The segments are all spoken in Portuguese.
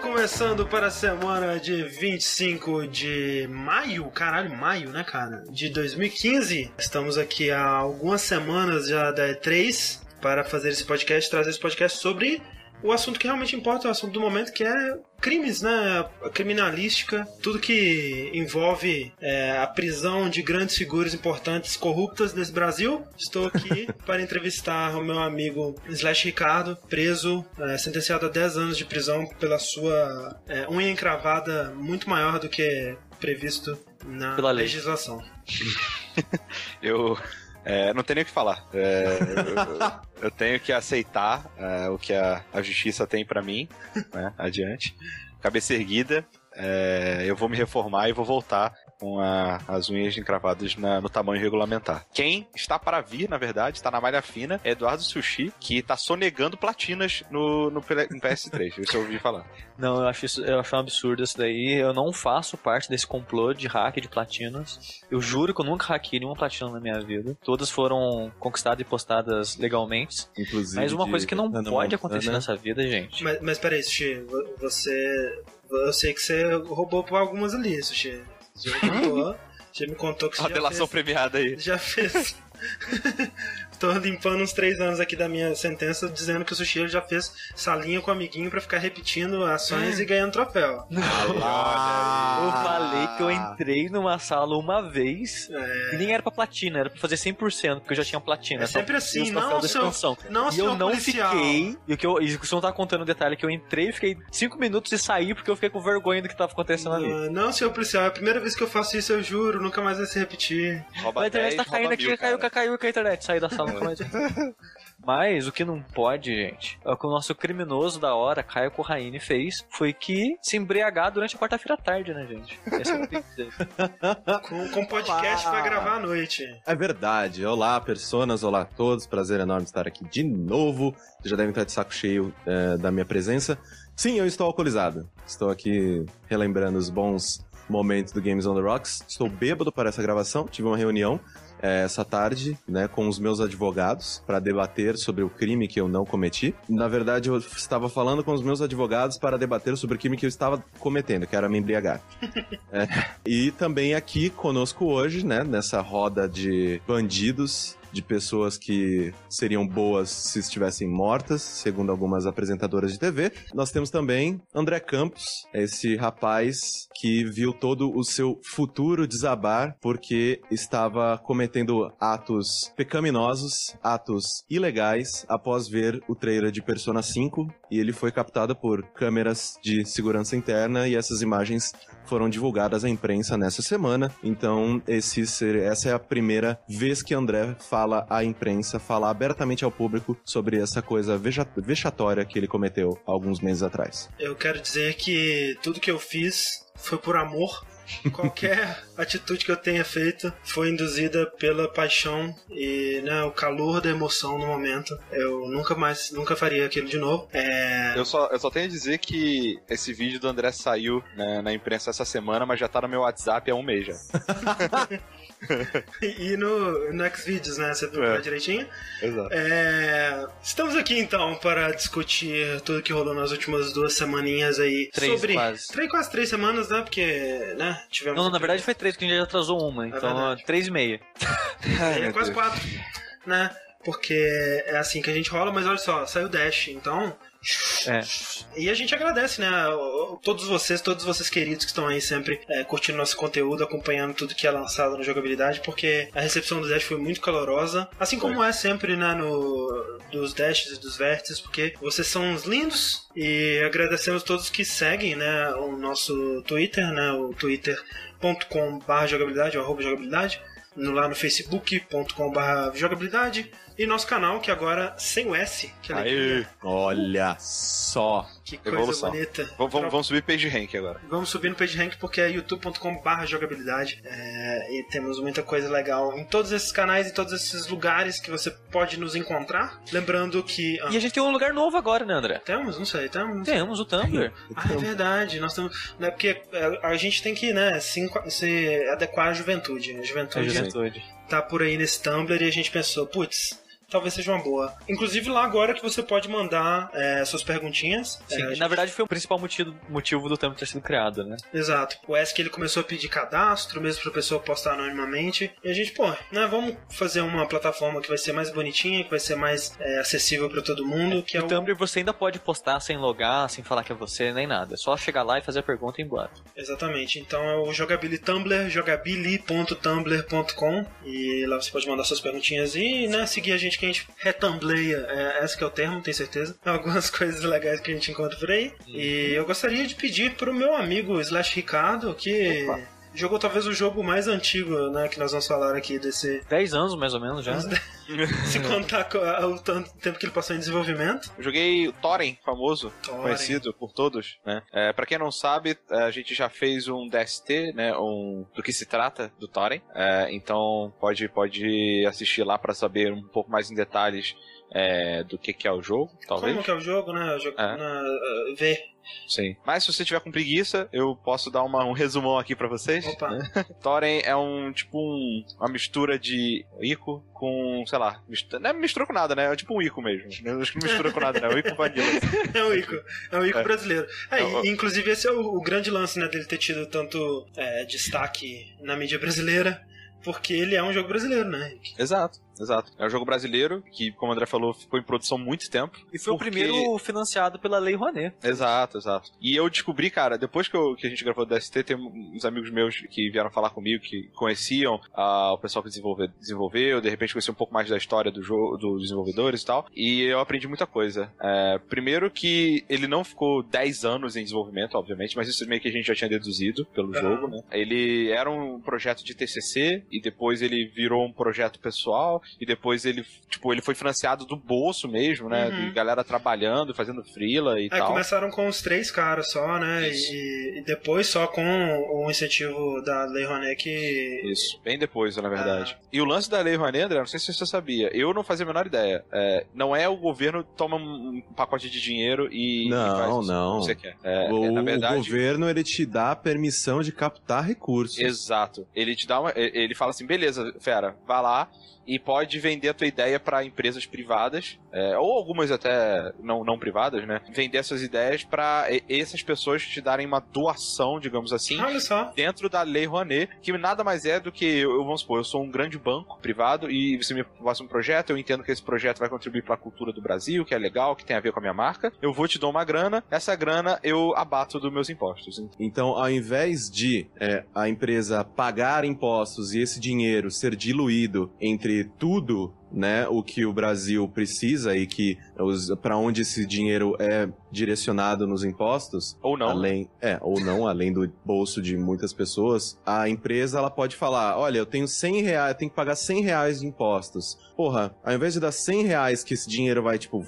Começando para a semana de 25 de maio, caralho, maio, né, cara? De 2015. Estamos aqui há algumas semanas já da E3 para fazer esse podcast, trazer esse podcast sobre o assunto que realmente importa, o assunto do momento, que é crimes, né? A criminalística, tudo que envolve é, a prisão de grandes figuras importantes corruptas desse Brasil. Estou aqui para entrevistar o meu amigo Slash Ricardo, preso, é, sentenciado a 10 anos de prisão pela sua é, unha encravada muito maior do que previsto na legislação. Eu é, não tenho nem o que falar. É, eu, eu tenho que aceitar é, o que a, a justiça tem pra mim, né? Adiante. Cabeça erguida. é, eu vou me reformar e vou voltar com a- as unhas encravadas na- no tamanho regulamentar. Quem está para vir, na verdade, está na malha fina, é Eduardo Sushi, que está sonegando platinas no, no P- no PS3. Isso eu ouvi falar. Não, eu acho, isso, eu acho um absurdo isso daí. Eu não faço parte desse complô de hack de platinas. Eu juro que eu nunca hackei nenhuma platina na minha vida. Todas foram conquistadas e postadas legalmente. Inclusive. Mas uma coisa que não pode Montana. acontecer nessa vida, gente. Mas, mas peraí, Sushi, vo- você. Eu sei que você roubou por algumas ali, Sushi. Já me contou, já me contou que você A já delação fez, premiada aí. já fez. Tô limpando uns três anos aqui da minha sentença dizendo que o Sushi já fez salinha com o amiguinho pra ficar repetindo ações e ganhando troféu. Eu falei que eu entrei numa sala uma vez É. e nem era pra platina, era pra fazer 100%, porque eu já tinha platina. É sempre Só assim, não, seu- expansão. não, e eu não policial. fiquei. E o que eu, e você não tá contando o detalhe que eu entrei, fiquei 5 minutos e saí porque eu fiquei com vergonha do que tava acontecendo ali. Ah, não, senhor policial, é a primeira vez que eu faço isso, eu juro, nunca mais vai se repetir. Rouba A internet 10, tá caindo aqui, mil, caiu, caiu com a internet, saí da sala Mas o que não pode, gente, é o que o nosso criminoso da hora, Caio Corraine, fez, foi que se embriagar durante a quarta-feira à tarde, né, gente? Esse é o que eu tenho que dizer. Com, com podcast Olá. pra gravar à noite. É verdade. Olá, personas. Olá a todos. Prazer enorme estar aqui de novo. Vocês já devem estar de saco cheio eh, da minha presença. Sim, eu estou alcoolizado. Estou aqui relembrando os bons momentos do Games on the Rocks. Estou bêbado para essa gravação. Tive uma reunião eh, essa tarde, né, com os meus advogados para debater sobre o crime que eu não cometi. Na verdade, eu estava falando com os meus advogados para debater sobre o crime que eu estava cometendo, que era me embriagar. É. E também aqui conosco hoje, né, nessa roda de bandidos, de pessoas que seriam boas se estivessem mortas, segundo algumas apresentadoras de TV. Nós temos também André Campos, esse rapaz que viu todo o seu futuro desabar porque estava cometendo atos pecaminosos, atos ilegais, após ver o trailer de Persona 5 e ele foi captado por câmeras de segurança interna e essas imagens foram divulgadas à imprensa nessa semana. Então, esse essa é a primeira vez que André fala à imprensa, fala abertamente ao público sobre essa coisa vexatória que ele cometeu alguns meses atrás. Eu quero dizer que tudo que eu fiz foi por amor. Qualquer atitude que eu tenha feito foi induzida pela paixão e né, o calor da emoção no momento. Eu nunca mais, nunca faria aquilo de novo. É, Eu só, eu só tenho a dizer que esse vídeo do André saiu né, na imprensa essa semana, mas já tá no meu WhatsApp há um mês já. E no, no Xvideos, né? Você procura É. direitinho. Exato. É, estamos aqui então para discutir tudo que rolou nas últimas duas semaninhas aí. Três, sobre. quase. Três, quase três semanas, né? Porque, né? Tivemos. Não, não, na verdade foi três, porque a gente já atrasou uma, então verdade. três e meia. É, quase quatro, né? Porque é assim que a gente rola, mas olha só, saiu Dash, então. É. E a gente agradece, né? Todos vocês, todos vocês queridos que estão aí sempre é, curtindo nosso conteúdo, acompanhando tudo que é lançado na jogabilidade, porque a recepção do Dash foi muito calorosa, assim como é sempre, né? No, dos Dashes e dos Vértices, porque vocês são uns lindos e agradecemos todos que seguem, né? O nosso Twitter, né? O twitter.com.br jogabilidade, ou arroba jogabilidade no- lá no facebook.com.br jogabilidade e nosso canal que agora sem o S que alegria, Aí, Olha só. que coisa Evolução. bonita vamos, vamos, vamos subir page rank agora. Vamos subir no PageRank porque é youtube.com.br jogabilidade é, e temos muita coisa legal em todos esses canais, em todos esses lugares que você pode nos encontrar. Lembrando que. ah, E a gente tem um lugar novo agora, né, André? Temos? Não sei, temos. Temos o Tumblr. Ah, é verdade. Nós temos. Né, porque é, a gente tem que né, se, se adequar à juventude. A É juventude juventude. tá por aí nesse Tumblr e a gente pensou, putz, talvez seja uma boa. Inclusive lá agora que você pode mandar é, suas perguntinhas. Sim, É, a e gente- na verdade foi o principal motivo, motivo do tempo ter sido criado, né? Exato. O ESC ele começou a pedir cadastro, mesmo pra pessoa postar anonimamente. E a gente, pô, né, vamos fazer uma plataforma que vai ser mais bonitinha, que vai ser mais é, acessível pra todo mundo, que é o... Tumblr você ainda pode postar sem logar, sem falar que é você, nem nada. É só chegar lá e fazer a pergunta e ir embora. Exatamente. Então é o Jogabili Tumblr, jogabili.tumblr.com e lá você pode mandar suas perguntinhas e, né, seguir a gente que a gente retumbleia, é, esse que é o termo, tenho certeza. Algumas coisas legais que a gente encontra por aí. E eu gostaria de pedir pro meu amigo Slash Ricardo, que jogou talvez o jogo mais antigo, né, que nós vamos falar aqui desse... 10 anos mais ou menos já. Se contar co- o tanto tempo que ele passou em desenvolvimento. Eu joguei o Thorin, famoso, Thorin. conhecido por todos, né? É, pra quem não sabe, a gente já fez um DST, né? Um, do que se trata do Thorin. É, então pode, pode assistir lá pra saber um pouco mais em detalhes é, do que, que é o jogo, talvez. Como que é o jogo, né? O jogo, É. na, uh, ver. Sim. Mas se você tiver com preguiça, eu posso dar uma- um resumão aqui pra vocês. Opa. Thorin é um tipo um, uma mistura de Ico com, sei lá, mistura, não é mistura com nada, né? É tipo um Ico mesmo. Não acho que não mistura com nada, né? O Ico Vanilla. É o Ico. É o Ico É. brasileiro. É, É e- inclusive esse é o, o grande lance, né, dele ter tido tanto é, destaque na mídia brasileira, porque ele é um jogo brasileiro, né? Henrique? Exato, exato. É um jogo brasileiro que, como o André falou, ficou em produção há muito tempo. E foi Porque- o primeiro financiado pela Lei Rouanet. Exato, exato. E eu descobri, cara, depois que, eu- que a gente gravou o DST, tem uns amigos meus que vieram falar comigo, que conheciam ah, o pessoal que desenvolve, desenvolveu, de repente conheciam um pouco mais da história do jogo, dos desenvolvedores e tal. E eu aprendi muita coisa. É, primeiro que ele não ficou 10 anos em desenvolvimento, obviamente, mas isso meio que a gente já tinha deduzido pelo jogo, né? Ele era um projeto de TCC e depois ele virou um projeto pessoal e depois ele, tipo, ele foi financiado do bolso mesmo, né? Uhum. De galera trabalhando, fazendo freela e Aí tal. começaram com os três caras só, né? Isso. E, e depois só com o incentivo da Lei Rouanet que. Isso, bem depois, na verdade. Ah. E o lance da Lei Rouanet, André, não sei se você sabia, eu não fazia a menor ideia. É, não é o governo toma um pacote de dinheiro e, Não, e faz isso não. você quer. É, o, é, na o verdade, governo ele te dá a permissão de captar recursos. Exato. Ele te dá uma. Ele fala assim: beleza, fera, vai lá e pode vender a tua ideia para empresas privadas, é, ou algumas até não, não privadas, né? Vender essas ideias para essas pessoas te darem uma doação, digamos assim, Olha só. dentro da Lei Rouanet, que nada mais é do que, eu, vamos supor, eu sou um grande banco privado e você me passa um projeto, eu entendo que esse projeto vai contribuir para a cultura do Brasil, que é legal, que tem a ver com a minha marca, eu vou te dar uma grana, essa grana eu abato dos meus impostos. Então, ao invés de é, a empresa pagar impostos e esse dinheiro ser diluído entre tudo, né, o que o Brasil precisa e que para onde esse dinheiro é direcionado nos impostos, Ou não. além é ou não, além do bolso de muitas pessoas, a empresa ela pode falar, olha, eu tenho 100 reais, eu tenho que pagar 100 reais de impostos. Porra, ao invés de dar 100 reais que esse dinheiro vai tipo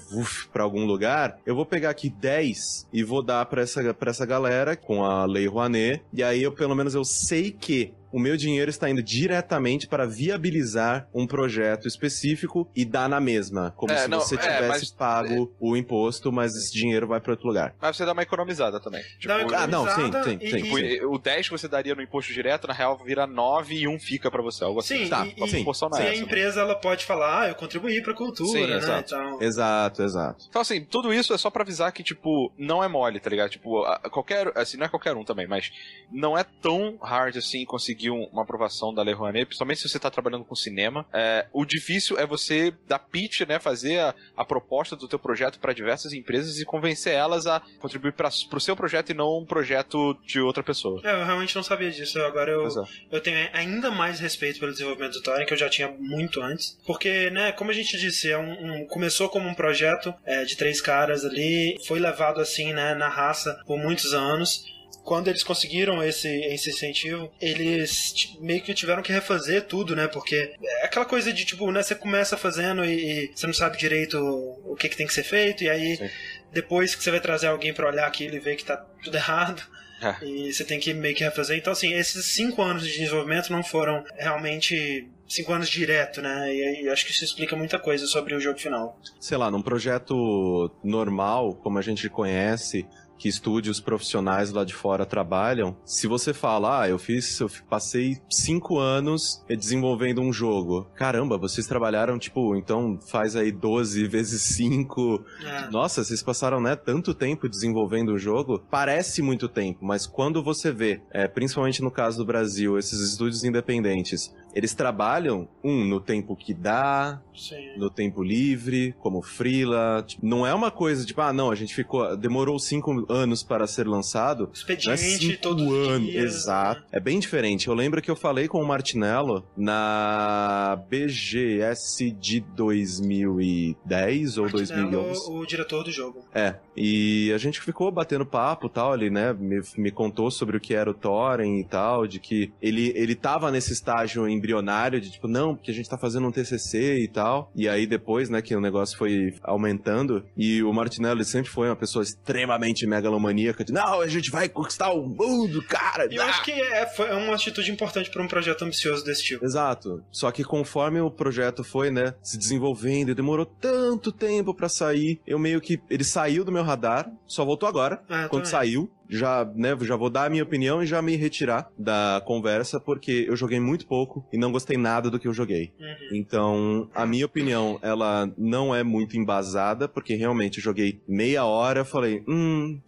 para algum lugar, eu vou pegar aqui 10 e vou dar para essa para essa galera com a lei Rouanet e aí eu pelo menos eu sei que o meu dinheiro está indo diretamente para viabilizar um projeto específico e dar na mesma, como É, se não, você é, tivesse mas- pago o imposto, mas esse dinheiro vai para outro lugar. Mas você dá uma economizada também. Tipo, Dá uma ah, não, sim, economizada sim, e- sim. tipo, o 10 que você daria no imposto direto, na real, vira 9 e 1 fica pra você. Algo assim. Sim, Tá, e, sim, e a né? empresa ela pode falar, ah, eu contribuí pra cultura, Sim, né? exato. Então, Exato, exato. Então, assim, tudo isso é só pra avisar que, tipo, não é mole, tá ligado? Tipo, qualquer. Assim, não é qualquer um também, mas não é tão hard assim conseguir um- uma aprovação da Lei Rouanet, principalmente se você tá trabalhando com cinema. É, o difícil é você dar pitch, né? Fazer a, a proposta do teu projeto pra diversas empresas e convencer elas a contribuir pra, pro seu projeto e não um projeto de outra pessoa. é, eu realmente não sabia disso. Agora eu, é. eu tenho ainda mais respeito pelo desenvolvimento do Thorin, que eu já tinha muito antes. Porque, né, como a gente disse, é um, um- começou como um projeto é, de três caras ali, foi levado assim, né, na raça por muitos anos. Quando eles conseguiram esse, esse incentivo, eles meio que tiveram que refazer tudo, né? Porque é aquela coisa de, tipo, né, você começa fazendo e, e você não sabe direito o que, que tem que ser feito, e aí Sim. depois que você vai trazer alguém pra olhar aquilo e ver que tá tudo errado, É. e você tem que meio que refazer. Então, assim, esses cinco anos de desenvolvimento não foram realmente cinco anos direto, né? E aí acho que isso explica muita coisa sobre o jogo final. sei lá, num projeto normal, como a gente conhece, que estúdios profissionais lá de fora trabalham, se você fala, ah, eu fiz, eu passei cinco anos desenvolvendo um jogo. Caramba, vocês trabalharam, tipo, então faz aí 12 vezes 5. É. Nossa, vocês passaram, né, tanto tempo desenvolvendo o jogo. Parece muito tempo, mas quando você vê, é, principalmente no caso do Brasil, esses estúdios independentes, eles trabalham, um, no tempo que dá, Sim. no tempo livre, como freela. Tipo, não é uma coisa tipo, ah, não, a gente ficou. Demorou cinco anos para ser lançado. Não é Expediente os anos. dias. Exato. É bem diferente. Eu lembro que eu falei com o Martinello na BGS de 2010 ou Martinello, 2011. o diretor do jogo. É, e a gente ficou batendo papo e tal, ele, né, me, me contou sobre o que era o Thorin e tal, de que ele, ele tava nesse estágio embrionário de tipo, não, porque a gente tá fazendo um TCC e tal, e aí depois, né, que o negócio foi aumentando, e o Martinello ele sempre foi uma pessoa extremamente megalomaníaca, de não, a gente vai conquistar o mundo, cara! E eu ah!" acho que é, é uma atitude importante para um projeto ambicioso desse tipo. Exato. Só que conforme o projeto foi, né, se desenvolvendo e demorou tanto tempo pra sair, eu meio que ele saiu do meu radar, só voltou agora, Ah, quando saiu. Já, né, já vou dar a minha opinião e já me retirar da conversa, porque eu joguei muito pouco e não gostei nada do que eu joguei. Uhum. Então, a minha opinião, ela não é muito embasada, porque realmente eu joguei meia hora, falei, hum,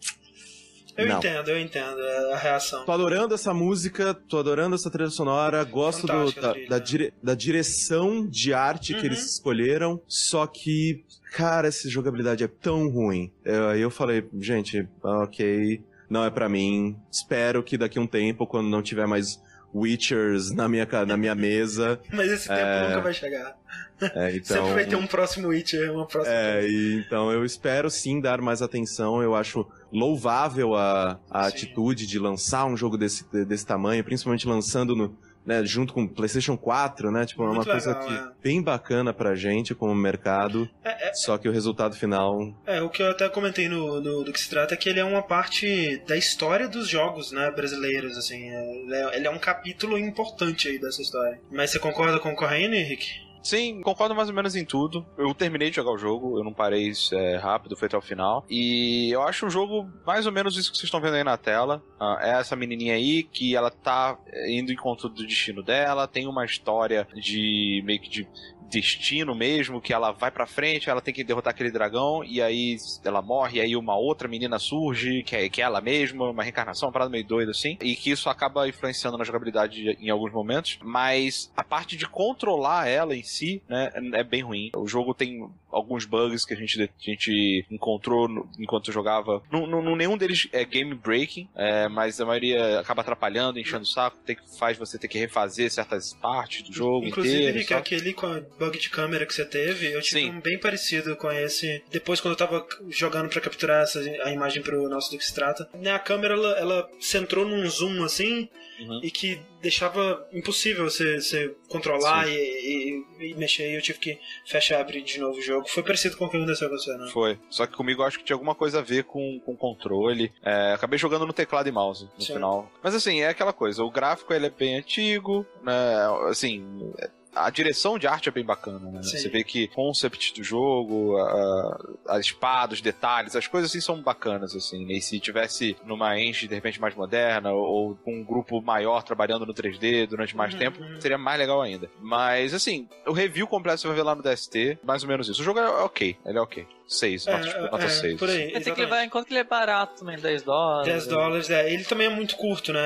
Eu Não. entendo, eu entendo a reação. Tô adorando essa música, tô adorando essa trilha sonora, gosto do- da, da, dire- da direção de arte que Uhum. eles escolheram, só que, cara, essa jogabilidade é tão ruim. Eu- Aí eu falei, gente, ok, não é pra mim. Espero que daqui a um tempo, quando não tiver mais Witchers na minha, na minha mesa, Mas esse tempo É. nunca vai chegar. é, então... Sempre vai ter um próximo Witcher, uma próxima. É, e então eu espero sim dar mais atenção. Eu acho louvável a, a Sim. atitude de lançar um jogo desse, desse tamanho, principalmente lançando no, né, junto com o PlayStation 4, né? Tipo, é uma Muito coisa legal, que é. bem bacana pra gente como mercado. É, é, Só que o resultado final. é, o que eu até comentei no, no- do que se trata é que ele é uma parte da história dos jogos, né, brasileiros, assim. Ele é, ele é um capítulo importante aí dessa história. Mas você concorda com o Corraine, Henrique? Sim, concordo mais ou menos em tudo. Eu terminei de jogar o jogo, eu não parei é, rápido, foi até o final. E eu acho o jogo mais ou menos isso que vocês estão vendo aí na tela. Ah, é essa menininha aí que ela tá é, indo em encontro do destino dela, tem uma história de meio que de destino mesmo, que ela vai pra frente, ela tem que derrotar aquele dragão, e aí ela morre, e aí uma outra menina surge, que é, que é ela mesma, uma reencarnação, uma parada meio doida assim, e que isso acaba influenciando na jogabilidade em alguns momentos, mas a parte de controlar ela em si, né, é bem ruim. O jogo tem alguns bugs que a gente, a gente encontrou no- enquanto jogava. Não- não- nenhum deles é game breaking, é, mas a maioria acaba atrapalhando, enchendo o saco, tem faz você ter que refazer certas partes do jogo Inclusive, inteiro. Aquele com a bug de câmera que você teve, eu tive Sim. um bem parecido com esse. Depois, quando eu tava jogando pra capturar essa, a imagem pro nosso do que se trata, né, a câmera ela, ela centrou num zoom assim Uhum. e que deixava impossível você, você controlar e, e- e mexer. E eu tive que fechar e abrir de novo o jogo. Foi parecido com o que aconteceu com você, né? Foi. Só que comigo eu acho que tinha alguma coisa a ver com, com controle. É, acabei jogando no teclado e mouse no Sim. final. Mas assim, é aquela coisa. O gráfico ele é bem antigo, né? Assim. A direção de arte é bem bacana, né? Sim. Você vê que o concept do jogo, a, a espada, os detalhes, as coisas assim são bacanas, assim. né? E se tivesse numa engine de repente mais moderna, ou, com um grupo maior trabalhando no 3D durante mais Uhum, tempo, seria mais legal ainda. Mas assim, o review completo você vai ver lá no DST, mais ou menos isso. O jogo é ok, ele é ok. 6, É, nota, tipo, nota é, 6. por aí. Que em conta que ele é barato também, 10 dólares. 10 dólares, é. Ele também é muito curto, né?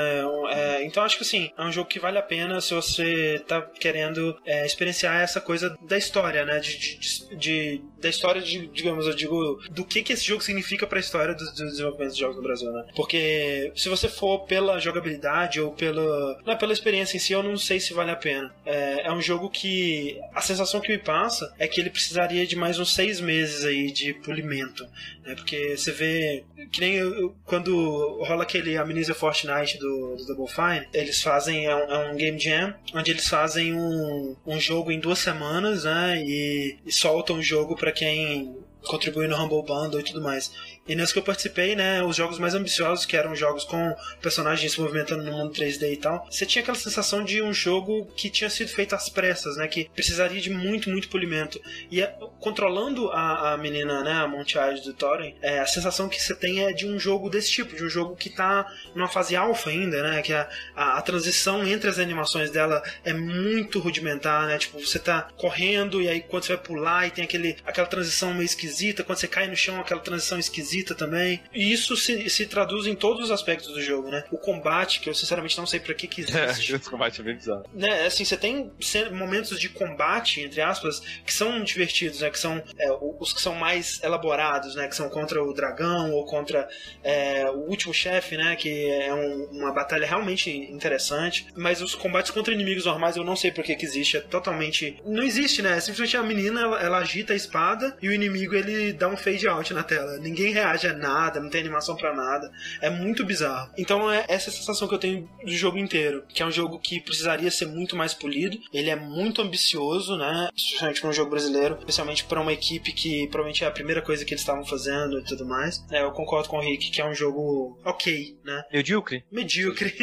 É, então acho que assim, é um jogo que vale a pena se você tá querendo é, experienciar essa coisa da história, né? De, de- de- de- da história, de, digamos, eu digo, do que, que esse jogo significa pra história do, do desenvolvimento de jogos no Brasil, né? Porque se você for pela jogabilidade ou pela, não, pela experiência em si, eu não sei se vale a pena. É, é um jogo que a sensação que me passa é que ele precisaria de mais uns seis meses aí de polimento né? Porque você vê que nem quando rola aquele Amnesia Fortnite do, do Double Fine, eles fazem é um, é um game jam onde eles fazem um, um jogo em duas semanas, né? E, e soltam o jogo pra quem contribuir no Humble Bundle e tudo mais. E nesse que eu participei, né, os jogos mais ambiciosos, que eram jogos com personagens se movimentando no mundo 3D e tal, você tinha aquela sensação de um jogo que tinha sido feito às pressas, né, que precisaria de muito, muito polimento. E a, controlando a, a menina, né, a Monty Eye do Thorin, é, a sensação que você tem é de um jogo desse tipo, de um jogo que tá numa fase alfa ainda, né, que a, a, a transição entre as animações dela é muito rudimentar, né, tipo, você tá correndo e aí quando você vai pular e tem aquele, aquela transição meio esquisita, quando você cai no chão, aquela transição esquisita também. E isso se, se traduz em todos os aspectos do jogo, né? O combate, que eu sinceramente não sei pra que que existe. É, esse combate é bem bizarro. né, assim, você tem momentos de combate, entre aspas, que são divertidos, né? Que são é, os que são mais elaborados, né? Que são contra o dragão ou contra é, o último chefe, né? Que é um- uma batalha realmente interessante. Mas os combates contra inimigos normais eu não sei por que que existe. É totalmente. Não existe, né? Simplesmente a menina ela, ela agita a espada e o inimigo ele dá um fade out na tela. Ninguém reage a nada, não tem animação pra nada. É muito bizarro. Então é essa sensação que eu tenho do jogo inteiro, que é um jogo que precisaria ser muito mais polido. Ele é muito ambicioso, né? Especialmente para um jogo brasileiro, especialmente para uma equipe que provavelmente é a primeira coisa que eles estavam fazendo e tudo mais. É, eu concordo com o Rick que é um jogo ok, né? Medíocre? Medíocre.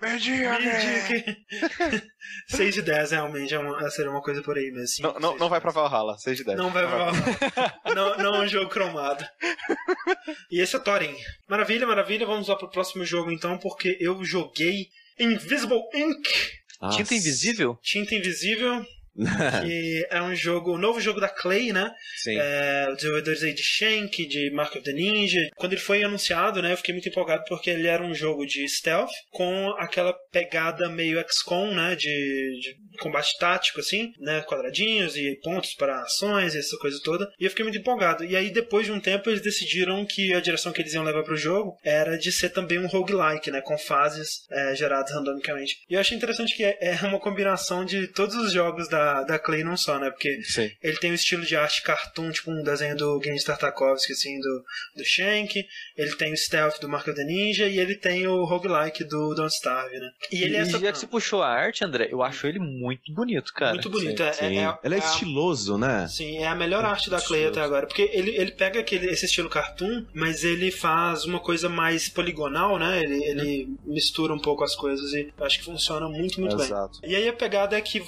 Medíocre. 6 de 10 realmente é uma, seria uma coisa por aí mesmo. assim. Não, não, não vai pra Valhalla, 6 de 10. Não vai pra não, não é um jogo cromado. E esse é Thorin. Maravilha, maravilha. Vamos lá pro próximo jogo então, porque eu joguei Invisible Ink. Tinta Invisível? Tinta Invisível, que é um jogo, um novo jogo da Clay, né? Sim. É, os desenvolvedores aí de Shank, de Mark of the Ninja. Quando ele foi anunciado, né, eu fiquei muito empolgado porque ele era um jogo de stealth com aquela pegada meio XCOM, né, de, de combate tático, assim, né, quadradinhos e pontos para ações e essa coisa toda. E eu fiquei muito empolgado. E aí, depois de um tempo, eles decidiram que a direção que eles iam levar pro jogo era de ser também um roguelike, né, com fases é, geradas randomicamente. E eu achei interessante que é, é uma combinação de todos os jogos da, da Clay num só, né, porque Sim. ele tem um estilo de arte cartoon, tipo um desenho do Genji Tartakovsky, assim, do, do Shank. Ele tem o stealth do Mark of the Ninja e ele tem o roguelike do Don't Starve, né? E ele é essa... já que você puxou a arte, André, eu acho ele muito bonito, cara. muito bonito. É, Sim. é, é, Ela é a- estiloso, né? Sim, é a melhor arte da Clay até agora. Porque ele, ele pega aquele, esse estilo cartoon, mas ele faz uma coisa mais poligonal, né? Ele, ele mistura um pouco as coisas e eu acho que funciona muito, muito bem. Exato. E aí a pegada é que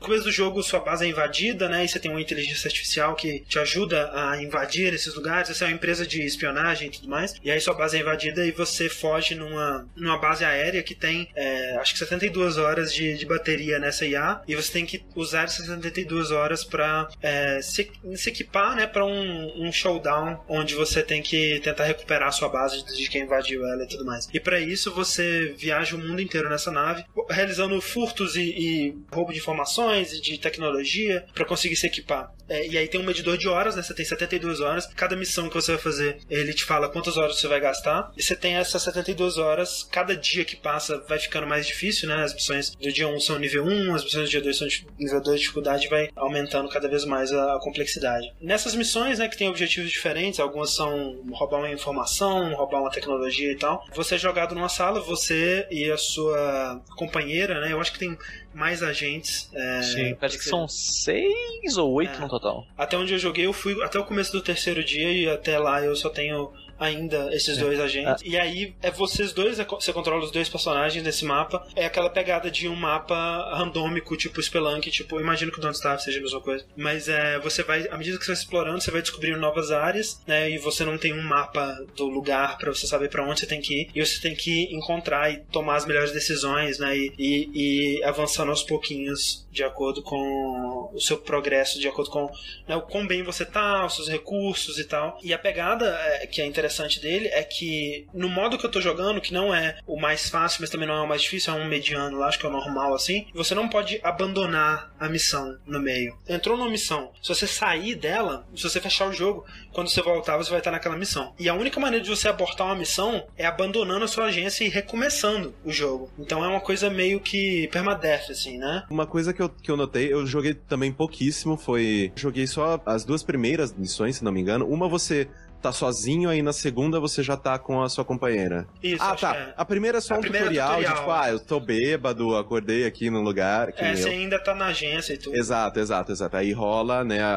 No começo do jogo, sua base é invadida, né? E você tem uma inteligência artificial que te ajuda a invadir esses lugares. Você é uma empresa de espionagem e tudo mais. E aí sua base é invadida e você foge numa, numa base aérea que tem é, acho que 72 horas de, de bateria nessa IA. E você tem que usar essas 72 horas pra é, se, se equipar, né? Pra um, um showdown onde você tem que tentar recuperar a sua base de quem invadiu ela e tudo mais. E pra isso você viaja o mundo inteiro nessa nave, realizando furtos e, e roubo de informações e de tecnologia pra conseguir se equipar. É, e aí tem um medidor de horas, né? Você tem 72 horas. Cada missão que você vai fazer, ele te fala quantas horas você vai gastar. E você tem essas 72 horas. Cada dia que passa vai ficando mais difícil, né? As missões do dia 1 são nível 1, as missões do dia 2 são nível 2 de dificuldade, vai aumentando cada vez mais a, a complexidade. Nessas missões, né, que tem objetivos diferentes, algumas são roubar uma informação, roubar uma tecnologia e tal. Você é jogado numa sala, você e a sua companheira, né? Eu acho que tem mais agentes. é, Sim, parece que são seis ou oito É. no total. Até onde eu joguei, eu fui até o começo do terceiro dia e até lá eu só tenho ainda esses dois agentes. E aí é vocês dois, é você controla os dois personagens nesse mapa. É aquela pegada de um mapa randômico, tipo Spelunk, tipo, eu imagino que o Don't Starve seja a mesma coisa. Mas é, você vai, à medida que você vai explorando, você vai descobrindo novas áreas, né? E você não tem um mapa do lugar pra você saber pra onde você tem que ir. E você tem que encontrar e tomar as melhores decisões, né? E, e, e avançando aos pouquinhos de acordo com o seu progresso, de acordo com né, o quão bem você tá, os seus recursos e tal. E a pegada é, que é interessante dele é que no modo que eu tô jogando, que não é o mais fácil, mas também não é o mais difícil, é um mediano lá, acho que é o normal assim, você não pode abandonar a missão no meio. Entrou numa missão, se você sair dela, se você fechar o jogo, quando você voltar, você vai estar naquela missão. E a única maneira de você abortar uma missão é abandonando a sua agência e recomeçando o jogo. Então é uma coisa meio que permadeath, assim, né? Uma coisa que eu, que eu notei, eu joguei também pouquíssimo, foi. Joguei só as duas primeiras missões, se não me engano. Uma você tá sozinho, aí na segunda você já tá com a sua companheira. Isso, ah, tá. é. A primeira é só A um primeira é tutorial, tutorial, de tipo, ah, eu tô bêbado, acordei aqui num lugar. Que É, você ainda tá na agência e tudo. Exato, exato, exato. Aí rola, né, a,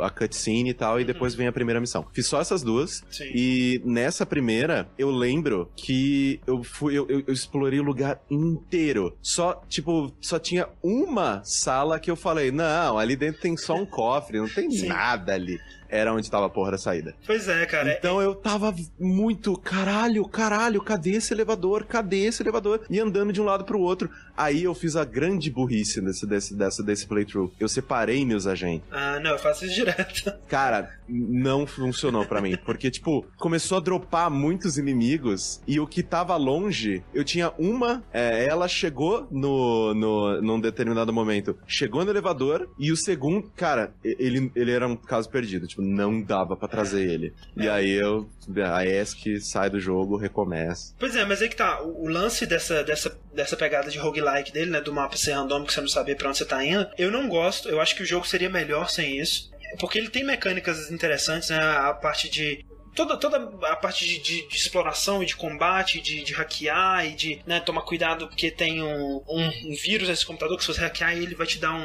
a, a cutscene e tal, e depois vem a primeira missão. Fiz só essas duas. Uhum. Sim. E nessa primeira, eu lembro que eu fui, eu, eu- eu explorei o lugar inteiro. Só, tipo, só tinha uma sala que eu falei, não, ali dentro tem só um cofre, não tem Sim. nada ali. Era onde tava a porra da saída. Pois é, cara. Então eu tava muito, caralho, caralho, cadê esse elevador? Cadê esse elevador? E andando de um lado pro outro. Aí eu fiz a grande burrice desse, desse, dessa, desse playthrough. Eu separei meus agentes. Ah, não, eu faço isso direto. Cara, não funcionou pra mim. Porque, tipo, começou a dropar muitos inimigos e o que tava longe, eu tinha uma, é, ela chegou no, no, num determinado momento, chegou no elevador e o segundo, cara, ele, ele era um caso perdido. Tipo, não dava pra trazer ele. E aí eu, a ESC sai do jogo, recomeça. Pois é, mas aí que tá. O, o lance dessa, dessa, dessa pegada de roguelike dele, né? Do mapa ser random, que você não saber pra onde você tá indo. Eu não gosto. Eu acho que o jogo seria melhor sem isso. Porque ele tem mecânicas interessantes, né? A parte de. Toda, toda a parte de, de- de exploração e de combate, de, de hackear e de né, tomar cuidado porque tem um, um, um vírus nesse computador que se você hackear ele vai te dar um,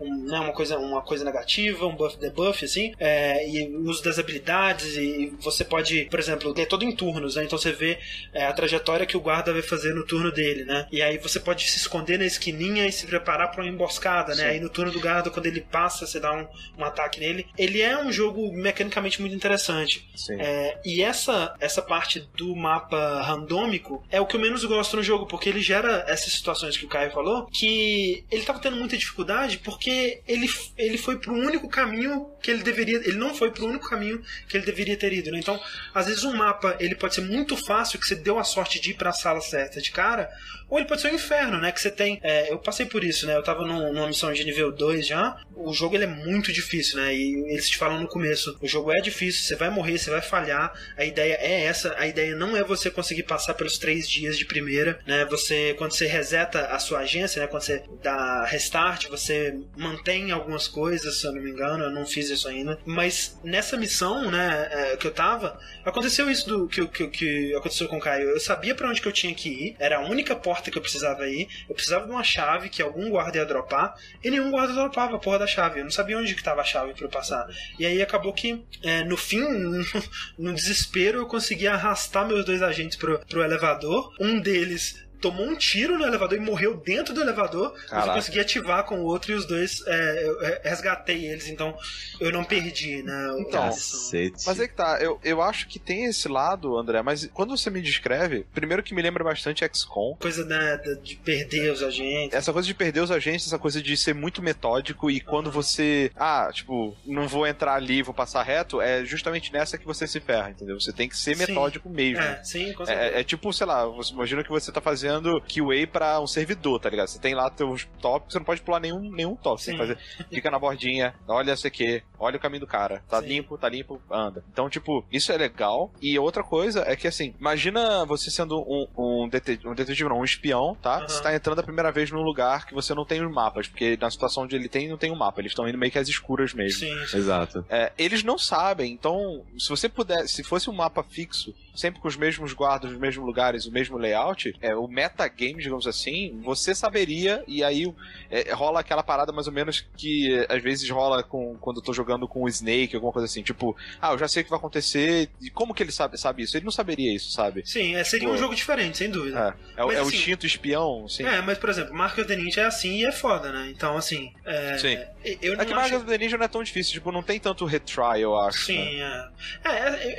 um- né, uma, coisa, uma coisa negativa, um buff debuff, assim, é, e o uso das habilidades, e você pode, por exemplo, é todo em turnos, né? Então você vê é, a trajetória que o guarda vai fazer no turno dele, né? E aí você pode se esconder na esquininha e se preparar para uma emboscada, né? Sim. Aí no turno do guarda, quando ele passa, você dá um, um ataque nele. Ele é um jogo mecanicamente muito interessante. Sim. É, e essa, essa parte do mapa randômico é o que eu menos gosto no jogo, porque ele gera essas situações que o Caio falou, que ele tava tendo muita dificuldade porque ele, ele foi pro único caminho que ele deveria. Ele não foi pro único caminho que ele deveria ter ido. Né? Então, às vezes um mapa ele pode ser muito fácil, que você deu a sorte de ir pra sala certa de cara, ou ele pode ser um inferno, né? Que você tem. é, eu passei por isso, né? Eu tava num- numa missão de nível 2 já. O jogo ele é muito difícil, né? E eles te falam no começo: o jogo é difícil, você vai morrer, você vai falhar. A ideia é essa. A ideia não é você conseguir passar pelos três dias de primeira, né? Você, quando você reseta a sua agência, né? Quando você dá restart, você mantém algumas coisas, se eu não me engano. Eu não fiz isso ainda. Mas nessa missão, né? é, que eu tava, aconteceu isso do que, que, que aconteceu com o Caio. Eu sabia pra onde que eu tinha que ir. Era a única porta que eu precisava ir. Eu precisava de uma chave que algum guarda ia dropar. E nenhum guarda dropava a porra da chave. Eu não sabia onde que tava a chave pra eu passar. E aí acabou que, é, no fim, no desespero, eu consegui arrastar meus dois agentes pro, pro elevador. Um deles tomou um tiro no elevador e morreu dentro do elevador. Mas eu Caraca. consegui ativar com o outro e os dois é, eu é, resgatei eles, então eu não perdi, né? Então. Cacete. Mas é que tá, eu, eu acho que tem esse lado, André, mas quando você me descreve, primeiro que me lembra bastante XCOM. coisa né, de- de perder os agentes. Essa coisa de perder os agentes, essa coisa de ser muito metódico e quando você. Ah, tipo, não vou entrar ali, vou passar reto, é justamente nessa que você se ferra, entendeu? Você tem que ser Sim. metódico mesmo. É, sim, com certeza. É, é tipo, sei lá, você imagina que você tá fazendo QA pra um servidor, tá ligado? Você tem lá teus tópicos, você não pode pular nenhum, nenhum tópico. Você tem que fazer, fica na bordinha, olha isso aqui, olha o caminho do cara. Tá Sim. limpo, tá limpo, anda. Então, tipo, isso é legal. E outra coisa é que, assim, imagina você sendo um, um, dete- um detetive, não, um espião, tá? Aham. Você tá entrando a primeira vez num lugar que você não tem os mapas, porque na situação onde ele tem, não tem um mapa. Eles estão indo meio que às escuras mesmo. Sim, sim. Exato. É, eles não sabem, então, se você puder, se fosse um mapa fixo, sempre com os mesmos guardas, os mesmos lugares, o mesmo layout, é, o metagame, digamos assim, você saberia, e aí é, rola aquela parada mais ou menos que é, às vezes rola com, quando eu tô jogando com o Snake, alguma coisa assim, tipo, ah, eu já sei o que vai acontecer, e como que ele sabe, sabe isso? Ele não saberia isso, sabe? Sim, é, seria Pô. um jogo diferente, sem dúvida. É, é, o- Mas, é o assim, instinto espião, assim. É, mas por exemplo, Mark of the Ninja é assim e é foda, né? Então, assim. É, Sim. Eu não É que acho... Of the Ninja não é tão difícil, tipo, não tem tanto retry, eu acho. né? Sim, é. É,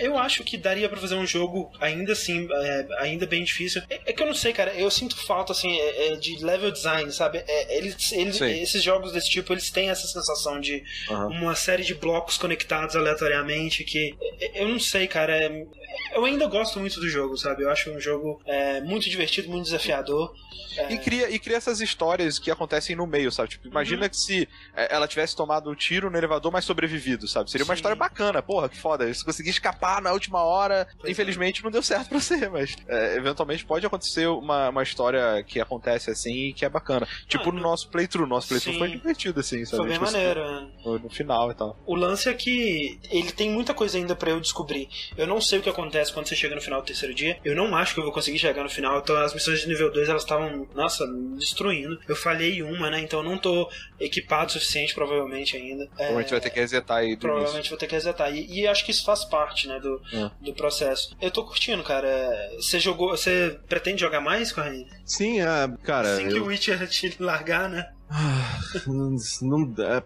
é, eu acho que daria pra fazer um jogo ainda assim, é, ainda bem difícil. É, é que eu não sei, cara, eu sinto falta, assim, é, é, de level design, sabe? É, eles, eles, esses jogos desse tipo, eles têm essa sensação de Aham. uma série de blocos conectados aleatoriamente que eu não sei, cara. É, eu ainda gosto muito do jogo, sabe? Eu acho um jogo é, muito divertido, muito desafiador. É, E cria, e cria essas histórias que acontecem no meio, sabe? Tipo, imagina Uhum. que se é, ela tivesse tomado um tiro no elevador, mas sobrevivido, sabe? Seria uma Sim. história bacana, porra, que foda. Se conseguir escapar na última hora, Pois é. infelizmente não deu certo pra você, mas é, eventualmente pode acontecer uma, uma história que acontece assim e que é bacana. Tipo Ah, no nosso playthrough. Nosso playthrough Sim. foi divertido, assim, sabe? foi bem Tipo, maneiro, né? No, no final e tal. O lance é que ele tem muita coisa ainda pra eu descobrir. Eu não sei o que acontece quando você chega no final do terceiro dia. Eu não acho que eu vou conseguir chegar no final. Então as missões de nível 2 elas estavam, nossa, me destruindo. Eu falhei uma, né? Então eu não tô equipado o suficiente, provavelmente, ainda. É, Provavelmente vai ter que resetar aí do início. Provavelmente vou ter que resetar. E, e acho que isso faz parte, né, do, É. do processo. Eu tô curtindo, cara. Você jogou. Você pretende jogar mais, Corrine? Sim, é, cara. Assim que eu- o Witcher te largar, né? Ah, não. É,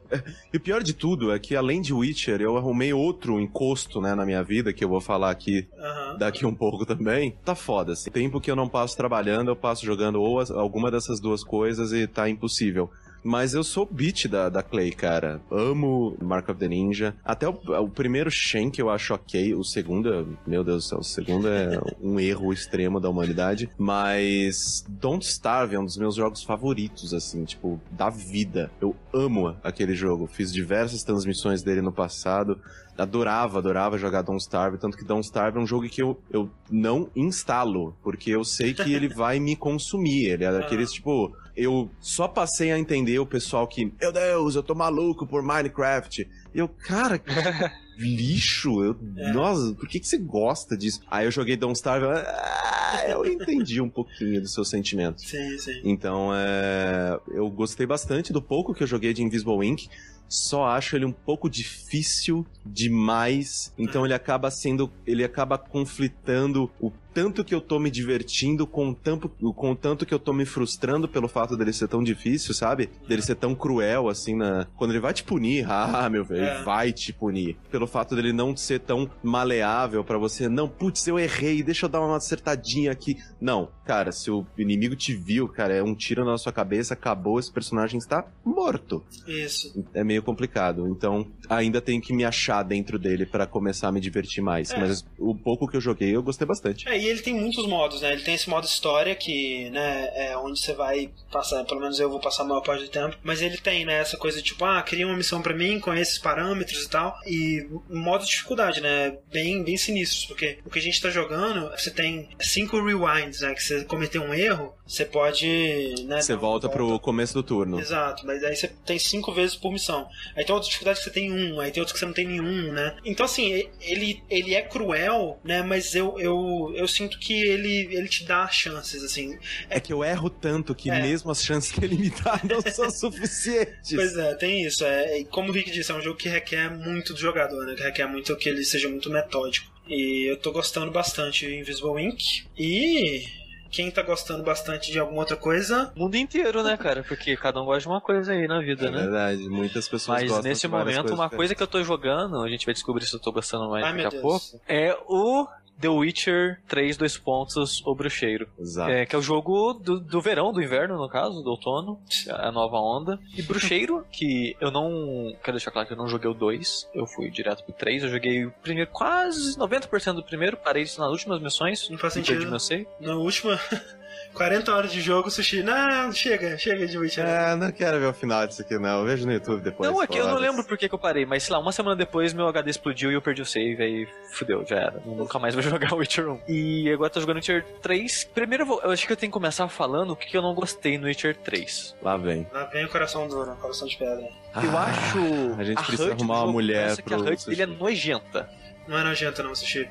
E o pior de tudo é que, além de Witcher, eu arrumei outro encosto né, na minha vida, que eu vou falar aqui Aham. daqui um pouco também. Tá foda, assim. Tempo que eu não passo trabalhando, eu passo jogando ou as- alguma dessas duas coisas e tá impossível. Mas eu sou beat da, da Clay, cara. Amo Mark of the Ninja. Até o, o primeiro Shen que eu acho ok. O segundo, é- meu Deus do céu, o segundo é um erro extremo da humanidade. Mas Don't Starve é um dos meus jogos favoritos, assim, tipo, da vida. Eu amo aquele jogo. Fiz diversas transmissões dele no passado. Adorava, adorava jogar Don't Starve, tanto que Don't Starve é um jogo que eu, eu não instalo, porque eu sei que ele vai me consumir. Ele é daqueles, tipo, eu só passei a entender o pessoal que, meu Deus, eu tô maluco por Minecraft. E eu, cara, que lixo, eu, É. nossa, por que, que você gosta disso? Aí eu joguei Don't Starve, ah, eu entendi um pouquinho do seu sentimento. Sim, sim. Então, é, eu gostei bastante do pouco que eu joguei de Invisible Ink. Só acho ele um pouco difícil demais. Então ele acaba sendo. Ele acaba conflitando o tanto que eu tô me divertindo com o tanto, com o tanto que eu tô me frustrando pelo fato dele ser tão difícil, sabe? Dele ser tão cruel, assim, na... quando ele vai te punir, ah, meu velho, É. ele vai te punir. Pelo fato dele não ser tão maleável pra você, não, putz, eu errei, deixa eu dar uma acertadinha aqui. Não, cara, se o inimigo te viu, cara, é um tiro na sua cabeça, acabou, esse personagem está morto. Isso. É meio complicado. Então, ainda tenho que me achar dentro dele pra começar a me divertir mais. É. Mas o pouco que eu joguei, eu gostei bastante. É, e ele tem muitos modos, né? Ele tem esse modo história que, né, é onde você vai passar, pelo menos eu vou passar a maior parte do tempo, mas ele tem, né, essa coisa de tipo, ah, cria uma missão pra mim com esses parâmetros e tal, e o modo de dificuldade, né, bem, bem sinistros, porque o que a gente tá jogando, você tem cinco rewinds, né, que você cometeu um erro, você pode, né, Você uma volta pro começo do turno. Exato, mas aí você tem cinco vezes por missão. Aí tem outras dificuldades que você tem um, aí tem outras que você não tem nenhum, né? Então, assim, ele, ele é cruel, né? Mas eu, eu, eu sinto que ele, ele te dá chances, assim. É que eu erro tanto que É. mesmo as chances que ele me dá não são suficientes. Pois é, tem isso. É, como o Rick disse, é um jogo que requer muito do jogador, né? Que requer muito que ele seja muito metódico. E eu tô gostando bastante de Invisible Ink. E quem tá gostando bastante de alguma outra coisa, O mundo inteiro, né, cara? Porque cada um gosta de uma coisa aí na vida, É né? verdade, muitas pessoas Mas gostam nesse de várias momento, uma coisa que eu tô jogando, a gente vai descobrir se eu tô gostando mais Ai, daqui a pouco, é o The Witcher 3, dois pontos, O Bruxeiro. Exato. É, que é o jogo do, do verão, do inverno, no caso, do outono, a nova onda. E Bruxeiro, que eu não. Quero deixar claro que eu não joguei o 2, eu fui direto pro 3. Eu joguei o primeiro, quase 90% do primeiro, parei isso nas últimas missões. Não faz sentido. perdi meu save. na última 40 horas de jogo, Sushi. Não, chega, chega de Witcher. É, não quero ver o final disso aqui, não. Eu vejo no YouTube depois. Não, é que eu não lembro por que, que eu parei, mas sei lá, uma semana depois meu HD explodiu e eu perdi o save, aí fudeu, já era. Eu nunca mais vou jogar Witcher 1. E agora eu tô jogando Witcher 3. Primeiro eu, vou- eu acho que eu tenho que começar falando o que, eu não gostei no Witcher 3. Lá vem. Lá vem o coração duro, coração de pedra. Eu acho. Ah, a gente precisa HUD arrumar uma mulher parece que a pro HUD dele é nojenta. Não é nojento, não, Sushi.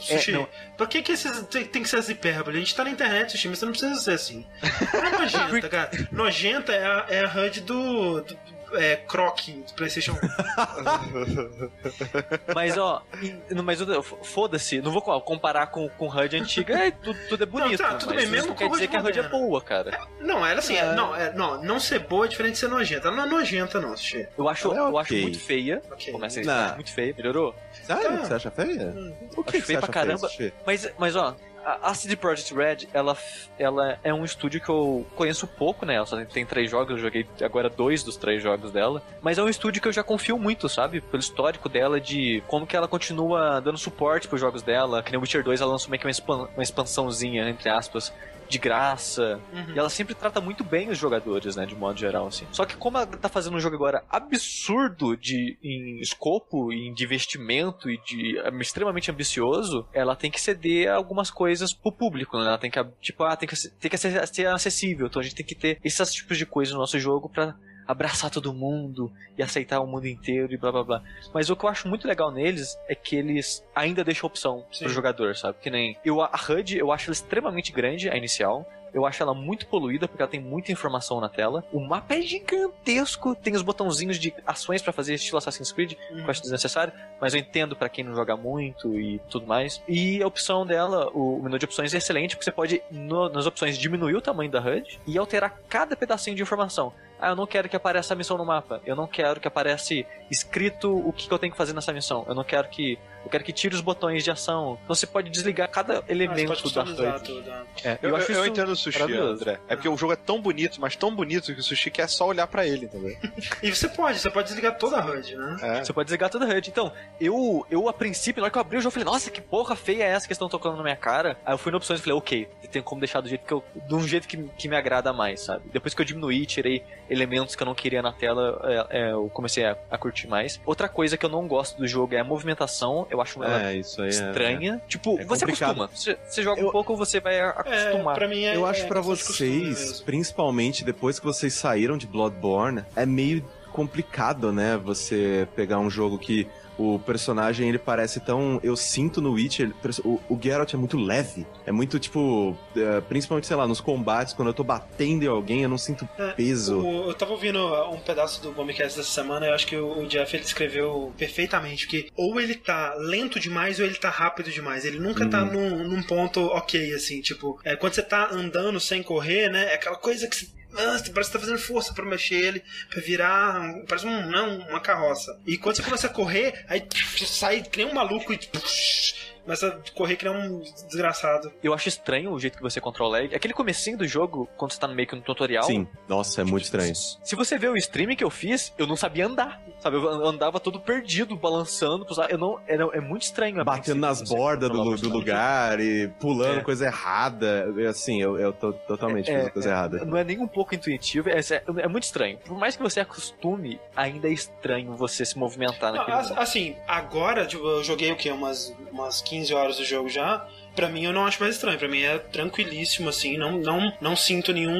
Sushi, não. por que, que esses, tem, tem que ser as hipérboles? A gente tá na internet, Sushi, mas você não precisa ser assim. Não é nojenta, cara. Nojenta é a, é a HUD do. do é, Croc do PlayStation 1. Mas ó, não, mas foda-se, não vou comparar com, com HUD antiga, é, tudo, tudo é bonito. tá, tudo mas bem, mesmo não quer dizer que a HUD é boa, cara. Não, ela assim, É. não, é, não, não ser boa é diferente de ser nojenta. Ela não é nojenta, não, Sushi. Eu acho, é eu acho muito feia. Ok. Começa a Não. muito feia, melhorou? Sério? Ah. Você acha feia? O que, Acho que acha pra caramba. feia? Mas, mas ó, a CD Projekt Red, ela, ela é um estúdio que eu conheço pouco, né? Ela só tem, três jogos, eu joguei agora dois dos três jogos dela. Mas é um estúdio que eu já confio muito, sabe? Pelo histórico dela, de como que ela continua dando suporte pros jogos dela. Que nem Witcher 2, ela lançou meio que uma expansãozinha, entre aspas, de graça. Uhum. E ela sempre trata muito bem os jogadores, né, de modo geral, assim. Só que como ela tá fazendo um jogo agora absurdo de, em escopo, e de investimento e de extremamente ambicioso, ela tem que ceder algumas coisas pro público, né? Ela tem que, tipo, ah, tem que, tem que ser, ser acessível. Então a gente tem que ter esses tipos de coisas no nosso jogo pra abraçar todo mundo e aceitar o mundo inteiro e blá blá blá. Mas o que eu acho muito legal neles é que eles ainda deixam opção Sim. pro jogador, sabe? Que nem eu, a HUD, eu acho ela extremamente grande, a inicial. Eu acho ela muito poluída porque ela tem muita informação na tela. O mapa é gigantesco, tem os botãozinhos de ações pra fazer estilo Assassin's Creed, que eu acho desnecessário, mas eu entendo pra quem não joga muito e tudo mais. E a opção dela, o, o menu de opções é excelente porque você pode no- nas opções diminuir o tamanho da HUD e alterar cada pedacinho de informação. Ah, eu não quero que apareça a missão no mapa. Eu não quero que apareça escrito o que que eu tenho que fazer nessa missão. Eu não quero que eu quero que tire os botões de ação. Então você pode desligar cada Ah, elemento customizar HUD. tudo. né? É, Eu, eu, acho eu isso entendo o sushi. André. É porque o jogo é tão bonito, mas tão bonito que o sushi quer só olhar pra ele, entendeu? E você pode, você pode desligar toda a HUD, né? É. Você pode desligar toda a HUD. Então, eu, eu a princípio, na hora que eu abri o jogo, eu falei, nossa, que porra feia é essa que estão tocando na minha cara? Aí eu fui na opções e falei, ok, tem como deixar do jeito que eu. de um jeito que, que me agrada mais, sabe? Depois que eu diminuí, tirei elementos que eu não queria na tela, é, é, eu comecei a, a curtir mais. Outra coisa que eu não gosto do jogo é a movimentação. Eu acho ela É, isso aí é. estranha. Tipo, é você complicado. acostuma. Você, você joga Eu- um pouco, você vai É, acostumar. pra mim é. Eu é acho de costume vocês, principalmente depois que vocês saíram de Bloodborne, é meio complicado, né? Você pegar um jogo que o personagem ele parece tão. Eu sinto no Witcher, o, o Geralt é muito leve. É muito tipo. é, principalmente, sei lá, nos combates, quando eu tô batendo em alguém, eu não sinto É, peso. O- eu tava ouvindo um pedaço do Bombcast dessa semana, eu acho que o o Jeff ele escreveu perfeitamente que ou ele tá lento demais ou ele tá rápido demais. Ele nunca tá Uhum. num, num ponto ok, assim, tipo, é, quando você tá andando sem correr, né? É aquela coisa que ah, parece que tá fazendo força pra mexer ele, pra virar. Parece um, não, uma carroça. E quando você começa a correr, aí sai que nem um maluco e. Começa a correr que nem um desgraçado. Eu acho estranho o jeito que você controla ele. Aquele comecinho do jogo, quando você tá meio que no tutorial. Sim, nossa, é muito estranho. Se você ver o streaming que eu fiz, eu não sabia andar. Sabe, eu andava todo perdido, balançando. Eu não, era, é muito estranho. Batendo nas bordas do, do lugar e pulando É. coisa errada. Assim, eu, eu tô totalmente É, fazendo coisa é, errada. Não é nem um pouco intuitivo, é, é, é muito estranho. Por mais que você acostume, ainda é estranho você se movimentar Não, naquele mundo. assim, agora, tipo, eu joguei o quê? Umas, umas 15 horas do jogo já. Pra mim eu não acho mais estranho, pra mim é tranquilíssimo, assim, não, não, não sinto nenhum.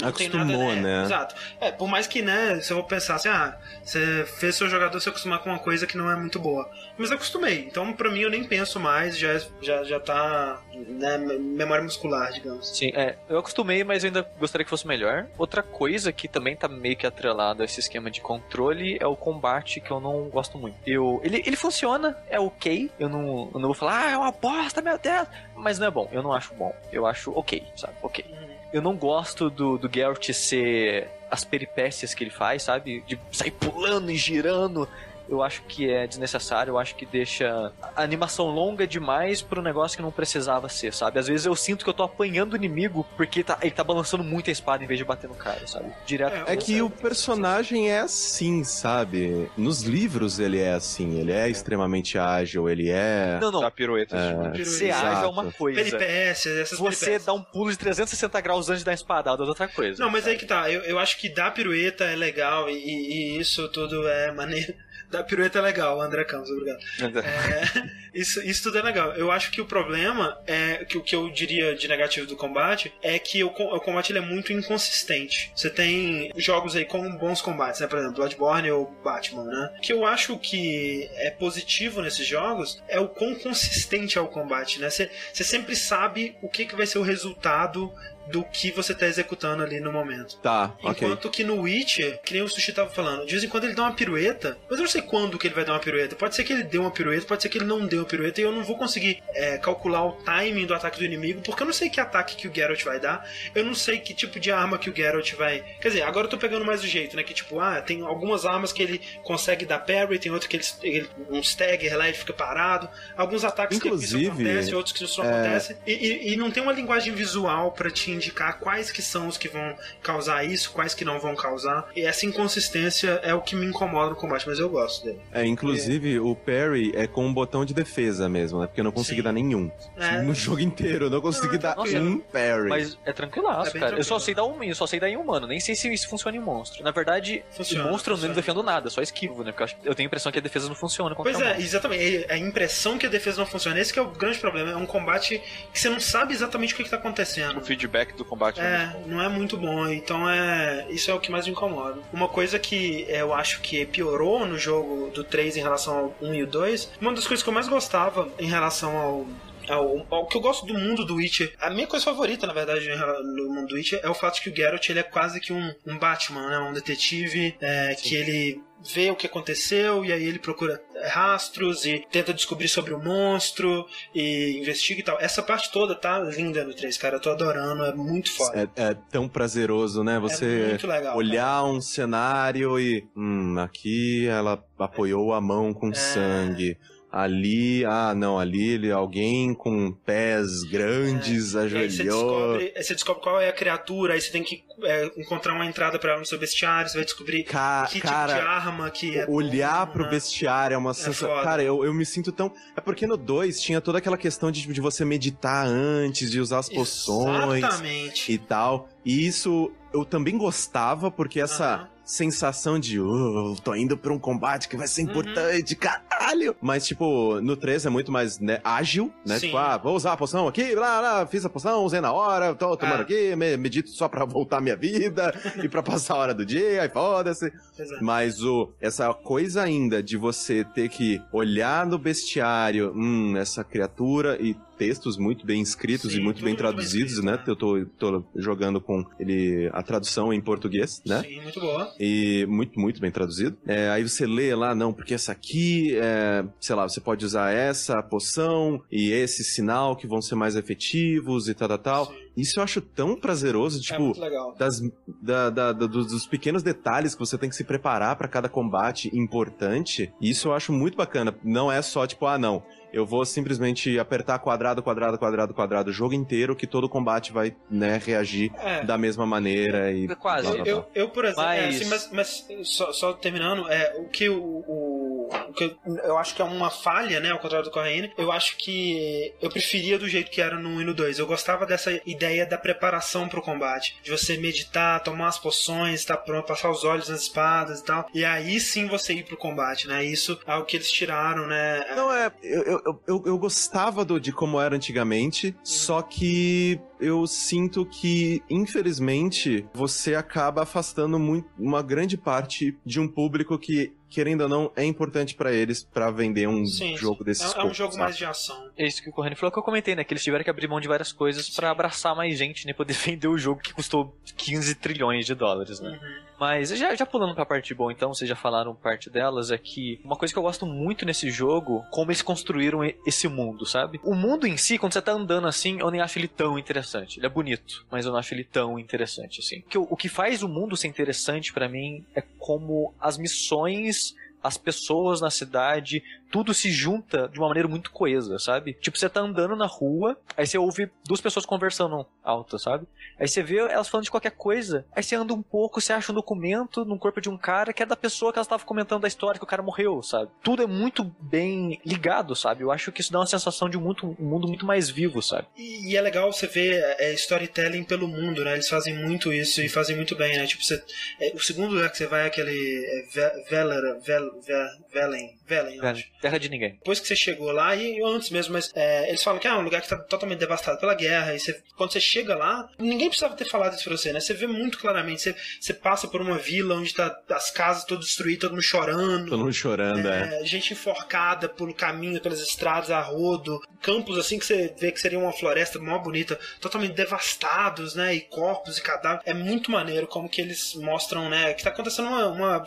Não tem nada, Acostumou, né? Exato. É, por mais que, né, se eu vou pensar assim, ah, você fez seu jogador se acostumar com uma coisa que não é muito boa. Mas acostumei, então pra mim eu nem penso mais, já, já, já tá, né, memória muscular, digamos. Sim, é, eu acostumei, mas eu ainda gostaria que fosse melhor. Outra coisa que também tá meio que atrelado a esse esquema de controle é o combate, que eu não gosto muito. Eu, ele, ele funciona, é ok, eu não, eu não vou falar, ah, é uma bosta, meu Deus, mas não é bom, eu não acho bom, eu acho ok, sabe, ok. Eu não gosto do, do Geralt ser as peripécias que ele faz, sabe? De sair pulando e girando. Eu acho que é desnecessário, eu acho que deixa a animação longa demais pro negócio que não precisava ser, sabe? Às vezes eu sinto que eu tô apanhando o inimigo porque tá, ele tá balançando muito a espada em vez de bater no cara, sabe? Direto. É, É que o personagem é assim, sabe? Nos livros ele é assim, ele é extremamente ágil, ele é. Não, não. Dá pirueta. É. tipo, Ser ágil é uma coisa. Peripécias, essas Você peripécias. dá um pulo de 360 graus antes de dar espadada é outra coisa. Não, mas aí que tá. Eu, eu acho que dar pirueta é legal e, e- e isso tudo é maneiro. Dar pirueta é legal, André Campos, obrigado. É, isso, isso tudo é legal. Eu acho que o problema é que o que eu diria de negativo do combate é que o, o combate ele é muito inconsistente. Você tem jogos aí com bons combates, né? Por exemplo, Bloodborne ou Batman, né? O que eu acho que é positivo nesses jogos é o quão consistente é o combate, né? Você você sempre sabe o que, que vai ser o resultado do que você tá executando ali no momento. Tá. Enquanto que no Witcher, que nem o Sushi tava falando, de vez em quando ele dá uma pirueta, mas eu não sei quando que ele vai dar uma pirueta. Pode ser que ele dê uma pirueta, pode ser que ele não dê uma pirueta, e eu não vou conseguir é, calcular o timing do ataque do inimigo, porque eu não sei que ataque que o Geralt vai dar, eu não sei que tipo de arma que o Geralt vai. Quer dizer, agora eu tô pegando mais o jeito, né? Que tipo, ah, tem algumas armas que ele consegue dar parry, tem outras que ele, ele um stagger lá, ele fica parado. Alguns ataques Inclusive, que isso acontece, outros que isso não é... acontece. E, e, e não tem uma linguagem visual para te indicar quais que são os que vão causar isso, quais que não vão causar. E essa inconsistência é o que me incomoda no combate, mas eu gosto dele. É, inclusive o parry é com um botão de defesa mesmo, né? Porque eu não consegui Sim. dar nenhum. É. No jogo inteiro, eu não consegui dar Nossa, um parry. Mas é tranquilaço, É cara. Eu só tranquilo. sei dar um, eu só sei dar em humano. Nem sei se isso funciona em monstro. Na verdade, Funciona, em monstro eu não funciona. defendo nada, só esquivo, né? Porque eu, acho- eu tenho a impressão que a defesa não funciona contra Pois é, monstro. exatamente. A impressão que a defesa não funciona. Esse que é o grande problema. É um combate que você não sabe exatamente o que, que tá acontecendo. O feedback do combate é muito É, não é muito bom, então é. Isso é o que mais me incomoda. Uma coisa que eu acho que piorou no jogo do 3 em relação ao 1 e o 2, uma das coisas que eu mais gostava em relação ao. Ao, ao que eu gosto do mundo do Witcher, a minha coisa favorita, na verdade, no mundo do Witcher é o fato que o Geralt ele é quase que um, um Batman, né? um detetive, é, que ele vê o que aconteceu e aí ele procura rastros e tenta descobrir sobre o monstro e investiga e tal. Essa parte toda tá linda no 3, cara. Eu tô adorando, é muito foda. É, é tão prazeroso, né? É Você muito legal. olhar um cenário e. Hum, aqui ela apoiou a mão com É. sangue. Ali, ah, não, ali ele, alguém com pés grandes E aí você ajoelhou. descobre, aí você descobre qual é a criatura, aí você tem que é, encontrar uma entrada pra ela no seu bestiário, você vai descobrir Ca- que cara, tipo de arma que é. olhar bom, pro né? bestiário é uma sensação. foda. Cara, eu, eu me sinto tão. É porque no 2 tinha toda aquela questão de, de você meditar antes, de usar as poções Exatamente. e tal. E isso eu também gostava, porque essa Aham. Sensação de, uh, tô indo pra um combate que vai ser Uhum. importante, caralho. Mas, tipo, no 3 é muito mais né, ágil, né? Sim. Tipo, ah, vou usar a poção aqui, blá, blá, fiz a poção, usei na hora, tô tomando Ah. aqui, me- medito só pra voltar minha vida e pra passar a hora do dia, aí foda-se. Mas o, essa coisa ainda de você ter que olhar no bestiário, hum, essa criatura e textos muito bem escritos Sim, e muito bem muito bem traduzidos, né? Eu tô, tô jogando com ele a tradução em português, né? Sim, muito boa. E muito, muito bem traduzido. É, aí você lê lá, não, porque essa aqui, é, sei lá, você pode usar essa poção e esse sinal que vão ser mais efetivos e tal, tal, tal. Sim. Isso eu acho tão prazeroso, é tipo, legal. das, da- da- da- dos, dos pequenos detalhes que você tem que se preparar pra cada combate importante. Isso eu acho muito bacana. Não é só tipo, ah, não. Eu vou simplesmente apertar quadrado, quadrado, quadrado, quadrado o jogo inteiro que todo combate vai, né, reagir É. da mesma maneira e Quase. blá, blá, blá. Eu, eu, por exemplo, é, Mas- assim, mas, mas só, só terminando, é, o que o, o que eu, acho que é uma falha, né, ao contrário do Corraine, eu acho que eu preferia do jeito que era no 1 e no 2. Eu gostava dessa ideia da preparação pro combate, de você meditar, tomar as poções, estar pronto, passar os olhos nas espadas e tal, e aí sim você ir pro combate, né, isso é o que eles tiraram, né, Não, é. Eu, eu, eu, eu gostava do, de como era antigamente, só que eu sinto que, infelizmente, você acaba afastando muito, uma grande parte de um público que, querendo ou não, é importante pra eles pra vender um Sim, jogo desse é, é um jogo sabe? mais de ação. É isso que o Corrêne falou que eu comentei, né? Que eles tiveram que abrir mão de várias coisas pra abraçar mais gente, né? Poder vender o jogo que custou 15 trilhões de dólares, né? Uhum. Mas já, já pulando pra parte boa, então, vocês já falaram parte delas, é que uma coisa que eu gosto muito nesse jogo, como eles construíram esse mundo, sabe? O mundo em si, quando você tá andando assim, eu nem acho ele tão interessante. Ele é bonito, mas eu não acho ele tão interessante assim. O, o que faz o mundo ser interessante pra mim é como as missões as pessoas na cidade, tudo se junta de uma maneira muito coesa, sabe? Tipo, você tá andando na rua, aí você ouve duas pessoas conversando alto, sabe? Aí você vê elas falando de qualquer coisa, aí você anda um pouco, você acha um documento no corpo de um cara que é da pessoa que elas estavam comentando da história que o cara morreu, sabe? Tudo é muito bem ligado, sabe? Eu acho que isso dá uma sensação de um mundo, um mundo muito mais vivo, sabe? E, e é legal você ver é, storytelling pelo mundo, né? Eles fazem muito isso e fazem muito bem, né? Tipo, você, é, o segundo lugar que você vai é aquele é, Ve- Velera, Vel, Ve- Velen, Velen, Velen. Terra de ninguém. Depois que você chegou lá, e antes mesmo, mas é, eles falam que é um lugar que tá totalmente devastado pela guerra, e você, quando você chega lá, ninguém precisava ter falado isso pra você, né? Você vê muito claramente, você, você passa por uma vila onde tá as casas todas destruídas, todo mundo chorando. Todo mundo chorando, é. É, gente enforcada pelo caminho, pelas estradas a rodo, campos assim que você vê que seria uma floresta mó bonita, totalmente devastados, né? E corpos e cadáveres. É muito maneiro como que eles mostram, né? Que tá acontecendo uma, uma,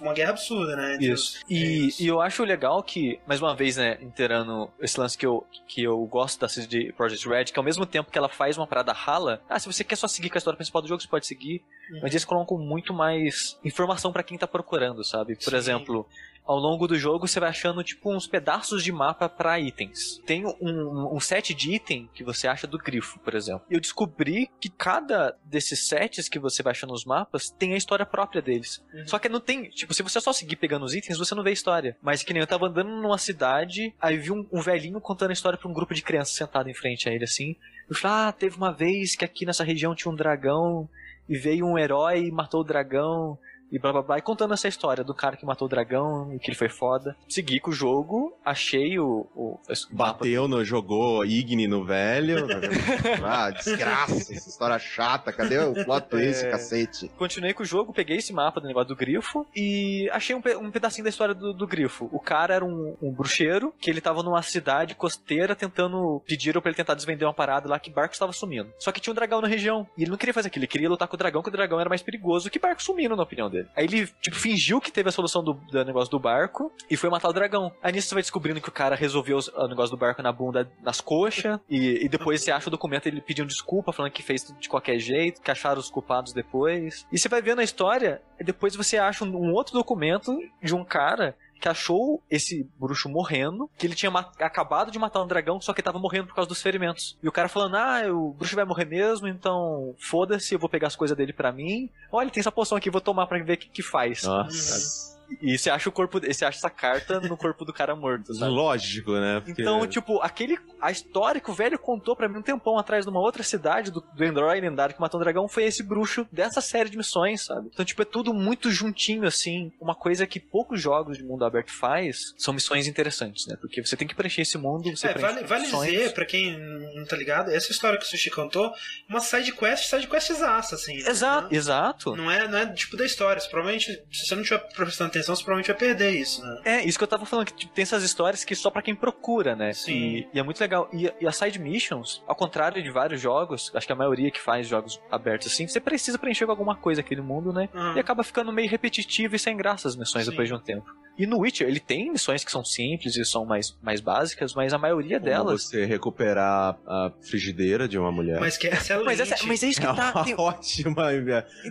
uma guerra absurda, né? Isso. os- E, isso. e eu acho legal que, mais uma vez, né, inteirando esse lance que eu, que eu gosto da CD Project Red, que ao mesmo tempo que ela faz uma parada rala, ah, se você quer só seguir com a história principal do jogo, você pode seguir, Uhum. mas eles colocam muito mais informação pra quem tá procurando, sabe? Por Sim. exemplo, ao longo do jogo você vai achando tipo uns pedaços de mapa pra itens. Tem um, um set de item que você acha do grifo, por exemplo. E eu descobri que cada desses sets que você vai achando nos mapas tem a história própria deles. Uhum. Só que não tem, tipo, se você só seguir pegando os itens, você não vê a história. Mas que nem eu tava andando numa cidade, aí vi um, um velhinho contando a história pra um grupo de crianças sentado em frente a ele assim. Eu falei, ah, teve uma vez que aqui nessa região tinha um dragão e veio um herói e matou o dragão. E blá blá blá, e contando essa história do cara que matou o dragão e que ele foi foda. Segui com o jogo, achei o. o Bateu, no, jogou Igni no velho. ah, desgraça, essa história chata. Cadê o plot twist, É. cacete? Continuei com o jogo, peguei esse mapa do negócio do grifo e achei um, um pedacinho da história do, do grifo. O cara era um, um bruxeiro que ele tava numa cidade costeira tentando. Pediram pra ele tentar desvender uma parada lá que barco estava sumindo. Só que tinha um dragão na região. E ele não queria fazer aquilo, ele queria lutar com o dragão, que o dragão era mais perigoso que barco sumindo, na opinião dele. Aí ele, tipo, fingiu que teve a solução do, do negócio do barco e foi matar o dragão. Aí nisso você vai descobrindo que o cara resolveu o negócio do barco na bunda, nas coxas, e, e depois você acha o documento ele pedindo desculpa, falando que fez de qualquer jeito, que acharam os culpados depois. E você vai vendo a história, e depois você acha um, um outro documento de um cara que achou esse bruxo morrendo, que ele tinha acabado de matar um dragão, só que tava morrendo por causa dos ferimentos. E o cara falando, ah, o bruxo vai morrer mesmo, então foda-se, eu vou pegar as coisas dele pra mim. Olha, tem essa poção aqui, vou tomar pra ver o que, que faz. Nossa. E você acha o corpo, você acha essa carta no corpo do cara morto, sabe? Lógico, né? Porque- Então, tipo, aquele. A história que o velho contou pra mim um tempão atrás numa outra cidade do, do Endroid lendário que matou um dragão foi esse bruxo dessa série de missões, sabe? Então, tipo, é tudo muito juntinho, assim. Uma coisa que poucos jogos de mundo aberto faz são missões interessantes, né? Porque você tem que preencher esse mundo, você É, preenche vale, vale missões. dizer, pra quem não tá ligado, essa história que o Sushi contou, uma side quest, side quest exaça, assim. Exato, né? exato. Não é, não é tipo da história. Provavelmente, se você não estiver prestando atenção, você provavelmente vai perder isso, né? É, isso que eu tava falando, que tipo, tem essas histórias que só pra quem procura, né? Sim. E, e é muito legal. E, e as side missions, ao contrário de vários jogos, acho que a maioria que faz jogos abertos assim, você precisa preencher com alguma coisa aquele mundo, né? Ah, E acaba ficando meio repetitivo e sem graça as missões Sim. depois de um tempo. E no Witcher, ele tem missões que são simples e são mais, mais básicas, mas a maioria Como delas. você recuperar a frigideira de uma mulher. Mas que é excelente. Mas, essa, mas é isso que é tá. uma tem- ótima.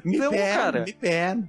Me Não, pega, cara. me pega.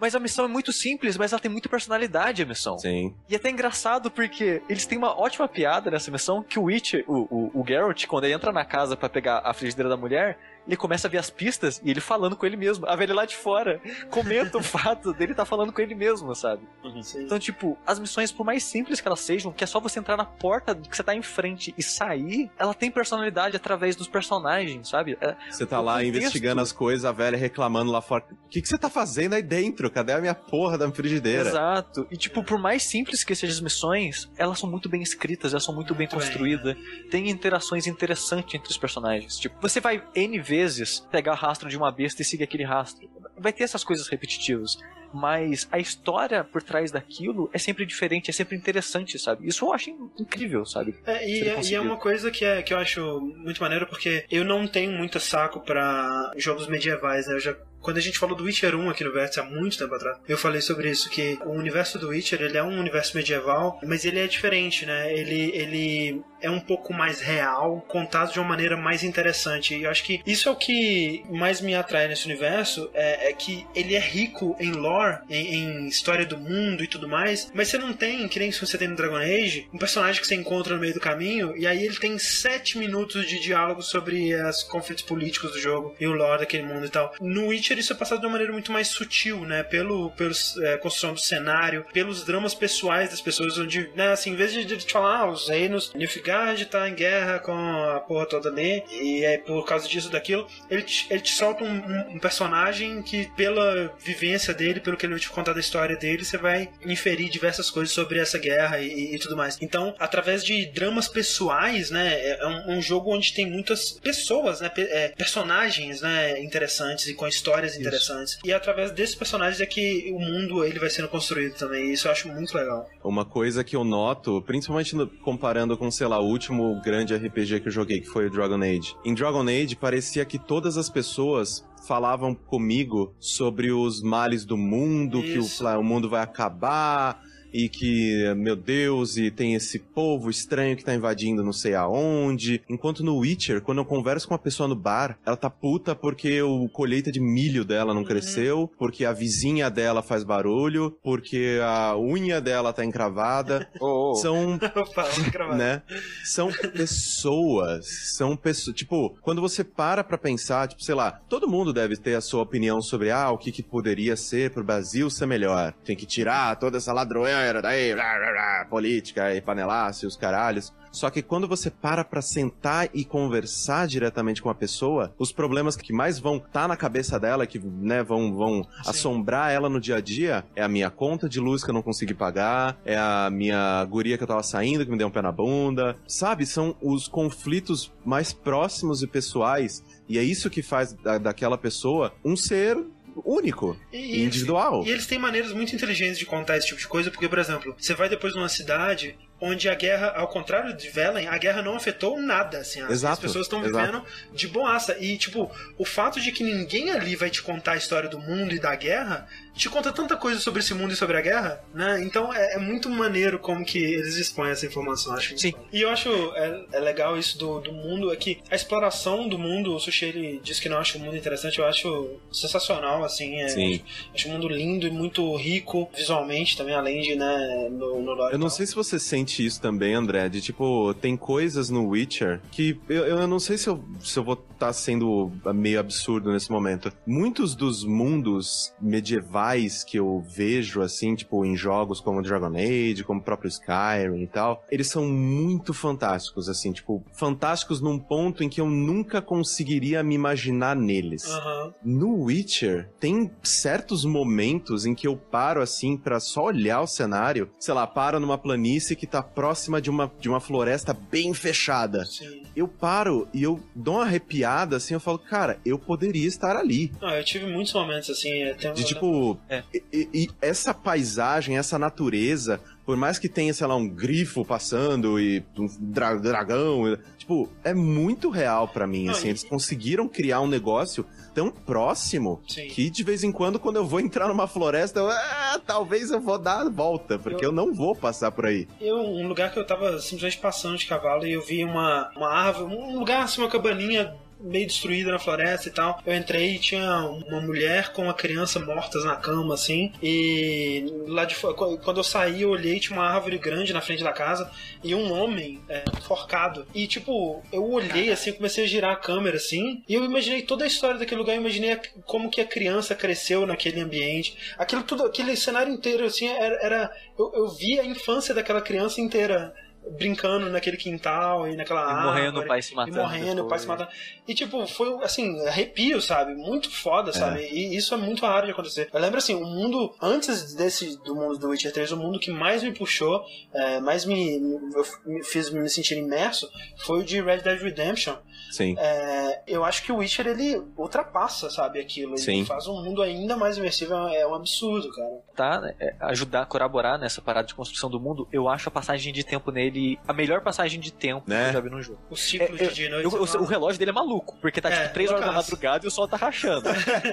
Mas a missão é muito simples, mas ela tem muita personalidade, a missão. Sim. E é até engraçado porque eles têm uma ótima piada nessa missão que o Witcher, o, o, o Geralt, quando ele entra na casa pra pegar a frigideira da mulher, ele começa a ver as pistas e ele falando com ele mesmo. A velha lá de fora comenta o fato dele tá falando com ele mesmo, sabe? Sim. Então, tipo, as missões, por mais simples que elas sejam, que é só você entrar na porta que você tá em frente e sair, ela tem personalidade através dos personagens, sabe? É- Você tá lá contexto- investigando as coisas, a velha reclamando lá fora. O que, que você tá fazendo aí dentro? Cadê a minha porra da frigideira? Exato. E, tipo, por mais simples que sejam as missões, elas são muito bem escritas, elas são muito bem construídas. Tem interações interessantes entre os personagens. Tipo, você vai N vezes pegar o rastro de uma besta e seguir aquele rastro. Vai ter essas coisas repetitivas. Mas a história por trás daquilo é sempre diferente, é sempre interessante, sabe? Isso eu acho in- incrível, sabe? É, e, é, e é uma coisa que, é, que eu acho muito maneiro, porque eu não tenho muito saco pra jogos medievais, né? Eu já, quando a gente falou do Witcher 1 aqui no Vértice há muito tempo atrás, eu falei sobre isso, que o universo do Witcher, ele é um universo medieval, mas ele é diferente, né? Ele, ele é um pouco mais real, contado de uma maneira mais interessante. E eu acho que isso é o que mais me atrai nesse universo, é, é que ele é rico em lore, em, em história do mundo e tudo mais, mas você não tem, que nem se você tem no Dragon Age, um personagem que você encontra no meio do caminho, e aí ele tem sete minutos de diálogo sobre os conflitos políticos do jogo e o lore daquele mundo e tal. No Witcher isso é passado de uma maneira muito mais sutil, né? Pelo, pelo é, construção do cenário, pelos dramas pessoais das pessoas, onde, né, assim, em vez de, de falar, ah, os reinos, Nilfgaard tá em guerra com a porra toda ali, e é por causa disso, daquilo, ele te, ele te solta um, um- personagem que, pela vivência dele, pelo que ele vai te contar da história dele, você vai inferir diversas coisas sobre essa guerra e, e tudo mais. Então, através de dramas pessoais, né, é, é um, um jogo onde tem muitas pessoas, né, é, personagens, né, interessantes e com histórias interessantes. E através desses personagens é que o mundo ele vai sendo construído também. E isso eu acho muito legal. Uma coisa que eu noto, principalmente no, comparando com, sei lá, o último grande RPG que eu joguei, que foi o Dragon Age. Em Dragon Age parecia que todas as pessoas falavam comigo sobre os males do mundo, Isso. que o, o mundo vai acabar e que, meu Deus, e tem esse povo estranho que tá invadindo não sei aonde. Enquanto no Witcher, quando eu converso com uma pessoa no bar, ela tá puta porque o colheita de milho dela não uhum. cresceu, porque a vizinha dela faz barulho, porque a unha dela tá encravada. oh, oh. São. né? São pessoas. São pessoas. Tipo, quando você para pra pensar, tipo, sei lá, todo mundo deve ter a sua opinião sobre ah, o que, que poderia ser pro Brasil ser melhor. Tem que tirar toda essa ladroeira era daí, blá, blá, blá, política e panelaço e os caralhos. Só que quando você para pra sentar e conversar diretamente com a pessoa, os problemas que mais vão estar tá na cabeça dela, que né, vão, vão assombrar ela no dia a dia, é a minha conta de luz que eu não consegui pagar, é a minha guria que eu tava saindo que me deu um pé na bunda. Sabe? São os conflitos mais próximos e pessoais. E é isso que faz da, daquela pessoa um ser único e, individual. E eles têm maneiras muito inteligentes de contar esse tipo de coisa, porque, por exemplo, você vai depois numa cidade onde a guerra, ao contrário de Velen, a guerra não afetou nada, assim. As, exato, as pessoas estão vivendo de boaça. E, tipo, o fato de que ninguém ali vai te contar a história do mundo e da guerra te conta tanta coisa sobre esse mundo e sobre a guerra, né? Então é, é muito maneiro como que eles expõem essa informação, acho. Sim. E eu acho é, é, legal isso do, do mundo, é que a exploração do mundo, o Sushi ele diz que não acha o mundo interessante, eu acho sensacional, assim. É, Sim. Acho, o mundo lindo e muito rico visualmente também, além de, né, no, no Eu não sei se você sente isso também, André, de tipo, tem coisas no Witcher que eu, eu não sei se eu, se eu vou estar tá sendo meio absurdo nesse momento. Muitos dos mundos medievais que eu vejo, assim, tipo, em jogos como Dragon Age, como o próprio Skyrim e tal, eles são muito fantásticos, assim, tipo, fantásticos num ponto em que eu nunca conseguiria me imaginar neles. Uhum. No Witcher, tem certos momentos em que eu paro, assim, para só olhar o cenário, sei lá, paro numa planície que tá próxima de uma, de uma floresta bem fechada. Sim. Eu paro e eu dou uma arrepiada, assim, eu falo, cara, eu poderia estar ali. Ah, eu tive muitos momentos, assim, de tipo, é. E, e, essa paisagem, essa natureza, por mais que tenha, sei lá, um grifo passando e um dra dragão, tipo, é muito real para mim, assim. Eles conseguiram criar um negócio tão próximo Sim. que de vez em quando, quando eu vou entrar numa floresta, eu, ah, talvez eu vou dar a volta, porque eu... eu... não vou passar por aí. Eu, um lugar que eu tava simplesmente passando de cavalo e eu vi uma, uma árvore, um lugar assim, uma cabaninha meio destruída na floresta e tal. Eu entrei e tinha uma mulher com uma criança mortas na cama, assim. E lá de fora, quando eu saí, eu olhei, tinha uma árvore grande na frente da casa e um homem é, forcado. E tipo, eu olhei assim, comecei a girar a câmera assim, e eu imaginei toda a história daquele lugar, eu imaginei como que a criança cresceu naquele ambiente. Aquilo tudo, aquele cenário inteiro assim, era, era eu, eu vi a infância daquela criança inteira brincando naquele quintal e naquela e árvore. Morrendo, o pai se matando. E morrendo, o pai se matando. E tipo, foi assim, arrepio, sabe? Muito foda, é. sabe? E isso é muito raro de acontecer. Eu lembro assim, o mundo, antes desse do mundo do Witcher 3, o mundo que mais me puxou, é, mais me, me, fez me sentir imerso, foi o de Red Dead Redemption. Sim. É, eu acho que o Witcher ele ultrapassa, sabe, aquilo. Ele Sim. faz um mundo ainda mais imersivo, é um absurdo, cara. Tá, né, é, ajudar a colaborar nessa parada de construção do mundo, eu acho a passagem de tempo nele a melhor passagem de tempo né? que eu já vi no jogo. O ciclo é, de dia e noite. O, o, o, relógio dele é maluco, porque tá tipo 3 horas da madrugada e o sol tá rachando.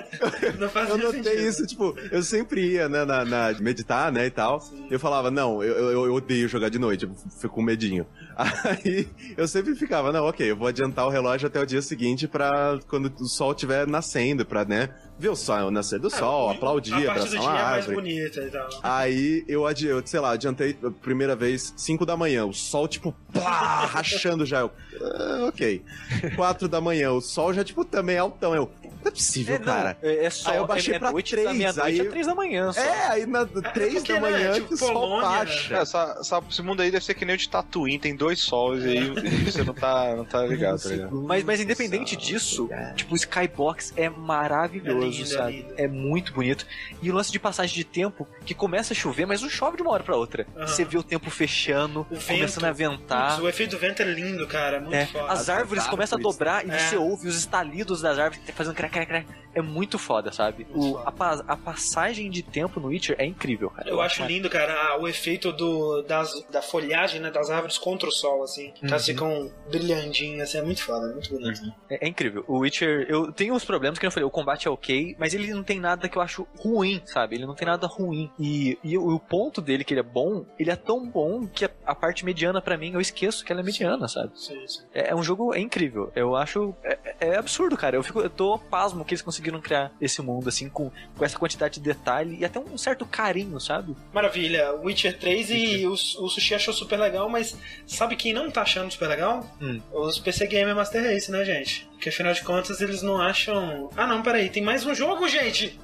não faz eu notei sentido. isso, tipo, eu sempre ia, né, na, na meditar, né, e tal. Sim. Eu falava, não, eu, eu, eu, odeio jogar de noite, eu fico com medinho. Aí eu sempre ficava, não, ok, eu vou adiantar o relógio até o dia seguinte pra quando o sol estiver nascendo, pra, né, ver o sol, o nascer do é, sol, o, aplaudir, a abraçar uma é árvore. bonita e tal. Aí eu, eu, sei lá, adiantei a primeira vez 5 da manhã, o sol, tipo, plá, rachando já. Eu, ah, ok. 4 da manhã, o sol já, tipo, também é altão. Eu, Não é possível, É, não, cara. é, é só Aí eu baixei é, é pra noite três, da meia-noite aí- é três da manhã. Só. É, aí na três porque, da né, manhã tipo, que o sol Polônia, baixa. É, essa, essa- esse mundo aí deve ser que nem o de Tatooine, tem dois sols e aí e você não tá, não tá ligado, tá ligado? Mas, mas independente disso, tipo, o Skybox é maravilhoso, É lindo, é sabe? É, muito bonito. E o lance de passagem de tempo, que começa a chover, mas não chove de uma hora pra outra. Aham. Você vê o tempo fechando, O vento. começando a ventar. Putz, o efeito do vento é lindo, cara. É muito É, foda. as árvores As começam a dobrar e É. você ouve os estalidos das árvores fazendo crack, crack, crack. É muito foda, sabe? Muito O, foda. a, a passagem de tempo no Witcher é incrível, cara. Eu acho lindo, cara, o efeito do, das, da folhagem, né, das árvores contra o sol, assim. Que elas Uhum. ficam brilhandinhas, assim, é muito foda, é muito bonito. É, é incrível. O Witcher, eu tenho uns problemas que eu falei, o combate é ok, mas ele não tem nada que eu acho ruim, sabe? Ele não tem nada ruim. E, e o, o ponto dele que ele é bom, ele é tão bom que a, a parte mediana pra mim eu esqueço que ela é mediana, sabe? Sim, sim. É, é um jogo é incrível. Eu acho é, é absurdo, cara. Eu fico eu tô pasmo que eles conseguiram criar esse mundo assim com, com essa quantidade de detalhe e até um certo carinho, sabe? Maravilha, Witcher 3 e o, o Sushi achou super legal, mas sabe quem não tá achando super legal? Hum. Os PC Gamer Master Race, né, gente? Porque afinal de contas eles não acham. Ah, não, peraí, tem mais um jogo, gente!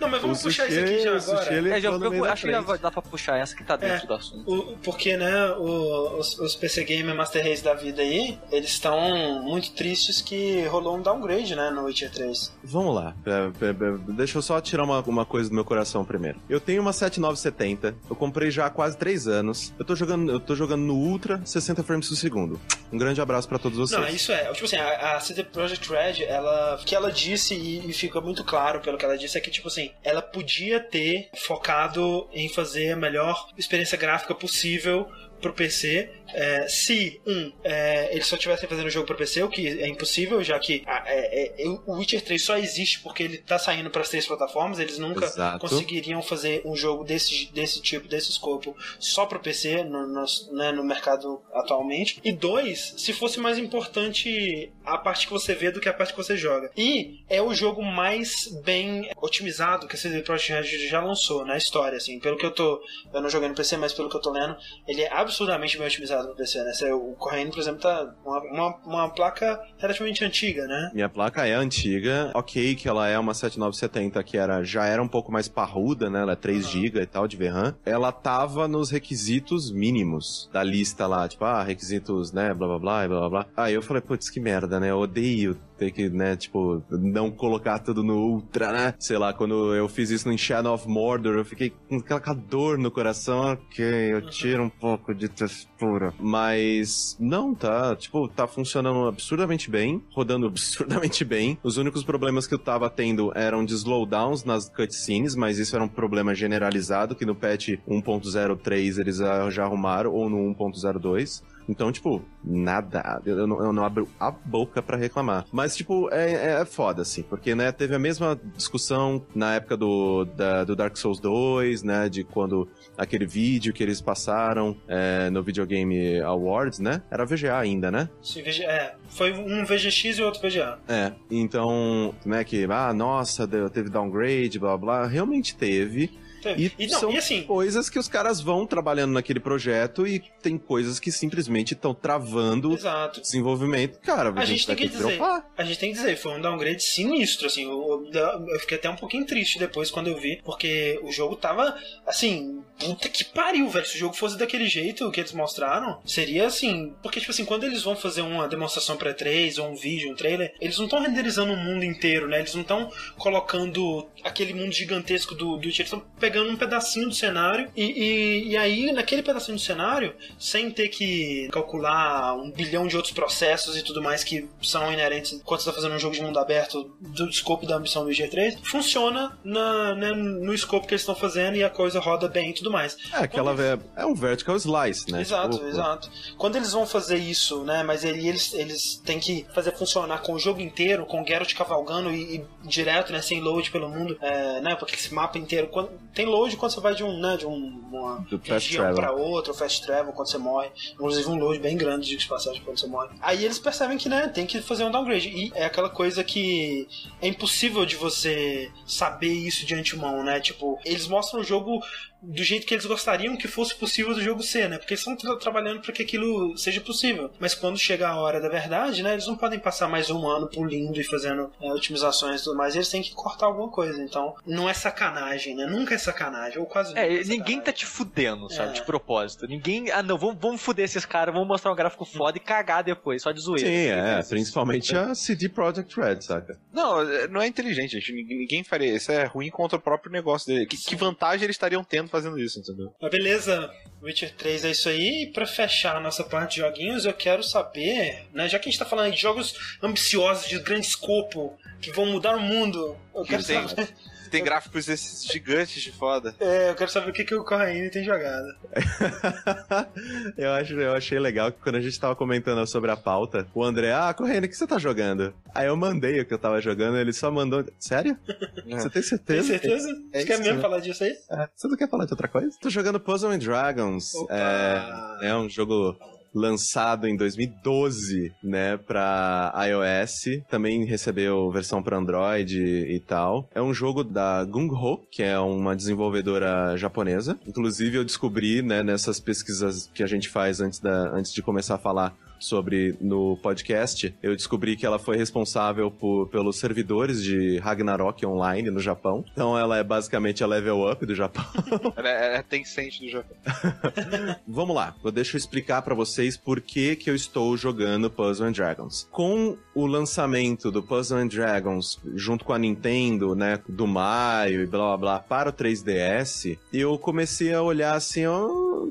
Não, mas vamos O puxar sushi- isso aqui já sushi, agora. ele É, já, eu, acho que já dá pra puxar essa que tá dentro É. do assunto. O- porque, né, o- os, os PC Gamer Master Race da vida aí, eles estão muito tristes que rolou um downgrade, né, no Witcher 3. Vamos lá. É, é, é, Deixa eu só tirar uma, uma coisa do meu coração primeiro. Eu tenho uma 7970, eu comprei já há quase 3 anos. Eu tô jogando, eu tô jogando no Ultra 60 frames por segundo. Um grande abraço pra todos vocês. Não, isso é. Tipo assim, a, a CD Projekt Red, ela. O que ela disse, e, e fica muito claro pelo que ela disse, é que, tipo assim, ela podia ter focado em fazer a melhor experiência gráfica possível pro PC. É, se, um, é, eles só estivessem fazendo o jogo pro PC, o que é impossível, já que a- é, é, o Witcher 3 só existe porque ele tá saindo pras três plataformas, eles nunca Exato. conseguiriam fazer um jogo desse, desse tipo, desse escopo, só pro PC no, no, né, no mercado atualmente. E dois, se fosse mais importante a parte que você vê do que a parte que você joga. E é o jogo mais bem otimizado que a CD Projekt Red já lançou na história, assim. Pelo que eu tô. Eu não joguei no PC, mas pelo que eu tô lendo, ele é absurdamente bem otimizado no PC, né? O Corraine, por exemplo, tá uma, uma, uma placa relativamente antiga, né? Minha placa é antiga, ok que ela é uma 7970 que era, já era um pouco mais parruda, né? Ela é 3 Aham. GB e tal de VRAM. Ela tava nos requisitos mínimos da lista lá, tipo, ah, requisitos, né, blá blá blá, e blá blá blá. Aí eu falei, putz, que merda, né? Eu odeio ter que, né, tipo, não colocar tudo no ultra, né? Sei lá, quando eu fiz isso no Shadow of Mordor, eu fiquei com aquela dor no coração, ok, eu tiro um pouco de textura. Mas, não, tá, tipo, tá funcionando absurdamente bem, rodando absurdamente bem. Os únicos problemas que eu tava tendo eram de slowdowns nas cutscenes, mas isso era um problema generalizado, que no patch 1.03 eles já arrumaram, ou no 1.02. Então, tipo, nada. Eu não, eu não abro a boca pra reclamar. Mas, tipo, é, é foda, assim. Porque, né, teve a mesma discussão na época do, da- do Dark Souls 2, né? De quando aquele vídeo que eles passaram é, no Videogame Awards, né? Era VGA ainda, né? É, foi um VGX e outro VGA. É. Então, né, que, ah, nossa, teve downgrade, blá blá. Realmente teve. E, E, não, são e assim, coisas que os caras vão trabalhando naquele projeto e tem coisas que simplesmente estão travando exato. o desenvolvimento. Cara, a, A gente tem vai que ter dizer, a gente tem que dizer, foi um downgrade sinistro, assim, eu- eu fiquei até um pouquinho triste depois quando eu vi, porque o jogo tava, assim, puta que pariu, velho, se o jogo fosse daquele jeito que eles mostraram, seria assim, porque, tipo assim, quando eles vão fazer uma demonstração pra E3, ou um vídeo, um trailer, eles não estão renderizando o mundo inteiro, né, eles não estão colocando aquele mundo gigantesco do, do eles estão pegando um pedacinho do cenário, e, e, e aí, naquele pedacinho do cenário, sem ter que calcular um bilhão de outros processos e tudo mais que são inerentes quando você está fazendo um jogo de mundo aberto do escopo da ambição do IG3, funciona na, né, no escopo que eles estão fazendo e a coisa roda bem tudo mais. É, aquela ve- é um vertical slice, né? Exato, Tipo, exato. Quando eles vão fazer isso, né? Mas ele- eles, eles têm que fazer funcionar com o jogo inteiro, com o Geralt cavalgando e, e direto, né? Sem load pelo mundo, é, né? Porque esse mapa inteiro. Quando, tem load quando você vai de um, né? De um, uma Do região pra outra, fast travel, quando você morre. Inclusive um load bem grande de passagem quando você morre. Aí eles percebem que, né? Tem que fazer um downgrade. E é aquela coisa que é impossível de você saber isso de antemão, né? Tipo, eles mostram o jogo do jeito que eles gostariam que fosse possível do jogo ser, né? Porque eles estão tra trabalhando para que aquilo seja possível. Mas quando chega a hora da verdade, né? Eles não podem passar mais um ano pulindo e fazendo é, otimizações e tudo mais. Eles têm que cortar alguma coisa. Então, não é sacanagem, né? Nunca é sacanagem, ou quase É, nunca ninguém tá te fudendo, sabe? É. De propósito. Ninguém. Ah, não, vamos, vamos fuder esses caras, vamos mostrar um gráfico foda e cagar depois, só de zoeira. Sim, é, Isso. principalmente a CD Projekt Red, saca? Não, é- não é inteligente, gente. Ninguém, ninguém faria isso. É ruim contra o próprio negócio dele. Que, que vantagem eles estariam tendo fazendo isso, entendeu? Mas beleza, Witcher 3 é isso aí. E pra fechar a nossa parte de joguinhos, eu quero saber, né? Já que a gente tá falando de jogos ambiciosos, de grande escopo, que vão mudar o mundo, eu quero tem- saber. Tem gráficos esses gigantes de foda. É, eu quero saber o que, que o Corraine tem jogado. eu, acho, eu achei legal que quando a gente tava comentando sobre a pauta, o André, ah, Correndo, o que você tá jogando? Aí eu mandei o que eu tava jogando, ele só mandou. Sério? Você tem Tem certeza? certeza? É Você quer isso, mesmo né? falar disso aí? É, você não quer falar de outra coisa? Tô jogando Puzzle and Dragons. Opa! É, é um jogo lançado em 2012, né, pra iOS. Também recebeu versão para Android e tal. É um jogo da Gung Ho, que é uma desenvolvedora japonesa. Inclusive eu descobri, né, nessas pesquisas que a gente faz antes, da, antes de começar a falar sobre no podcast, eu descobri que ela foi responsável por, pelos servidores de Ragnarok Online no Japão. Então ela é basicamente a level up do Japão. Ela é, é Tencent do Japão. Vamos lá, eu deixo eu explicar pra vocês por que, que eu estou jogando Puzzle and Dragons. Com o lançamento do Puzzle and Dragons junto com a Nintendo, né, do Mario e blá blá blá para o 3DS, eu comecei a olhar assim,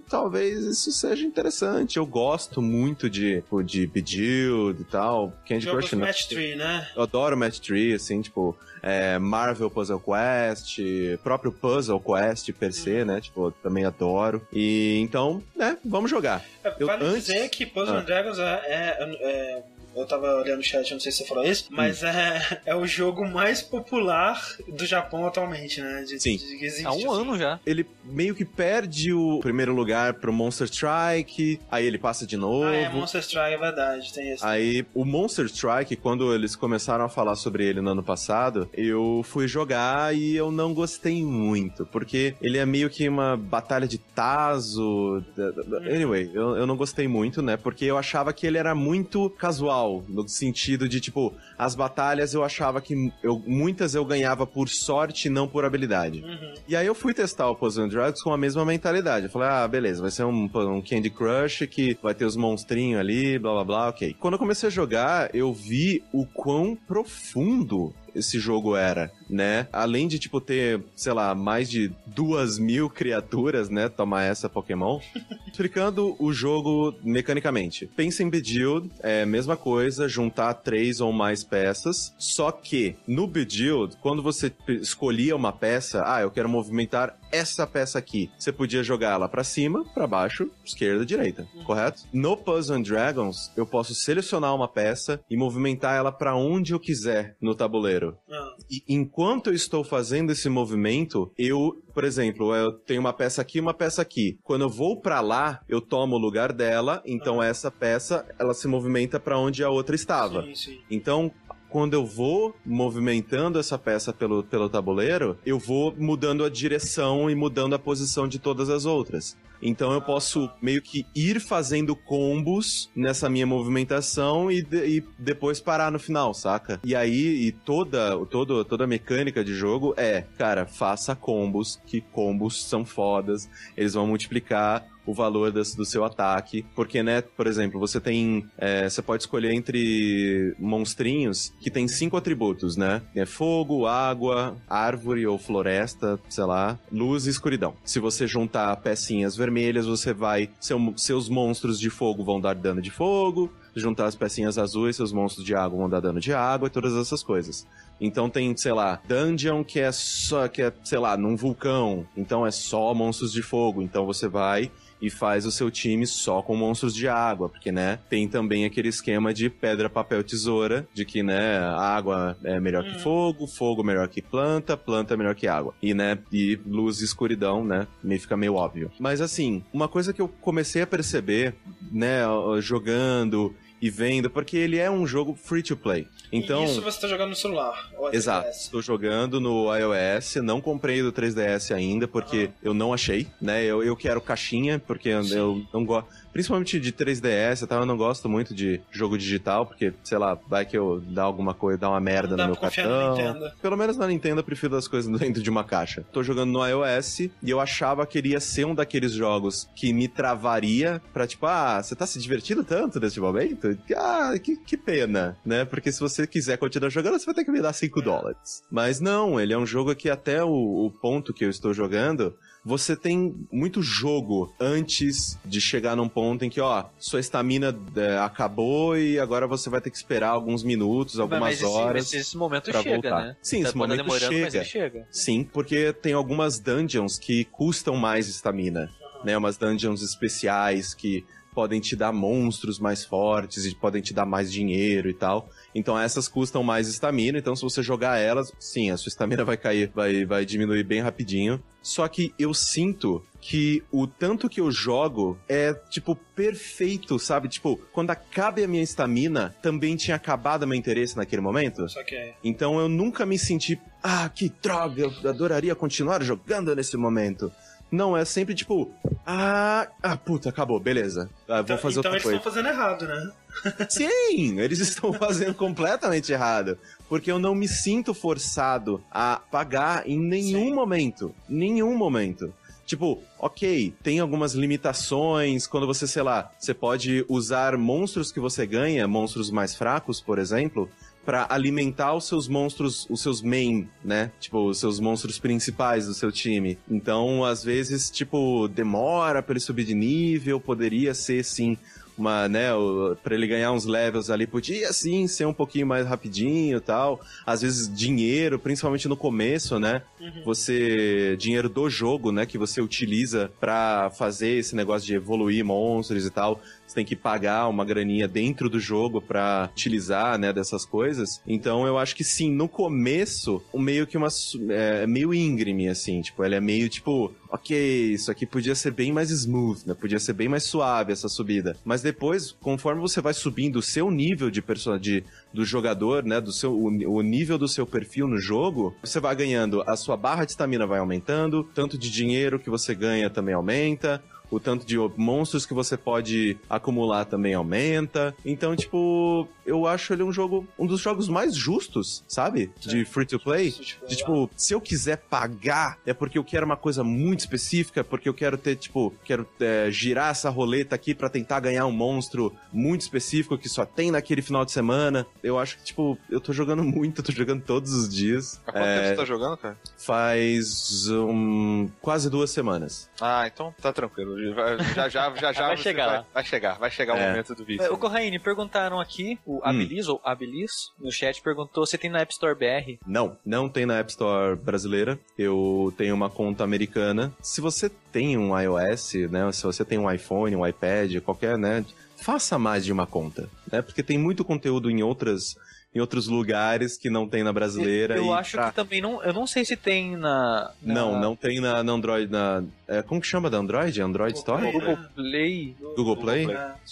talvez isso seja interessante. Eu gosto muito de, tipo, de Bejeweled e tal, Candy Jogos Crush não. Match 3, né? Eu adoro Match 3, assim, tipo, é, Marvel Puzzle Quest, próprio Puzzle Quest per se, né? Tipo, também adoro. E então, né, vamos jogar. Eu- vale antes- dizer que Puzzle Ah. and Dragons é, é- é- Eu tava olhando o chat, não sei se você falou isso, mas Hum. é, é o jogo mais popular do Japão atualmente, né? De, Sim. de- que existe, Há um assim. ano já. Ele meio que perde o primeiro lugar pro Monster Strike, aí ele passa de novo. Ah, é, Monster Strike, é verdade, tem esse. Aí, o Monster Strike, quando eles começaram a falar sobre ele no ano passado, eu fui jogar e eu não gostei muito, porque ele é meio que uma batalha de Tazo. da- Anyway, eu, eu não gostei muito, né? Porque eu achava que ele era muito casual, no sentido de, tipo, as batalhas eu achava que eu, muitas eu ganhava por sorte e não por habilidade. Uhum. E aí eu fui testar o Puzzle Dragons com a mesma mentalidade. Eu falei, ah, beleza, vai ser um, um Candy Crush que vai ter os monstrinhos ali, blá blá blá, ok. Quando eu comecei a jogar, eu vi o quão profundo esse jogo era, né? Além de, tipo, ter, sei lá, mais de duas mil criaturas, né? Toma essa, Pokémon. Explicando o jogo mecanicamente. Pensa em Bejeweled, é a mesma coisa, juntar três ou mais peças, só que no Bejeweled, quando você escolhia uma peça, ah, eu quero movimentar essa peça aqui, você podia jogar ela pra cima, pra baixo, esquerda, direita, correto? No Puzzle and Dragons, eu posso selecionar uma peça e movimentar ela pra onde eu quiser no tabuleiro. Ah, E enquanto eu estou fazendo esse movimento, eu, por exemplo, eu tenho uma peça aqui e uma peça aqui. Quando eu vou pra lá, eu tomo o lugar dela, então essa peça, ela se movimenta pra onde a outra estava. sim, sim. Então, quando eu vou movimentando essa peça pelo, pelo tabuleiro, eu vou mudando a direção e mudando a posição de todas as outras. Então eu posso meio que ir fazendo combos nessa minha movimentação e, de- e depois parar no final, saca? E aí, e toda, todo, toda a mecânica de jogo é, cara, faça combos, que combos são fodas, eles vão multiplicar o valor das- do seu ataque. Porque, né, por exemplo, você tem. é, você pode escolher entre monstrinhos que tem cinco atributos, né? É fogo, água, árvore ou floresta, sei lá, luz e escuridão. Se você juntar pecinhas vermelhas, você vai. seu- seus monstros de fogo vão dar dano de fogo. Juntar as pecinhas azuis, seus monstros de água vão dar dano de água e todas essas coisas. Então tem, sei lá, dungeon que é só, que é, sei lá, num vulcão. Então é só monstros de fogo. Então você vai e faz o seu time só com monstros de água, porque, né, tem também aquele esquema de pedra, papel, tesoura, de que, né, água é melhor que Hum. fogo, fogo melhor que planta, planta melhor que água. E, né, e luz e escuridão, né, meio fica meio óbvio. Mas, assim, uma coisa que eu comecei a perceber, né, jogando e vendo, porque ele é um jogo free to play. Então, E isso você tá jogando no celular. é Exato. 3DS? Estou jogando no iOS, não comprei do 3DS ainda, porque eu não achei, né? Eu, eu quero caixinha, porque Sim. eu não gosto. Principalmente de 3DS, tá? eu não gosto muito de jogo digital, porque, sei lá, vai que eu dá alguma coisa, dá uma merda Não no meu cartão. Pelo menos na Nintendo eu prefiro as coisas dentro de uma caixa. Tô jogando no iOS e eu achava que iria ser um daqueles jogos que me travaria pra tipo, ah, você tá se divertindo tanto nesse momento? Ah, que, que pena, né? Porque se você quiser continuar jogando, você vai ter que me dar 5 dólares. Mas não, ele é um jogo que até o, o ponto que eu estou jogando, você tem muito jogo antes de chegar num ponto em que, ó, sua estamina é, acabou e agora você vai ter que esperar alguns minutos, algumas mas esse, horas. mas esse momento chega, voltar. né? Sim, Tá- esse momento chega. chega. Sim, porque tem algumas dungeons que custam mais estamina, né? Umas dungeons especiais que podem te dar monstros mais fortes e podem te dar mais dinheiro e tal. Então essas custam mais estamina, então se você jogar elas, sim, a sua estamina vai cair, vai, vai diminuir bem rapidinho. Só que eu sinto que o tanto que eu jogo é, tipo, perfeito, sabe? Tipo, quando acabe a minha estamina, também tinha acabado meu interesse naquele momento. Só que é. Então eu nunca me senti, ah, que droga, eu adoraria continuar jogando nesse momento. Não, é sempre tipo, ah, ah puta, acabou, beleza. Ah, vou Então, fazer então outra eles coisa. estão fazendo errado, né? Sim, eles estão fazendo completamente errado. Porque eu não me sinto forçado a pagar em nenhum Sim. momento. Nenhum momento. Tipo, ok, tem algumas limitações. Quando você, sei lá, você pode usar monstros que você ganha, monstros mais fracos, por exemplo, pra alimentar os seus monstros, os seus main, né? Tipo, os seus monstros principais do seu time. Então, às vezes, tipo, demora pra ele subir de nível, poderia ser sim uma, né, pra ele ganhar uns levels ali, podia sim ser um pouquinho mais rapidinho e tal. Às vezes dinheiro, principalmente no começo, né? Uhum. Você dinheiro do jogo, né, que você utiliza pra fazer esse negócio de evoluir monstros e tal. Você tem que pagar uma graninha dentro do jogo pra utilizar, né, dessas coisas. Então eu acho que sim, no começo, meio que uma su- é meio íngreme assim, tipo, ele é meio tipo, OK, isso aqui podia ser bem mais smooth, né? Podia ser bem mais suave essa subida. Mas depois, conforme você vai subindo o seu nível de persona de do jogador, né, do seu o, o nível do seu perfil no jogo, você vai ganhando, a sua barra de estamina vai aumentando, tanto de dinheiro que você ganha também aumenta, o tanto de monstros que você pode acumular também aumenta. Então, tipo, eu acho ele um jogo, um dos jogos mais justos, sabe? De free to play. De tipo, se eu quiser pagar, é porque eu quero uma coisa muito específica, é porque eu quero ter, tipo, quero é, girar essa roleta aqui pra tentar ganhar um monstro muito específico que só tem naquele final de semana. Eu acho que, tipo, eu tô jogando muito, eu tô jogando todos os dias. Há quanto É, tempo você tá jogando, cara? Faz um, quase duas semanas. Ah, então tá tranquilo. Vai- Já já, já, já Vai chegar vai, lá. vai chegar, vai chegar o É. momento do vídeo. O Corraine, perguntaram aqui, o Abilis, ou Abilis, no chat, perguntou se tem na App Store BR. Não, não tem na App Store brasileira. Eu tenho uma conta americana. Se você tem um iOS, né? Se você tem um iPhone, um iPad, qualquer, né? Faça mais de uma conta, né? Porque tem muito conteúdo em outras em outros lugares que não tem na brasileira. Eu e acho pra- que também não. Eu não sei se tem na. na Não, não tem na, na Android. Na, é, como que chama da Android? Android Store? Google Play. Google Play?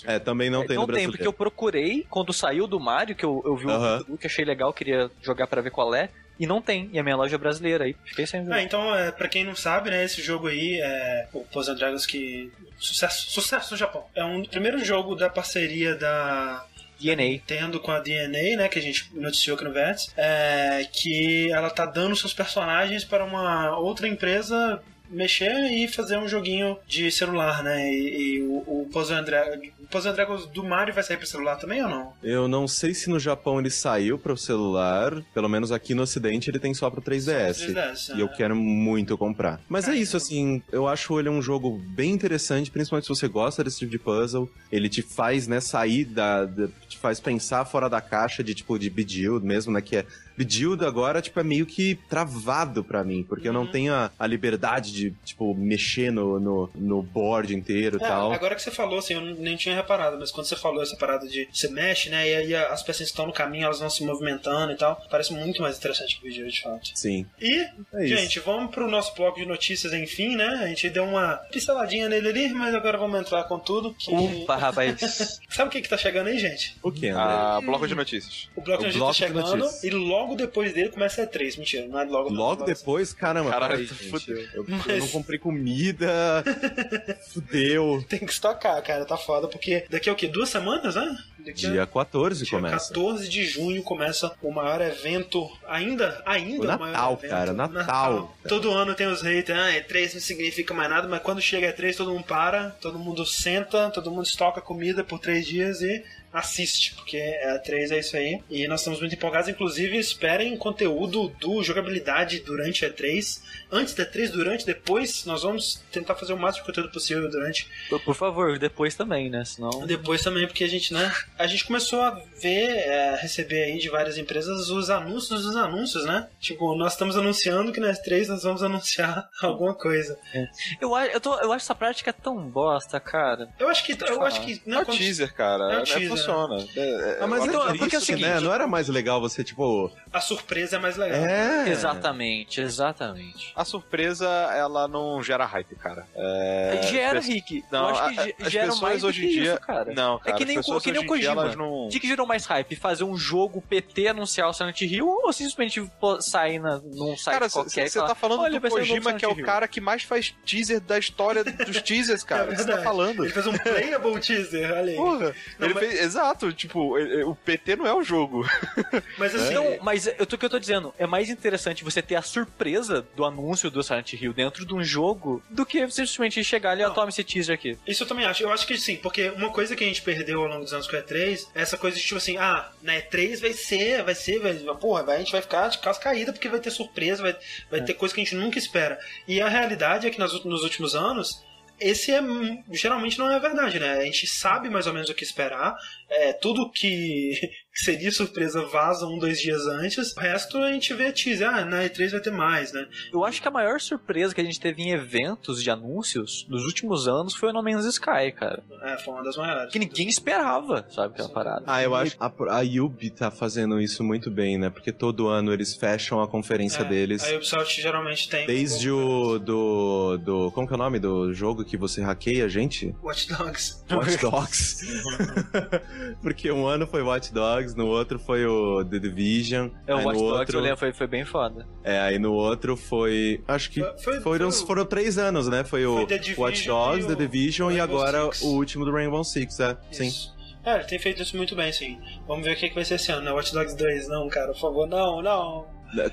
É. É, também não tem não no tem, brasileiro. porque eu procurei quando saiu do Mario, que eu, eu vi o Aham. vídeo que achei legal, queria jogar pra ver qual é. E não tem. E a minha loja é brasileira aí. Fiquei sem ver. Ah, então, é, pra quem não sabe, né, esse jogo aí é o Puzzle Dragons que. Sucesso, sucesso no Japão. É um primeiro jogo da parceria da DNA. Nintendo com a DNA, né, que a gente noticiou aqui no Vértice, é, que ela tá dando seus personagens para uma outra empresa mexer e fazer um joguinho de celular, né? E, e o, o Puzzle and Dragons, o Puzzle and Dragons do Mario vai sair para celular também ou não? Eu não sei se no Japão ele saiu para o celular, pelo menos aqui no ocidente ele tem só pro 3DS. 3DS, E eu né? quero muito comprar. Mas é isso, assim, eu acho ele um jogo bem interessante, principalmente se você gosta desse tipo de puzzle. Ele te faz, né, sair da. da- te faz pensar fora da caixa de tipo de Bejeweled mesmo, né? Que é Bejeweled agora, tipo, é meio que travado pra mim, porque eu não Uhum. tenho a, a liberdade de, tipo, mexer no, no, no board inteiro e É, tal. agora que você falou, assim, eu nem tinha reparado, mas quando você falou essa parada de você mexe, né, e aí as peças estão no caminho, elas vão se movimentando e tal, parece muito mais interessante que o vídeo, de fato. Sim. E, É isso. gente, vamos pro nosso bloco de notícias, enfim, né? A gente deu uma pinceladinha nele ali, mas agora vamos entrar com tudo. Que... Ufa, rapaz. Sabe o que que tá chegando aí, gente? O que, André? Ah, bloco de notícias. O bloco O de notícias tá chegando notícias. e logo depois dele começa a E3. Mentira, não é logo Logo depois, caramba, Caralho, peraí, gente, fudeu. eu, eu Mas- não comprei comida, fudeu. Tem que estocar, cara, tá foda, porque daqui a o quê? Duas semanas, né? Daqui a- Dia 14 Dia começa. 14 de junho começa o maior evento, ainda, ainda O o maior Natal, evento. cara, Natal, cara. Todo ano tem os haters, ah, E3 não significa mais nada, mas quando chega E3 todo mundo para, todo mundo senta, todo mundo estoca comida por três dias e assiste, porque a 3 é isso aí. E nós estamos muito empolgados, inclusive esperem conteúdo do jogabilidade durante a E3, antes da E3, durante, depois, nós vamos tentar fazer o máximo de conteúdo possível durante Por, por favor, depois também, né? Senão. depois também, porque a gente, né? A gente começou a ver, é, receber aí de várias empresas os anúncios dos anúncios, né? Tipo, nós estamos anunciando que nas três nós vamos anunciar alguma coisa. Eu, acho- eu, tô, eu acho essa prática tão bosta, cara. Eu acho que. Eu acho que. É Não, o teaser, cara. É o É, teaser, funciona. É, é, Ah, mas então, é que porque é o seguinte- né? Não era mais legal você, tipo... A surpresa é mais legal. É... Exatamente, exatamente. A surpresa, ela não gera hype, cara. É, gera, as Rick. Não, eu acho que a- ge- as gera pessoas mais hoje em dia- isso, cara. Não, cara. é que nem, as o, pessoas que nem o Kojima. não... O que, gerou mais hype? Fazer um jogo PT anunciar o Silent Hill ou simplesmente sair na, num site Cara, qualquer? você tá falando "Olha, do Kojima, que é o Silent Hill." cara que mais faz teaser da história dos teasers, cara. O que você tá falando? Ele fez um playable teaser, olha aí. Porra, Não, ele mas- fez, exato, tipo, ele- o PT não é o jogo. Mas assim. Não, mas eu, tô- o que eu tô dizendo, é mais interessante você ter a surpresa do anúncio do Silent Hill dentro de um jogo do que simplesmente chegar ali e Não. toma esse teaser aqui. Isso eu também acho. Eu acho que sim, porque uma coisa que a gente perdeu ao longo dos anos com a E3 é essa coisa de tipo assim, ah, na E3 vai ser, vai ser, vai, porra, vai, a gente vai ficar de calça caída porque vai ter surpresa, vai, vai ter coisa que a gente nunca espera. E a realidade é que nas, nos últimos anos. Esse é geralmente não é verdade, né? A gente sabe mais ou menos o que esperar. É, tudo que seria surpresa vaza um, dois dias antes. O resto a gente vê teaser. Ah, na E3 vai ter mais, né? Eu acho que a maior surpresa que a gente teve em eventos de anúncios nos últimos anos foi o No Man's Sky, cara. É, foi uma das maiores. Que ninguém esperava, sabe, aquela parada. Ah, eu acho que a, a Yubi tá fazendo isso muito bem, né? Porque todo ano eles fecham a conferência É, deles. A Ubisoft geralmente tem. Desde o do, do. Como que é o nome do jogo que você hackeia, gente? Watch Dogs. Watch Dogs. Porque um ano foi Watch Dogs, no outro foi o The Division. É, o Watch no Dogs outro, eu lembro, foi, foi bem foda. É, aí no outro foi. Acho que Foi- foi- foram, foi o- foram três anos, né? Foi o Foi The Division Watch Dogs, e The o Division e Rainbow agora Six. o último do Rainbow Six, é. Sim. Isso. É, ele tem feito isso muito bem, sim. Vamos ver o que, que vai ser esse ano, né? Watch Dogs 2. Não, cara, por favor, não, não.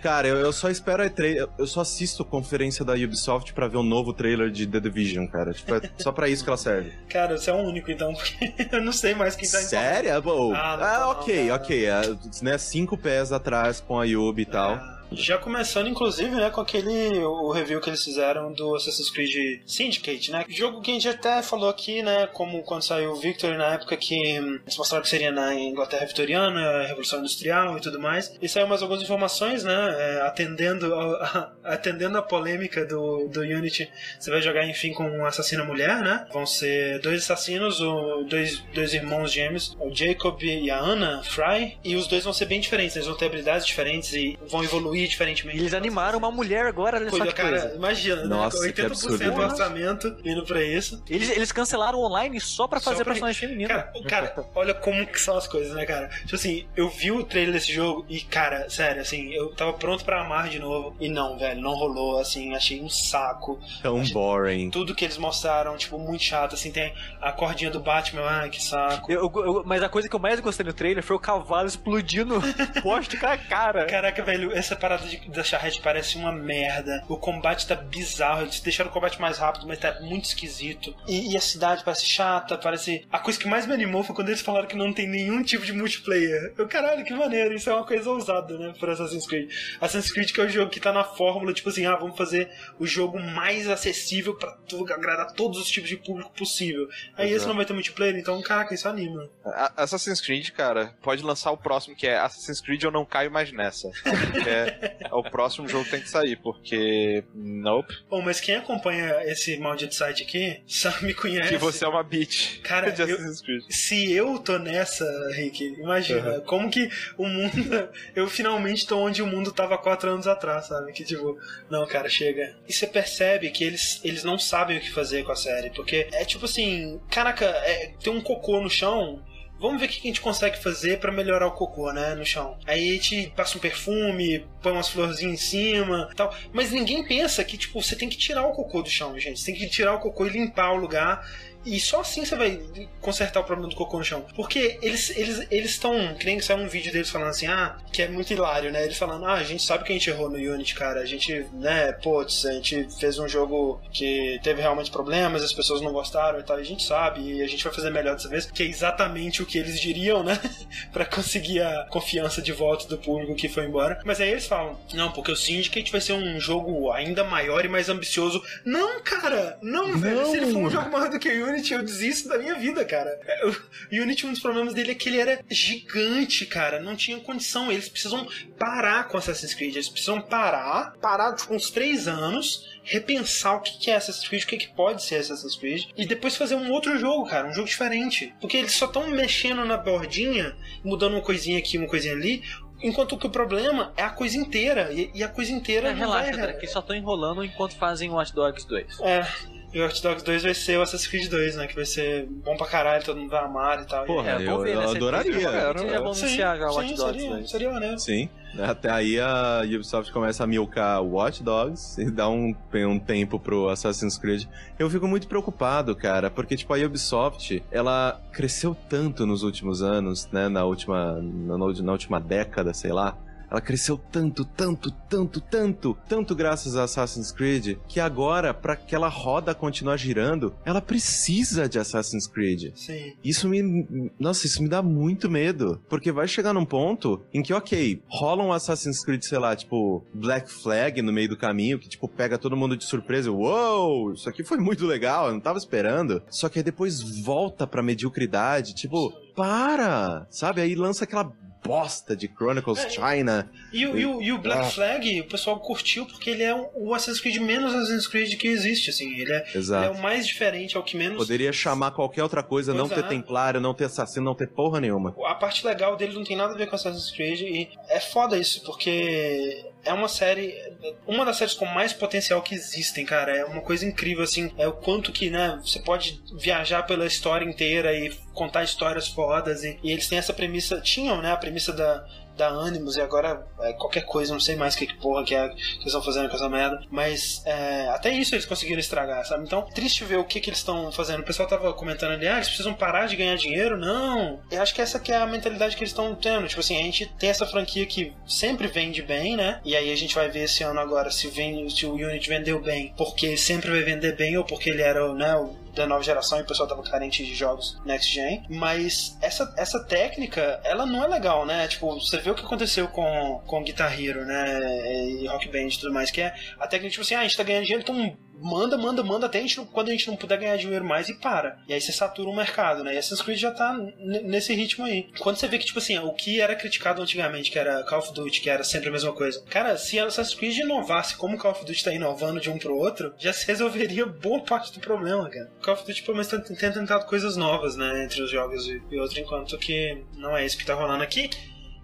Cara, eu, eu só espero a E3. Eu só assisto conferência da Ubisoft pra ver o novo trailer de The Division, cara. Tipo, é só pra isso que ela serve. Cara, você é o único, então, eu não sei mais quem tá Sério? Pô, Ah, Ah, tá ok, ok. É, né, cinco pés atrás com a Yubi e tal. Ah, Já começando, inclusive, né, com aquele o review que eles fizeram do Assassin's Creed Syndicate, né? Jogo que a gente até falou aqui, né, como quando saiu o Victory na época que hum, eles mostraram que seria na Inglaterra Vitoriana, Revolução Industrial e tudo mais. E saiu mais algumas informações, né, é, atendendo ao- a, atendendo a polêmica do, do Unity. Você vai jogar, enfim, com uma assassina mulher, né? Vão ser dois assassinos, o, dois, dois irmãos gêmeos, o Jacob e a Anna Fry, e os dois vão ser bem diferentes, eles vão ter habilidades diferentes e vão evoluir diferentemente. Eles animaram uma mulher agora, olha só Coisa, que cara, coisa. imagina, Nossa, né? que 80% absurdo, do né? orçamento indo pra isso. Eles, eles cancelaram online só pra Só fazer pra- personagem feminino. Cara, cara, olha como que são as coisas, né, cara? Tipo assim, eu vi o trailer desse jogo e, cara, sério, assim, eu tava pronto pra amar de novo. E não, velho, não rolou, assim, achei um saco. Tão boring. Tudo que eles mostraram, tipo, muito chato, assim, tem a cordinha do Batman, ai, que saco. Eu- eu- mas a coisa que eu mais gostei no trailer foi o cavalo explodindo poste com a cara. Caraca, velho, essa parada parada de, da charrete parece uma merda. O combate tá bizarro. Eles deixaram o combate mais rápido, mas tá muito esquisito. E, e a cidade parece chata, parece. A coisa que mais me animou foi quando eles falaram que não tem nenhum tipo de multiplayer. Eu, caralho, que maneiro. Isso é uma coisa ousada, né? Pra Assassin's Creed. Assassin's Creed que é o jogo que tá na fórmula, tipo assim, ah, vamos fazer o jogo mais acessível pra tu- agradar todos os tipos de público possível. Aí esse Exato. não vai ter multiplayer, então, caraca, isso anima. Assassin's Creed, cara, pode lançar o próximo que é Assassin's Creed Eu Não Caio Mais Nessa. É o próximo jogo tem que sair, porque. Nope. Bom, mas quem acompanha esse maldito site aqui, só me conhece. Que você é uma bitch. Cara, de eu- Assassin's Creed. Se eu tô nessa, Rick, imagina, como que o mundo. Eu finalmente tô onde o mundo tava quatro anos atrás, sabe? Que tipo, não, cara, chega. E você percebe que eles, eles não sabem o que fazer com a série, porque é tipo assim, caraca, é, tem um cocô no chão. Vamos ver o que a gente consegue fazer pra melhorar o cocô, né, no chão. Aí a gente passa um perfume, põe umas florzinhas em cima, tal. Mas ninguém pensa que tipo você tem que tirar o cocô do chão, gente. Você tem que tirar o cocô e limpar o lugar. E só assim você vai consertar o problema do cocô no chão. Porque eles eles eles estão. Que nem saiu um vídeo deles falando assim, ah, que é muito hilário, né? Eles falando, ah, a gente sabe que a gente errou no Unity, cara. A gente, né, putz, a gente fez um jogo que teve realmente problemas, as pessoas não gostaram e tal. A gente sabe, e a gente vai fazer melhor dessa vez, que é exatamente o que eles diriam, né? pra conseguir a confiança de volta do público que foi embora. Mas aí eles falam, não, porque o Syndicate vai ser um jogo ainda maior e mais ambicioso. Não, cara! Não, velho. Se ele for um jogo maior do que o Unity, eu desisto da minha vida, cara. O Unity, um dos problemas dele é que ele era gigante, cara. Não tinha condição. Eles precisam parar com Assassin's Creed. Eles precisam parar, parar tipo, uns três anos, repensar o que é Assassin's Creed, o que, que pode ser Assassin's Creed, e depois fazer um outro jogo, cara. Um jogo diferente. Porque eles só estão mexendo na bordinha, mudando uma coisinha aqui, uma coisinha ali. Enquanto que o problema é a coisa inteira. E, a coisa inteira É, não relaxa, vai... André, que só tô enrolando enquanto fazem Watch Dogs 2. É, e o Watch Dogs 2 vai ser o Assassin's Creed 2, né? Que vai ser bom pra caralho, todo mundo vai amar e tal. Porra. É, eu- ver, eu né, adoraria. eu- vamos anunciar já Watch sim, Dogs seria, 2. seria maneiro. Sim. Até aí a Ubisoft começa a milcar Watch Dogs e dá um, um tempo pro Assassin's Creed. Eu fico muito preocupado, cara, porque tipo a Ubisoft, ela cresceu tanto nos últimos anos, né, na última na, na última década, sei lá. Ela cresceu tanto, tanto, tanto, tanto, tanto graças a Assassin's Creed, que agora, pra que ela roda continuar girando, ela precisa de Assassin's Creed. Sim. Isso me. Nossa, isso me dá muito medo. Porque vai chegar num ponto em que, ok, rola um Assassin's Creed, sei lá, tipo, Black Flag no meio do caminho, que, tipo, pega todo mundo de surpresa. Uou, isso aqui foi muito legal, eu não tava esperando. Só que aí depois volta pra mediocridade, tipo, para! Sabe? Aí lança aquela bosta de Chronicles É, China. E, o- e o, e o Black Ah. Flag, o pessoal curtiu porque ele é o- o Assassin's Creed menos Assassin's Creed que existe, assim. Ele é, ele é o mais diferente, é o que menos. Poderia chamar qualquer outra coisa, não Pois ter é. templário, não ter assassino, não ter porra nenhuma. A parte legal dele não tem nada a ver com Assassin's Creed e é foda isso, porque é uma série. Uma das séries com mais potencial que existem, cara. É uma coisa incrível, assim. É o quanto que, né, você pode viajar pela história inteira e contar histórias fodas. E, e eles têm essa premissa. Tinham, né, a premissa da. Da Animus e agora é qualquer coisa, não sei mais que, que porra que, é, que eles estão fazendo com essa merda. Mas é, até isso eles conseguiram estragar, sabe? Então, triste ver o que, que eles estão fazendo. O pessoal tava comentando ali, ah, eles precisam parar de ganhar dinheiro. Não. Eu acho que essa que é a mentalidade que eles estão tendo. Tipo assim, a gente tem essa franquia que sempre vende bem, né? E aí a gente vai ver esse ano agora se, vem, se o Unity vendeu bem, porque sempre vai vender bem ou porque ele era né, o da nova geração e o pessoal tava carente de jogos next gen. Mas essa, essa técnica, ela não é legal, né? Tipo, você vê o que aconteceu com, com Guitar Hero, né? E Rock Band e tudo mais, que é a técnica, tipo assim, ah, a gente tá ganhando dinheiro, então manda, manda, manda até a gente, quando a gente não puder ganhar dinheiro mais e para. E aí você satura o mercado, né? E Assassin's Creed já tá nesse ritmo aí. Quando você vê que, tipo assim, o que era criticado antigamente, que era Call of Duty, que era sempre a mesma coisa. Cara, se Assassin's Creed inovasse como Call of Duty tá inovando de um pro outro, já se resolveria boa parte do problema, cara. Call of Duty, pelo menos, tem tentado coisas novas, né? Entre os jogos e, e outro, enquanto que não é isso que tá rolando aqui.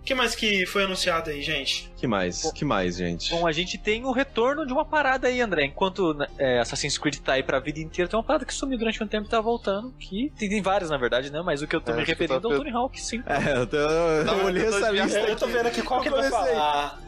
O que mais que foi anunciado aí, gente? Que mais? Que mais, gente? Bom, a gente tem o retorno de uma parada aí, André. Enquanto né, é, Assassin's Creed tá aí pra vida inteira, tem uma parada que sumiu durante um tempo e tá voltando. Que tem, tem várias, na verdade, né? Mas o que eu tô É, me referindo tá- é o Tony Hawk, sim. É, eu, tô, eu Não, olhei eu tô essa lista. Eu tô vendo aqui qual que vai falar.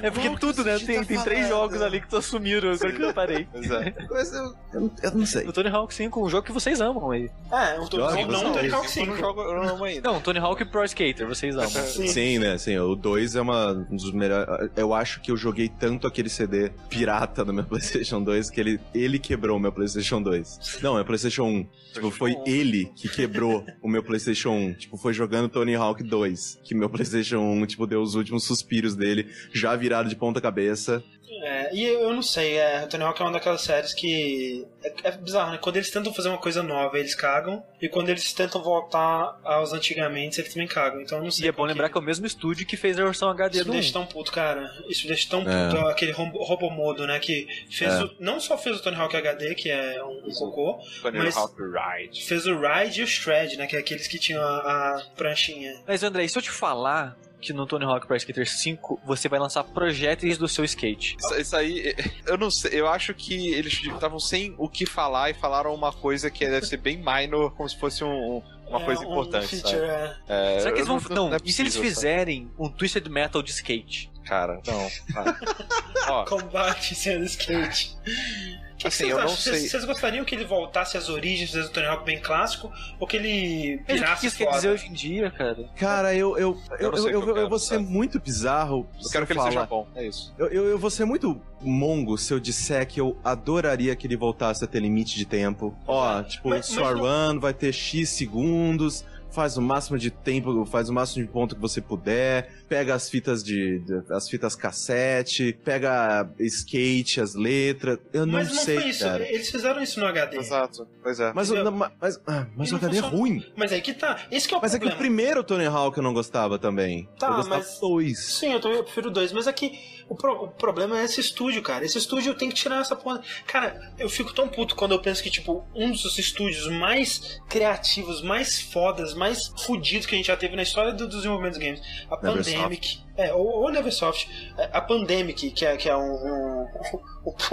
É porque tudo, né? Tem, tem três jogos ali que sumiram, agora que eu parei. Exato. Mas eu, eu, eu não sei. O Tony Hawk 5, um jogo que vocês amam aí. É, o Tony Jogos, não, não, não, Tony Hawk Eu 5. não jogo, eu não amo ainda. Não, Tony Hawk Pro Skater, vocês amam. Sim. Sim, né? Assim, o 2 é uma, um dos melhores. Eu acho que eu joguei tanto aquele CD pirata no meu PlayStation 2 que ele, ele quebrou o meu PlayStation 2. Não, é o PlayStation 1. Tipo, foi ele que quebrou o meu PlayStation 1. Tipo, foi jogando Tony Hawk 2 que meu PlayStation 1, tipo, deu os últimos suspiros dele, já virado de ponta cabeça. É, e eu não sei, é, Tony Hawk é uma daquelas séries que. É, é bizarro, né? Quando eles tentam fazer uma coisa nova, eles cagam. E quando eles tentam voltar aos antigamente, eles também cagam. Então eu não sei. E é bom lembrar que é o mesmo estúdio que fez a versão HD Isso do 1. deixa tão puto, cara. Isso deixa tão É. puto. Aquele rom- Robomodo, né? Que fez É. o, não só fez o Tony Hawk HD, que é um, um cocô, Tony Mas- Hawk Ride. fez o Ride e o Shred, né? Que é aqueles que tinham a, a pranchinha. Mas André, e se eu te falar que no Tony Hawk Pro Skater 5 você vai lançar projéteis do seu skate? Isso, isso aí, eu não sei, eu acho que eles estavam sem o que falar e falaram uma coisa que deve ser bem minor, como se fosse um- uma É, coisa um importante, feature, sabe? é. É, Será que eles vão. Não, é e se eles possível, sabe? fizerem um Twisted Metal de skate? Cara, não. Combate sendo skate. Que Assim, que eu vocês não acham? Vocês- sei. Vocês gostariam que ele voltasse às origens, fizesse o Tony Hawk bem clássico, ou que ele Mas o que isso quer dizer hoje em dia, cara? Cara, eu, eu, eu, eu, eu, eu quero, vou ser muito bizarro. eu se quero que ele falar. seja bom, é isso. Eu, eu, eu vou ser muito mongo se eu disser que eu adoraria que ele voltasse a ter limite de tempo. Ó, tipo, Mas- sua mas não- run vai ter X segundos, faz o máximo de tempo, faz o máximo de ponto que você puder, pega as fitas de. de- as fitas cassete, pega skate, as letras. Eu não Mas não sei, foi isso, cara. eles fizeram isso no HD. Exato, pois é. Mas, o- Entendeu? mas, mas, ah, mas o não HD é funciona. ruim. Mas aí que tá. Esse que é o Mas é que problema. o primeiro Tony Hawk eu não gostava também. Tá, eu gostava mas- do dois. Sim, eu também prefiro dois, mas aqui o, pro- o problema é esse estúdio, cara. Esse estúdio tem que tirar essa porra. Cara, eu fico tão puto quando eu penso que, tipo, um dos estúdios mais criativos, mais fodas, mais fudidos que a gente já teve na história do, dos desenvolvimentos de games, a Neversoft. Pandemic. É, ou, ou Neversoft. É, A Pandemic, que é, que é um, um,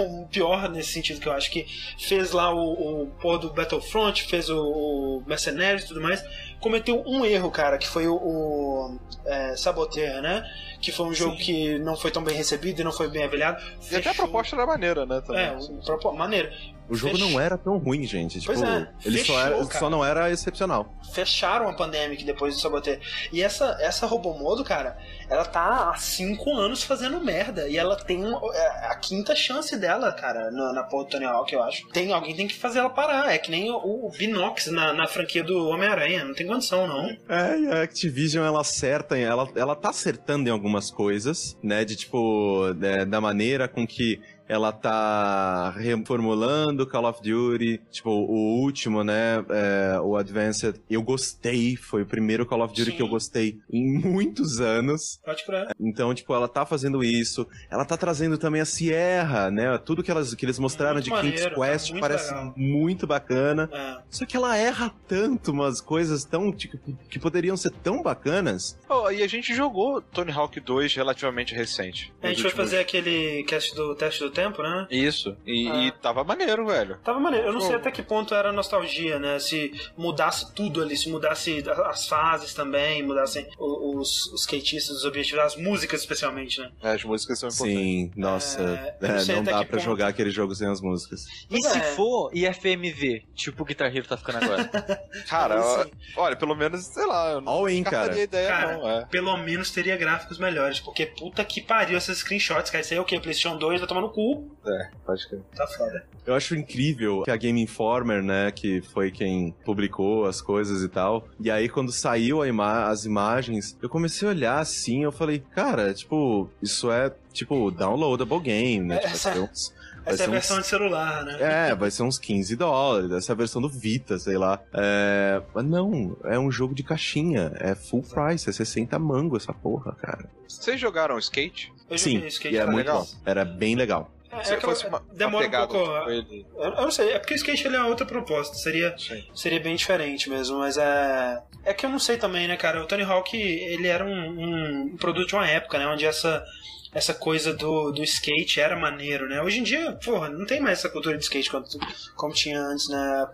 um pior nesse sentido que eu acho que fez lá o, o porra do Battlefront, fez o, o Mercenaries e tudo mais, cometeu um erro, cara, que foi o, o é, Saboteur, né? Que foi um jogo que não foi tão bem recebido e não foi bem avaliado. E até a Fechou- proposta era maneira, né? Também. É, propo- maneiro. O jogo Fech- não era tão ruim, gente. Tipo, Pois é, ele só, fechou, era, cara. só não era excepcional. Fecharam a Pandemic depois do Saboteur. E essa, essa Robomodo, cara, ela tá há cinco anos fazendo merda. E ela tem é, a quinta chance dela, cara, na, na porra do Tony Hawk, eu acho. Tem, alguém tem que fazer ela parar. É que nem o, o Binox na, na franquia do Homem-Aranha. Não tem condição, não. É, e a Activision, ela acerta, ela, ela tá acertando em algumas coisas, né? De tipo, né, da maneira com que ela tá reformulando Call of Duty, tipo, o último, né? é, o Advanced, eu gostei, foi o primeiro Call of Duty Sim. que eu gostei em muitos anos. Pode curar. Então, tipo, ela tá fazendo isso. Ela tá trazendo também a Sierra, né? Tudo que, elas, que eles mostraram Muito de King's maneiro, Quest muito parece legal. muito bacana. É. Só que ela erra tanto umas coisas tão tipo, que poderiam ser tão bacanas. Oh, e a gente jogou Tony Hawk 2 relativamente recente. A gente últimos- fazer aquele cast do teste do tempo, né? Isso. E, Ah. e tava maneiro, velho. Tava maneiro. Eu não sei até que ponto era nostalgia, né? Se mudasse tudo ali, se mudasse as fases também, mudassem os, os skatistas, os objetivos, as músicas especialmente, né? As músicas são importantes. Sim, nossa, É, eu é, não não dá pra ponto. jogar aquele jogo sem as músicas. E se é. for IFMV, tipo o Guitar Hero tá ficando agora? Cara, assim, olha, pelo menos, sei lá, eu não All in, cara. ideia, Cara, não. É. pelo menos teria gráficos melhores, porque puta que pariu essas screenshots, cara. Isso aí é o quê? PlayStation 2 vai tomar no cu. É, pode crer. Tá foda. Eu acho incrível que a Game Informer, né, que foi quem publicou as coisas e tal. E aí, quando saiu a ima- as imagens, eu comecei a olhar assim, eu falei, cara, tipo, isso é, tipo, downloadable game, né? Tipo, vai Essa- vai Essa é a ser uns- versão de celular, né? É, vai ser uns 15 dólares. Essa é a versão do Vita, sei lá. É, mas não, é um jogo de caixinha. É full price, é 60 mango essa porra, cara. Vocês jogaram skate? Eu Sim, joguei skate, e é cara. muito legal. Era bem legal. É, Se é que fosse uma, uma demora um pegada pouco. tipo ele... Eu, eu não sei, é porque o skate ele é outra proposta. Seria, Sim. seria bem diferente mesmo, mas é. É que eu não sei também, né, cara? O Tony Hawk, ele era um, um produto de uma época, né? Onde essa essa coisa do, do skate era maneiro, né? Hoje em dia, porra, não tem mais essa cultura de skate como, como tinha antes, né?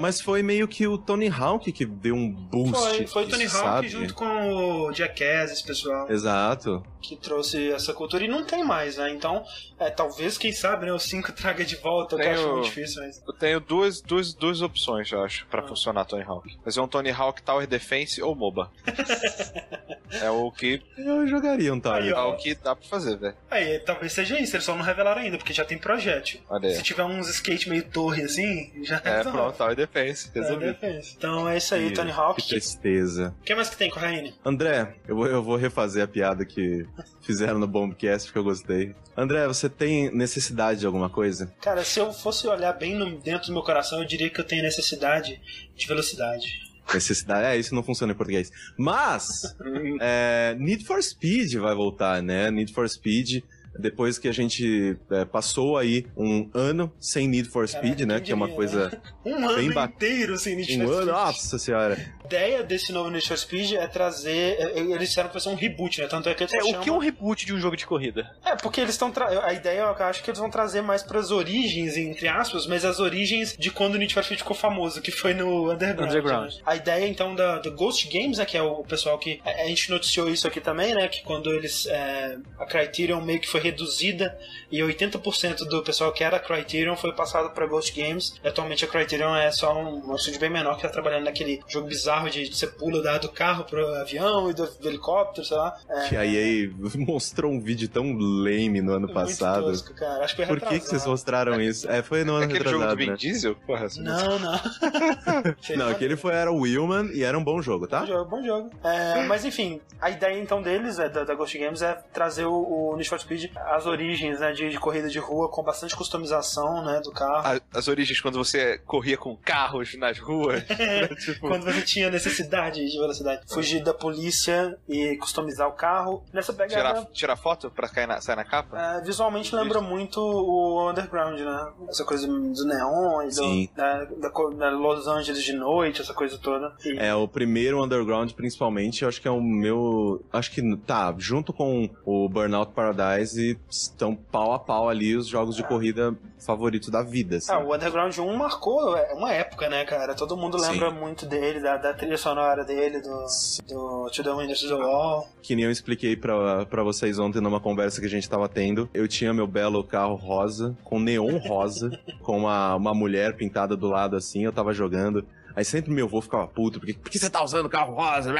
Mas foi meio que o Tony Hawk que deu um boost. Foi, foi o Tony nisso, Hawk sabe? junto com o Jackass, esse pessoal, Exato. que trouxe essa cultura e não tem mais, né? Então, é, talvez, quem sabe, né, o 5 traga de volta, o que eu acho muito difícil, mas. Eu tenho duas, duas, duas opções, eu acho, pra Ah. funcionar Tony Hawk. Fazer um Tony Hawk Tower Defense ou MOBA. é o que, Eu jogaria um Aí, Tower. é ó. o que dá pra fazer, velho. Aí, talvez seja isso, eles só não revelaram ainda, porque já tem projétil. Se tiver uns skate meio torre assim, já É, resolve. pronto, Tower Defense. É, defesa. Então é isso aí, Tony Hawk. Que tristeza. O que mais que tem, Corraine? André, eu vou, eu vou refazer a piada que fizeram no Bombcast porque eu gostei. André, você tem necessidade de alguma coisa? Cara, se eu fosse olhar bem no- dentro do meu coração, eu diria que eu tenho necessidade de velocidade. Necessidade. É, isso não funciona em português. Mas, é, Need for Speed vai voltar, né? Need for Speed. Depois que a gente é, passou aí um ano sem Need for Speed, Caraca, né? Que é uma coisa. Um ano Bem ba- inteiro sem Need Um for ano. Speed. Nossa senhora. A ideia desse novo Need for Speed é trazer. é- Eles disseram que vai ser um reboot, né? Tanto é que eles É, chamam... o que é um reboot de um jogo de corrida? É, porque eles estão. Tra... A ideia é eu acho que eles vão trazer mais pras origens, entre aspas, mas as origens de quando o Need for Speed ficou famoso, que foi no Underground. Underground. né? A ideia, então, da, do Ghost Games, né, que é o pessoal que. A a gente noticiou isso aqui também, né? Que quando eles. é, a Criterion meio que foi reduzida e 80% do pessoal que era Criterion foi passado pra Ghost Games. E atualmente a Criterion é só um, um estúdio bem menor que tá trabalhando naquele jogo bizarro de, de você pula da- do carro pro avião e do, do helicóptero, sei lá. É, Que a EA mostrou um vídeo tão lame no ano muito passado. tosco, cara. Acho que foi Por que, que vocês retrasado. mostraram isso? É, foi no ano Aquele jogo do retrasado, Vin né? Diesel? Porra, Não, não. Não, aquele foi, era o Willman e era um bom jogo, tá? Bom jogo, bom jogo. É, mas enfim, a ideia então deles, é, da, da Ghost Games, é trazer o, o Need for Speed, as origens né, de, de corrida de rua com bastante customização né, do carro. As origens quando você corria com carros nas ruas. né, tipo, Quando você tinha necessidade de velocidade. Fugir da polícia e customizar o carro. Nessa pegada. tirar, tirar foto pra cair na, sair na capa? é, visualmente lembra muito o Underground, né? Essa coisa dos neons, do, da, da, da Los Angeles de noite, essa coisa toda. E- É, o primeiro Underground, principalmente, eu acho que é o meu. Acho que tá, junto com o Burnout Paradise, estão pau a pau ali os jogos de corrida favoritos da vida. Assim. Ah, o Underground 1 marcou é, uma época, né, cara? Todo mundo Sim. lembra muito dele, da, da trilha sonora dele, do, do To The Windows to the Wall. Que nem eu expliquei pra, pra vocês ontem numa conversa que a gente tava tendo. Eu tinha meu belo carro rosa, com neon rosa, com uma, uma mulher pintada do lado assim, eu tava jogando. Aí sempre meu avô ficava puto, porque por que você tá usando carro rosa?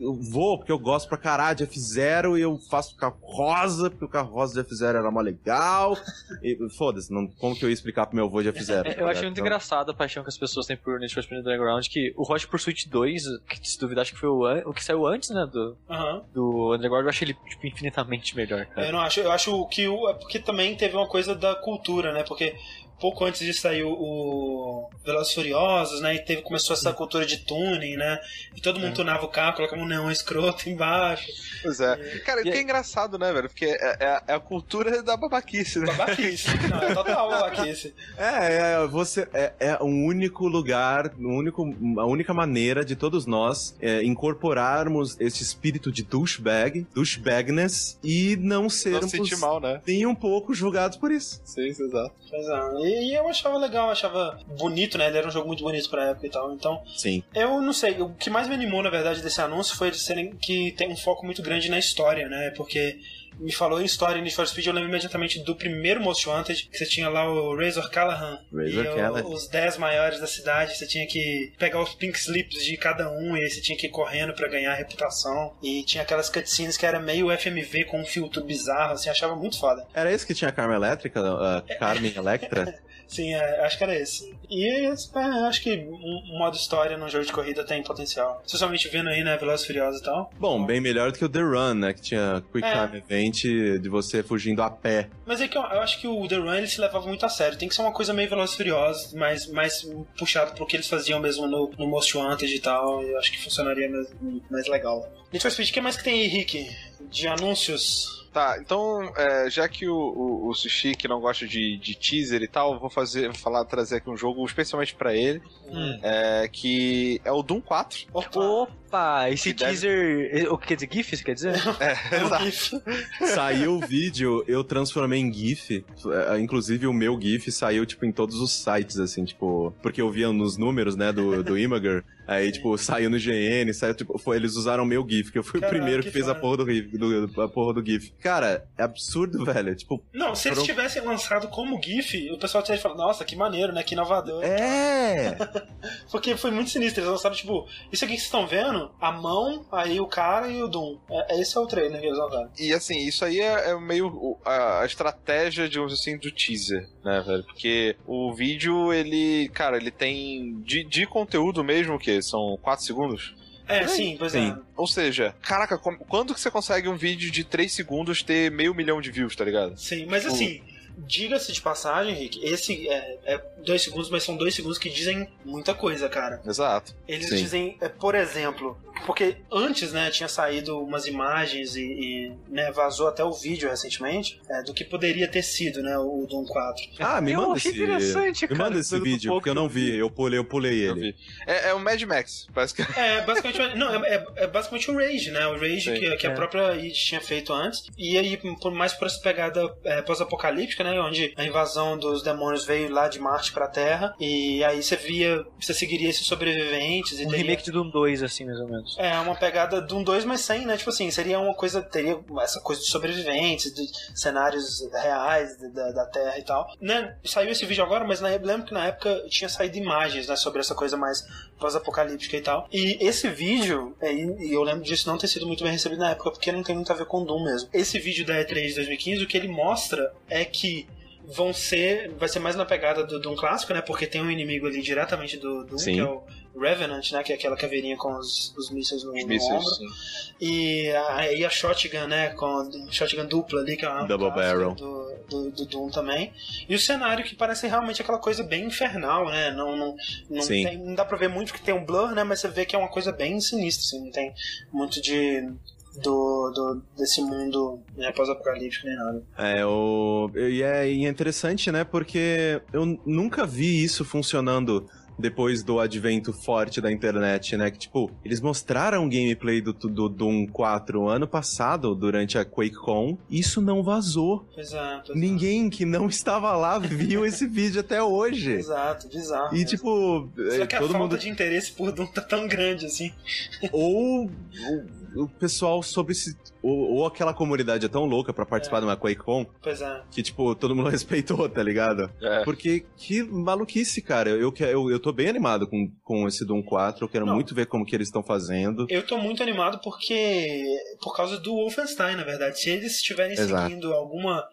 Eu vou, porque eu gosto pra caralho de F0 e eu faço carro rosa, porque o carro rosa de F0 era mó legal. E, Foda-se, não- como que eu ia explicar pro meu avô de F0? É, eu acho muito engraçado a paixão que as pessoas têm por Need for Speed Underground, que o Hot Pursuit 2, que se duvidar, acho que foi o, an- o que saiu antes, né, do, do Underground, eu acho ele, tipo, infinitamente melhor, cara. Eu não acho, eu acho que o. É porque também teve uma coisa da cultura, né? Porque pouco antes disso saiu o Velozes e Furiosos, né? E teve, começou essa cultura de tuning, né? E todo mundo tunava o carro, colocava um neon escroto embaixo. Pois é. Cara, o E que é engraçado, né, velho? Porque é, é- é a cultura da babaquice, né? Babaquice. Não, é total babaquice. É, é, você é, é um único lugar, um único, a única maneira de todos nós é, incorporarmos esse espírito de douchebag, douchebagness e não Não sermos se sentir mal, né? nem um pouco julgados por isso. Sim, exato. É. E, eu achava legal, achava bonito, né? Ele era um jogo muito bonito pra época e tal. Então, Sim. Eu não sei, o que mais me animou, na verdade, desse anúncio foi eles serem que tem um foco muito grande na história, né? Porque me falou em história em Need for Speed, eu lembro imediatamente do primeiro Most Wanted, que você tinha lá o Razor Callahan Razor e Callahan. os 10 maiores da cidade, você tinha que pegar os pink slips de cada um e aí você tinha que ir correndo pra ganhar reputação. E tinha aquelas cutscenes que era meio FMV com um filtro bizarro, assim, achava muito foda. Era esse que tinha a Carmen Elétrica, a Carmen Electra? Sim, é, acho que era esse. E é, acho que um, um modo história num jogo de corrida tem potencial. Especialmente vendo aí, né, Velozes e Furiosos e tal. Bom, bem melhor do que o The Run, né? Que tinha Quick É. Time Event de você fugindo a pé. Mas é que eu, eu acho que o The Run ele se levava muito a sério. Tem que ser uma coisa meio Velozes e Furiosos, mais, mais puxado pro que eles faziam mesmo no, no Most Wanted e tal. Eu acho que funcionaria mais, mais legal. Need for Speed, o que mais que tem aí, Rick? De anúncios? Tá, então, é, já que o, o, o Sushi que não gosta de, de teaser e tal, vou fazer, vou falar, trazer aqui um jogo especialmente pra ele, Hum. é, que é o Doom 4. Opa! Opa, esse Que deve- teaser. O que quer dizer GIF? Você quer dizer? É, exato. GIF. Saiu o vídeo, eu transformei em GIF. É, Inclusive o meu GIF saiu, tipo, em todos os sites, assim, tipo. Porque eu via nos números, né, do, do Imager. Aí, tipo, saiu no GN, saiu, tipo, foi, eles usaram o meu GIF, que eu fui Caraca, o primeiro que que fez a porra do, GIF, do, a porra do GIF. Cara, é absurdo, velho. Tipo, Não, se eles tivessem lançado como GIF, o pessoal teria falado, nossa, que maneiro, né? Que inovador. é! Porque foi muito sinistro. Eles lançaram, tipo, isso aqui que vocês estão vendo, a mão, aí o cara e o Doom. É, esse é o trailer que eles lançaram. E assim, isso aí é, é meio o- a, a estratégia, digamos assim, do teaser, né, velho? Porque o vídeo, ele, cara, ele tem de, de conteúdo mesmo, que são 4 segundos. É, sim, pois Sim. é. Ou seja, caraca, quando que você consegue um vídeo de 3 segundos ter meio milhão de views, tá ligado? Sim, mas assim, diga-se de passagem, Rick, esse é, é dois segundos, mas são dois segundos que dizem muita coisa, cara. Exato. Eles Sim. dizem, é, por exemplo, porque antes, né, tinha saído umas imagens e, e, né, vazou até o vídeo recentemente é, do que poderia ter sido, né, o Doom 4. Ah, me Eu manda achei esse. interessante, Me cara, manda esse vídeo, porque eu não vi. Eu pulei, eu pulei Eu ele. É, é o Mad Max, parece que. É, basicamente, não, é, é- é basicamente o Rage, né, o Rage Sim. que, que a É. própria id tinha feito antes, e aí, por mais por essa pegada é, pós-apocalíptica, né, onde a invasão dos demônios veio lá de Marte pra Terra, e aí você via, você seguiria esses sobreviventes, e Um teria- remake de Doom 2, assim, mais ou menos. É, uma pegada de um 2 mais 100, né? Tipo assim, seria uma coisa, teria essa coisa de sobreviventes, de cenários reais da, da Terra e tal. Né? Saiu esse vídeo agora, mas na, lembro que na época tinha saído imagens, né? Sobre essa coisa mais pós-apocalíptica e tal. E esse vídeo, é, e eu lembro disso não ter sido muito bem recebido na época, porque não tem muito a ver com Doom mesmo. Esse vídeo da E3 de 2015, o que ele mostra é que vão ser, vai ser mais na pegada do Doom clássico, né? Porque tem um inimigo ali diretamente do Doom, Sim. que é o Revenant, né? Que é aquela caveirinha com os, os mísseis no, Os no mísseis, ombro. sim. E a, e a shotgun, né? Com shotgun dupla ali, que é uma Double barrel. Do, do, do Doom também. E o cenário que parece realmente aquela coisa bem infernal, né? Não, não, não, tem- não dá pra ver muito porque tem um blur, né? Mas você vê que é uma coisa bem sinistra, assim. Não tem muito de... Do, do, desse mundo né, pós-apocalíptico nem nada. É, o... e é e é interessante, né? Porque eu nunca vi isso funcionando depois do advento forte da internet, né? Que, tipo, eles mostraram o gameplay do, do Doom 4 ano passado, durante a QuakeCon, e isso não vazou. Exato. exato. Ninguém que não estava lá viu esse vídeo até hoje. Exato, bizarro. E, mesmo. tipo, Será é, que a todo falta mundo. de interesse por Doom tá tão grande assim? Ou o, pessoal soube se. Ou, ou aquela comunidade é tão louca pra participar É. de uma QuakeCon Pois é. que, tipo, todo mundo respeitou, tá ligado? É. Porque que maluquice, cara. Eu, que- eu, eu tô bem animado com, com esse Doom 4. Eu quero Não. muito ver como que eles estão fazendo. Eu tô muito animado porque. Por causa do Wolfenstein, na verdade. Se eles estiverem Exato. seguindo alguma.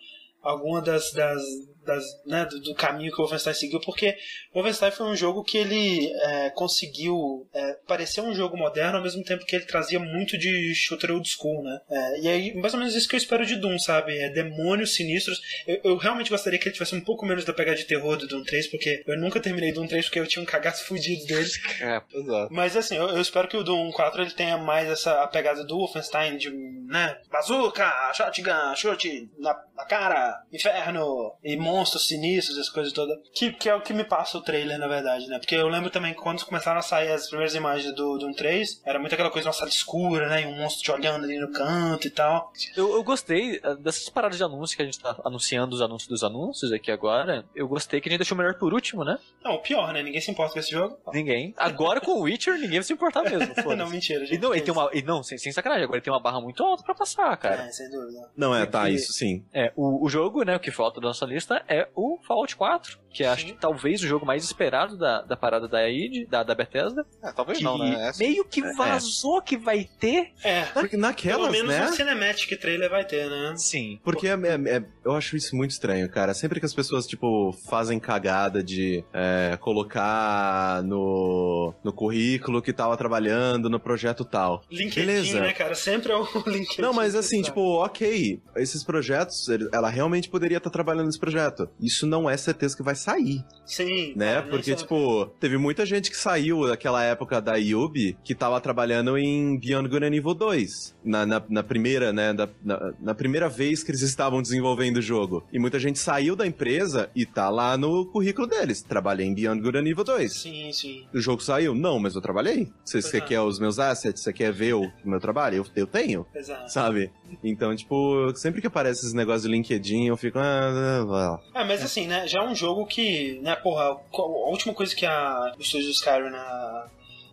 Alguma das. das, das né, do, do caminho que o Wolfenstein seguiu, porque o Wolfenstein foi um jogo que ele é, conseguiu é, parecer um jogo moderno ao mesmo tempo que ele trazia muito de shooter old school, né? É, e aí, mais ou menos isso que eu espero de Doom, sabe? É demônios sinistros. Eu, eu realmente gostaria que ele tivesse um pouco menos da pegada de terror do Doom 3, porque eu nunca terminei Doom 3 porque eu tinha um cagaço fudido dele. É, exato. Mas assim, eu, eu espero que o Doom 4 ele tenha mais essa a pegada do Wolfenstein de, né, bazooka, shotgun, chute na, na cara, inferno e monstros sinistros, essas coisas todas. Que, que é o que me passa o trailer, na verdade, né? Porque eu lembro também que quando começaram a sair as primeiras imagens do Doom 3, era muito aquela coisa de uma sala escura, né? E um monstro te olhando ali no canto e tal. Eu, eu gostei eh, dessas paradas de anúncio que a gente tá anunciando os anúncios dos anúncios aqui agora. Eu gostei que a gente deixou o melhor por último, né? Não, o pior, né? Ninguém se importa com esse jogo. Ninguém. Agora com o Witcher, ninguém vai se importar mesmo. não, mentira, E gente. não, ele tem uma. E não, sem, sem sacanagem, agora ele tem uma barra muito alta pra passar, cara. É, sem dúvida. Não, é, tá, isso sim. É, o, o jogo, né, o que falta da nossa lista é o Fallout 4, que acho Sim. que talvez o jogo mais esperado da, da parada da id, da, da Bethesda. É, talvez Que não, né? Essa- meio que vazou que vai ter. É, Porque pelo naquelas, menos né? um cinematic trailer vai ter, né? Sim. Porque é- é- é- eu acho isso muito estranho, cara. Sempre que as pessoas, tipo, fazem cagada de é, colocar no, no currículo que tava trabalhando no projeto tal. LinkedIn, Beleza. né, cara? Sempre é o LinkedIn. Não, mas assim, tipo, ok, esses projetos, ela realmente poderia estar trabalhando nesse projeto. projeto, isso não é certeza que vai sair, Sim. né? cara, Porque, tipo, teve muita gente que saiu daquela época da Yubi que tava trabalhando em Beyond Good and Evil 2. Na, na, na primeira, né? da- na, na primeira vez que eles estavam desenvolvendo o jogo. E muita gente saiu da empresa e tá lá no currículo deles. Trabalhei em Beyond Good and Evil 2. Sim, sim. O jogo saiu? Não, mas eu trabalhei. Você, você é. quer os meus assets? Você quer ver o meu trabalho? Eu, eu tenho, Exato. sabe? Então, tipo, sempre que aparece esses negócios de LinkedIn, eu fico. Ah, ah, ah. Mas assim, né, já é um jogo que, né, porra, a última coisa que a, o estúdio Skyrim, né,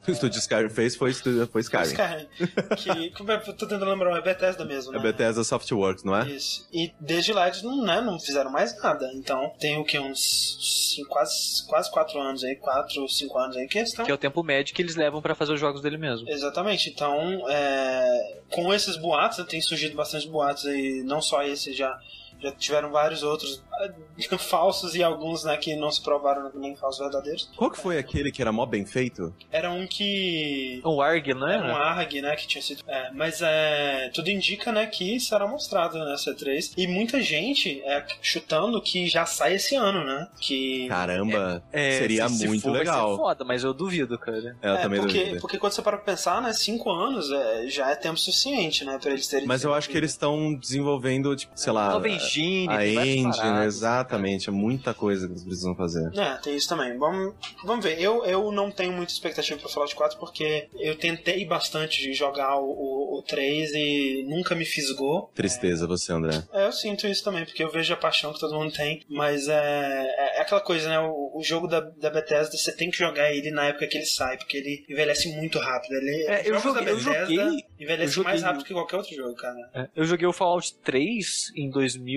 O estúdio Skyrim fez foi, foi Skyrim. Skyrim, que, como é, tô tentando lembrar, é Bethesda mesmo, né? É Bethesda Softworks, não é? Isso. E desde lá eles não, né, não fizeram mais nada. Então tem o que? Uns cinco, quase, quase quatro anos aí, quatro, cinco anos aí que eles estão. Que é o tempo médio que eles levam pra fazer os jogos dele mesmo. Exatamente. Então, é, com esses boatos, né, tem surgido bastante boatos aí, não só esse, já, já tiveram vários outros falsos e alguns né, que não se provaram nem falsos verdadeiros. Qual que foi aquele que era mó bem feito? Era um que. Um ARG, não Era um é? ARG, né, que tinha sido... É, mas é, tudo indica, né, que será mostrado nessa E3. E muita gente é, chutando que já sai esse ano, né? Que... Caramba, É, seria se- se muito for, vai ser legal. foda, mas eu duvido, cara. É, eu é, também porque, duvido. porque quando você para pra pensar, né, cinco anos é, já é tempo suficiente, né, pra eles terem... Mas eu acho que eles estão desenvolvendo, tipo, sei lá, Nova engine, a engine, exatamente. É muita coisa que eles precisam fazer. É, tem isso também. Vamos, vamos ver. Eu, eu não tenho muita expectativa pra Fallout 4 porque eu tentei bastante de jogar o, o, o 3 e nunca me fisgou. Tristeza você, André. É, eu sinto isso também, porque eu vejo a paixão que todo mundo tem, mas é, é aquela coisa, né? O, o jogo da, da Bethesda, você tem que jogar ele na época que ele sai, porque ele envelhece muito rápido. Ele, É, eu joguei- da eu Bethesda joguei- envelhece eu joguei mais rápido que qualquer outro jogo, cara. É, Eu joguei o Fallout 3 em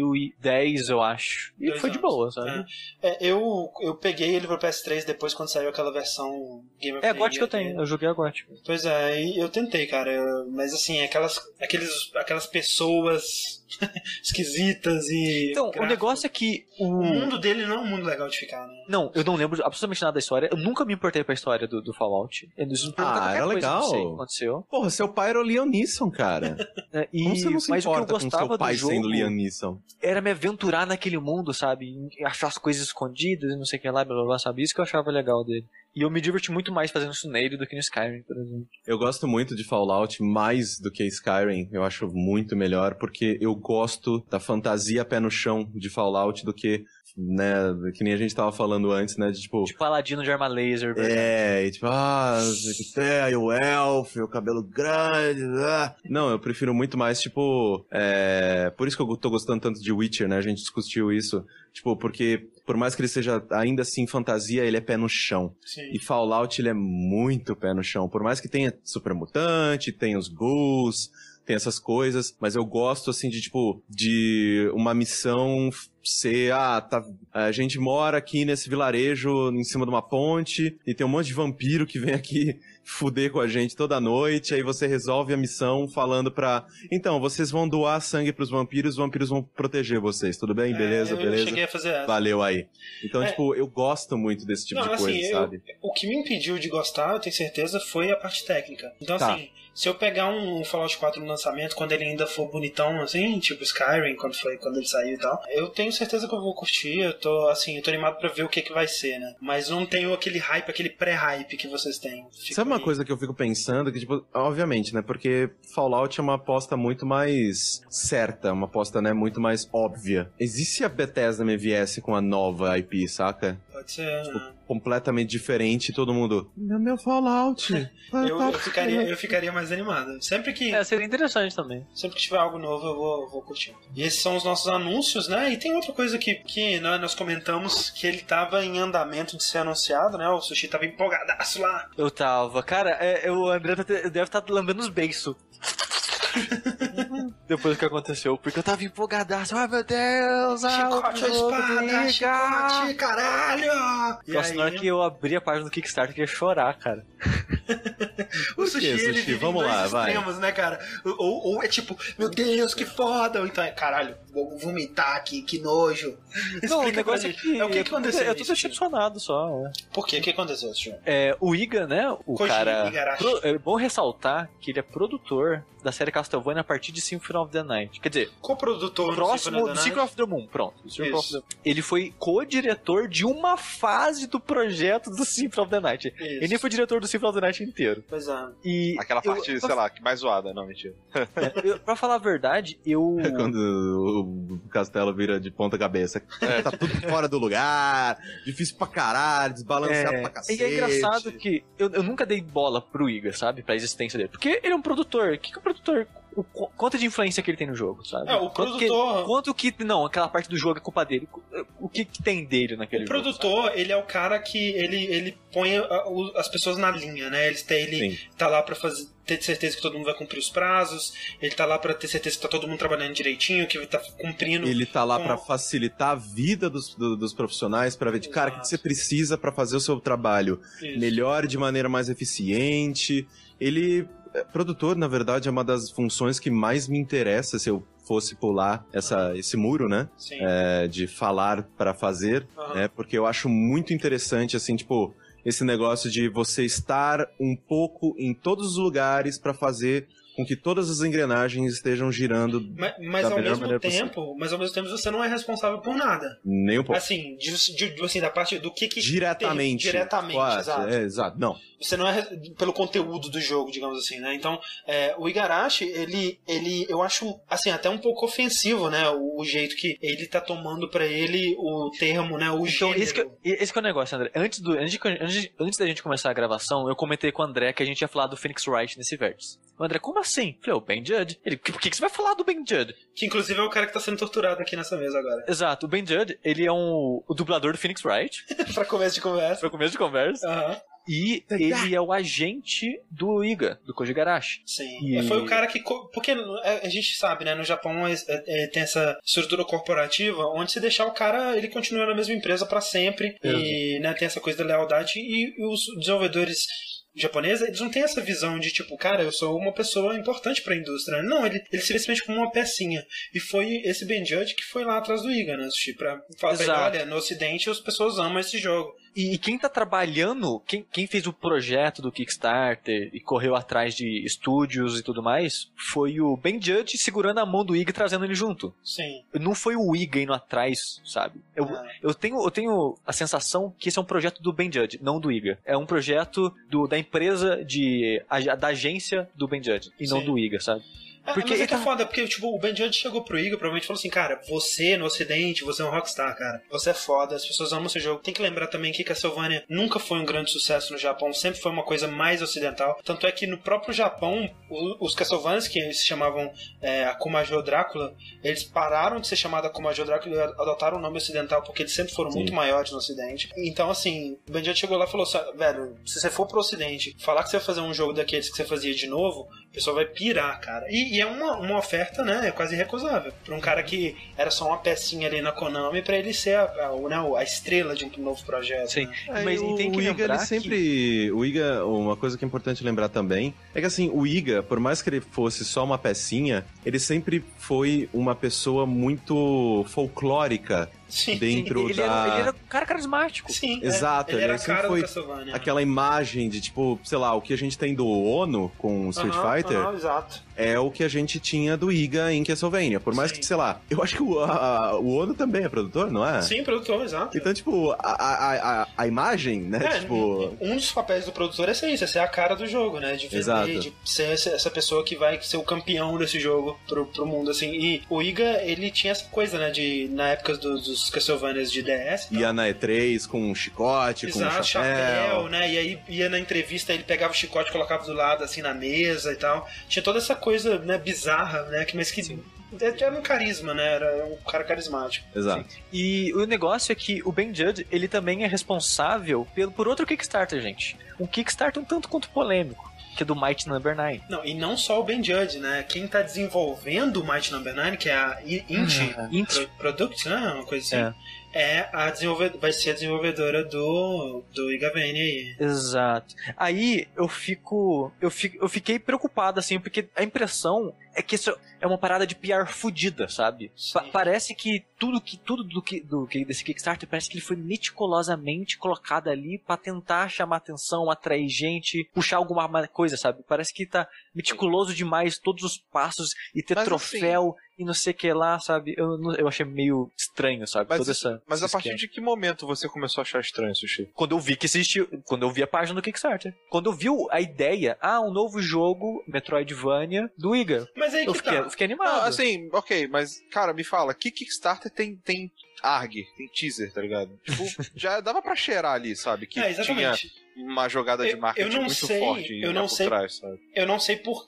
2010, eu acho. E Dois foi de anos. boa, sabe? É, eu, eu peguei ele pro PS3 depois quando saiu aquela versão Game of É, a que eu tenho. Eu joguei a GOT. Pois é, e eu tentei, cara. eu- mas assim, aquelas, aqueles, aquelas pessoas esquisitas e. Então, o negócio é que O o... mundo dele não é um mundo legal de ficar, né? Não, eu não lembro absolutamente nada da história. Eu nunca me importei pra história do, do Fallout. Me perguntaram Ah, qualquer era coisa, legal. Não sei o que aconteceu. Porra, seu pai era o Liam Neeson, cara. É, e, Como você não se mas o que eu importa com gostava seu pai do jogo sendo Liam Neeson? Era me aventurar naquele mundo, sabe? Achar as coisas escondidas não sei o que lá, blá blá blá, sabe? Isso que eu achava legal dele. E eu me diverti muito mais fazendo isso nele do que no Skyrim, por exemplo. Eu gosto muito de Fallout mais do que Skyrim. Eu acho muito melhor porque eu gosto da fantasia pé no chão de Fallout do que, né, que nem a gente tava falando antes, né, de tipo, Tipo Aladino de arma laser, verdade? É, e tipo, ah, é, o elfo, o cabelo grande. ah. Não, eu prefiro muito mais, tipo. É, por isso que eu tô gostando tanto de Witcher, né? A gente discutiu isso. Tipo, porque por mais que ele seja ainda assim fantasia, ele é pé no chão. Sim. E Fallout, ele é muito pé no chão. Por mais que tenha super mutante, tenha os ghouls, tem essas coisas, mas eu gosto, assim, de, tipo, de uma missão ser, ah, tá, a gente mora aqui nesse vilarejo em cima de uma ponte e tem um monte de vampiro que vem aqui fuder com a gente toda noite, aí você resolve a missão falando pra, então, vocês vão doar sangue pros vampiros, os vampiros vão proteger vocês, tudo bem? Beleza, É, eu, beleza? Eu cheguei a fazer essa. Valeu aí. Então, É. tipo, eu gosto muito desse tipo Não, de assim, coisa, eu- sabe? O que me impediu de gostar, eu tenho certeza, foi a parte técnica. Então, Tá. assim, se eu pegar um Fallout 4 no lançamento, quando ele ainda for bonitão, assim, tipo Skyrim, quando, foi, quando ele saiu e tal, eu tenho certeza que eu vou curtir, eu tô, assim, eu tô animado pra ver o que que vai ser, né? Mas não tenho aquele hype, aquele pré-hype que vocês têm. Fico Sabe uma. Coisa que eu fico pensando? Que, tipo, obviamente, né? Porque Fallout é uma aposta muito mais certa, uma aposta, né, muito mais óbvia. Existe a Bethesda me viesse com a nova IP, saca? Pode ser. Tipo, né? completamente diferente e todo mundo. Meu, meu Fallout. Ah, Eu, tá eu, ficaria, eu ficaria mais animado. Sempre que, É, seria interessante também. sempre que tiver algo novo, eu vou, vou curtir. E esses são os nossos anúncios, né? E tem outra coisa que, que né, nós comentamos que ele tava em andamento de ser anunciado, né? O Sushi tava empolgadaço lá. Eu tava. Cara, é, é, o André tá deve estar lambendo os beiços. Depois do que aconteceu. Porque eu tava empolgadaço. Ai meu Deus! Chicote a espada, chicote, caralho! E Nossa, na hora aí, que eu abri a página do Kickstarter, eu ia chorar, cara. o Sushi, quê, ele Sushi? Vamos lá, vai. extremos, né, cara? Ou, ou é tipo, meu Deus, que foda! Ou então é, caralho, vou vomitar aqui, que nojo. Não, o negócio é que. É, o que eu que tô- aconteceu Eu tô decepcionado só. é. Por quê? O que aconteceu, Sushi? É, o Iga, né? O Koji cara. Igarashi. pro- é bom ressaltar que ele é produtor da série Castlevania a partir de Symphony of the Night. Quer dizer, Co-produtor próximo do the Secret of the Moon, pronto. The- Ele foi co-diretor de uma fase do projeto do Symphony of the Night. Isso. Ele nem foi diretor do Symphony of the Night inteiro. Pois é. E Aquela eu- parte, sei lá, que mais zoada, não, mentira. eu- pra falar a verdade, eu. É quando o castelo vira de ponta cabeça. Tá tudo fora do lugar, difícil pra caralho, desbalanceado pra É, cacete. e é engraçado que eu, eu nunca dei bola pro Iga, sabe? Pra existência dele. Porque ele é um produtor. O que, que o produtor. O, qu- quanto de influência que ele tem no jogo, sabe? É, o Quanto que- produtor- quanto que. Não, aquela parte do jogo é culpa dele. O que, que tem dele naquele O jogo? produtor, ele é o cara que ele, ele põe a- o- as pessoas na linha, né? Ele, tem- ele Sim. tá lá pra fazer, ter certeza que todo mundo vai cumprir os prazos, ele tá lá pra ter certeza que tá todo mundo trabalhando direitinho, que tá cumprindo. Ele tá lá com- pra facilitar a vida dos, do- dos profissionais, pra ver de cara o que que você precisa pra fazer o seu trabalho Isso. melhor, de maneira mais eficiente. Ele, produtor, na verdade, é uma das funções que mais me interessa se eu fosse pular essa, esse muro, né? Sim. É, de falar pra fazer, Aham. né? Porque eu acho muito interessante, assim, tipo, esse negócio de você estar um pouco em todos os lugares pra fazer com que todas as engrenagens estejam girando Mas, mas da ao melhor mesmo maneira tempo, mas ao mesmo tempo você não é responsável por nada. nem um pouco. Assim, de, de- assim, da parte do que que diretamente. tem- diretamente, Quase, exato. É, exato. Não. Você não é pelo conteúdo do jogo, digamos assim, né? Então, é, o Igarashi, ele, ele, eu acho, assim, até um pouco ofensivo, né? O, o jeito que ele tá tomando pra ele o termo, né? O Então, gênero. esse que, esse que é o negócio, André. Antes, do, antes, antes, antes da gente começar a gravação, eu comentei com o André que a gente ia falar do Phoenix Wright nesse vértice. O André, como assim? Falei, o Ben Judd. Ele, por que, que você vai falar do Ben Judd? Que inclusive é o cara que tá sendo torturado aqui nessa mesa agora. Exato, o Ben Judd, ele é um, o dublador do Phoenix Wright, pra começo de conversa. para começo de conversa, Aham, e ele é o agente do Iga, do Koji Garashi. sim. E- Foi o cara que. Porque é, a gente sabe, né? No Japão é- é- tem essa estrutura corporativa onde se deixar o cara, ele continua na mesma empresa pra sempre. E né, tem essa coisa da lealdade. E, e os desenvolvedores japoneses, eles não têm essa visão de tipo, cara, eu sou uma pessoa importante pra indústria. Não, ele, ele se vê simplesmente como uma pecinha. E foi esse Ben Judge que foi lá atrás do Iga, né? Sushi, Pra falar olha, no ocidente as pessoas amam esse jogo. E, e quem tá trabalhando, quem, quem fez o projeto do Kickstarter e correu atrás de estúdios e tudo mais, foi o Ben Judge segurando a mão do Iga e trazendo ele junto. Sim. Não foi o Iga indo atrás, sabe? Eu, Ah. eu, tenho, eu tenho a sensação que esse é um projeto do Ben Judge, não do Iga. É um projeto do, da empresa de. a- da agência do Ben Judge, e não Sim. do Iga, sabe? É, Porque mas é que é tá- foda, porque tipo, o Ben Judge chegou pro Igor provavelmente falou assim, cara, você no ocidente, você é um rockstar, cara. Você é foda, as pessoas amam seu jogo. Tem que lembrar também que Castlevania nunca foi um grande sucesso no Japão, sempre foi uma coisa mais ocidental. Tanto é que no próprio Japão, os Castlevanias, que se chamavam é, Akumajo Drácula, eles pararam de ser chamados Akumajo Drácula e adotaram o nome ocidental porque eles sempre foram Sim. muito maiores no ocidente. Então, assim, o Ben Judge chegou lá e falou assim, velho, se você for pro ocidente, falar que você vai fazer um jogo daqueles que você fazia de novo, o pessoal vai pirar, cara. E, e é uma, uma oferta, né? É quase irrecusável. Pra um cara que era só uma pecinha ali na Konami, pra ele ser a, a, o- né, a estrela de um novo projeto. Sim. né? Mas o, e tem que o Iga, ele sempre. O Iga, uma coisa que é importante lembrar também é que assim, o Iga, por mais que ele fosse só uma pecinha, ele sempre foi uma pessoa muito folclórica Sim, dentro ele, da. era, ele era um cara carismático. sim. é. Exato, ele era ele sempre cara foi do Castlevania. Aquela imagem de, tipo, sei lá, o que a gente tem do Ono com o Street Aham, Fighter aham, exato. É o que a gente tinha do Iga em Castlevania. Por mais Sim. que, sei lá, eu acho que o, a- o Ono também é produtor, não é? Sim, produtor, exato. Então, tipo, a, a, a, imagem, né? É, tipo. um dos papéis do produtor é ser isso, é ser a cara do jogo, né? De vender, Exato. de ser essa- pessoa que vai ser o campeão desse jogo pro, pro mundo, assim. E o Iga, ele tinha essa coisa, né? De, na época dos, dos Castlevanias de DS. Ia na E3 com um chicote, com um Exato, chapéu. chapéu, né? E aí ia na entrevista, ele pegava o chicote e colocava do lado, assim, na mesa e tal. Tinha toda essa coisa, né, bizarra, né? Que, mas que era um carisma, né? Era um cara carismático. Exato. E o negócio é que o Ben Judd, ele também é responsável pelo, por outro Kickstarter, gente. Um Kickstarter um tanto quanto polêmico, que é do Might Number 9. Não, e não só o Ben Judge, né? Quem tá desenvolvendo o Might Number 9, que é a Inti Inti. Pro- Product, né? Uma coisa assim. É. é a desenvolvedora, vai ser a desenvolvedora do, do Igavene aí. Exato. Aí eu fico, eu fico. Eu fiquei preocupado, assim, porque a impressão é que isso é uma parada de PR fudida, sabe? Pa parece que tudo que tudo do que do que desse Kickstarter parece que ele foi meticulosamente colocado ali para tentar chamar atenção, atrair gente, puxar alguma coisa, sabe? Parece que tá meticuloso demais todos os passos e ter Mas, troféu assim, e não sei o que lá, sabe? Eu, eu achei meio estranho, sabe? Mas, Toda essa, mas a partir de que momento você começou a achar estranho, Sushi? Quando eu vi que existia. Quando eu vi a página do Kickstarter. Quando eu vi a ideia, ah, um novo jogo Metroidvania do Iga. Mas aí eu que fiquei, tá. eu fiquei animado. Não, assim, ok, mas, cara, me fala, que Kickstarter tem, tem ARG, tem teaser, tá ligado? Tipo, já dava pra cheirar ali, sabe? Que é, tinha exatamente. uma jogada de Eu- marketing eu não muito sei, forte eu não por sei. trás, sabe? Eu não sei por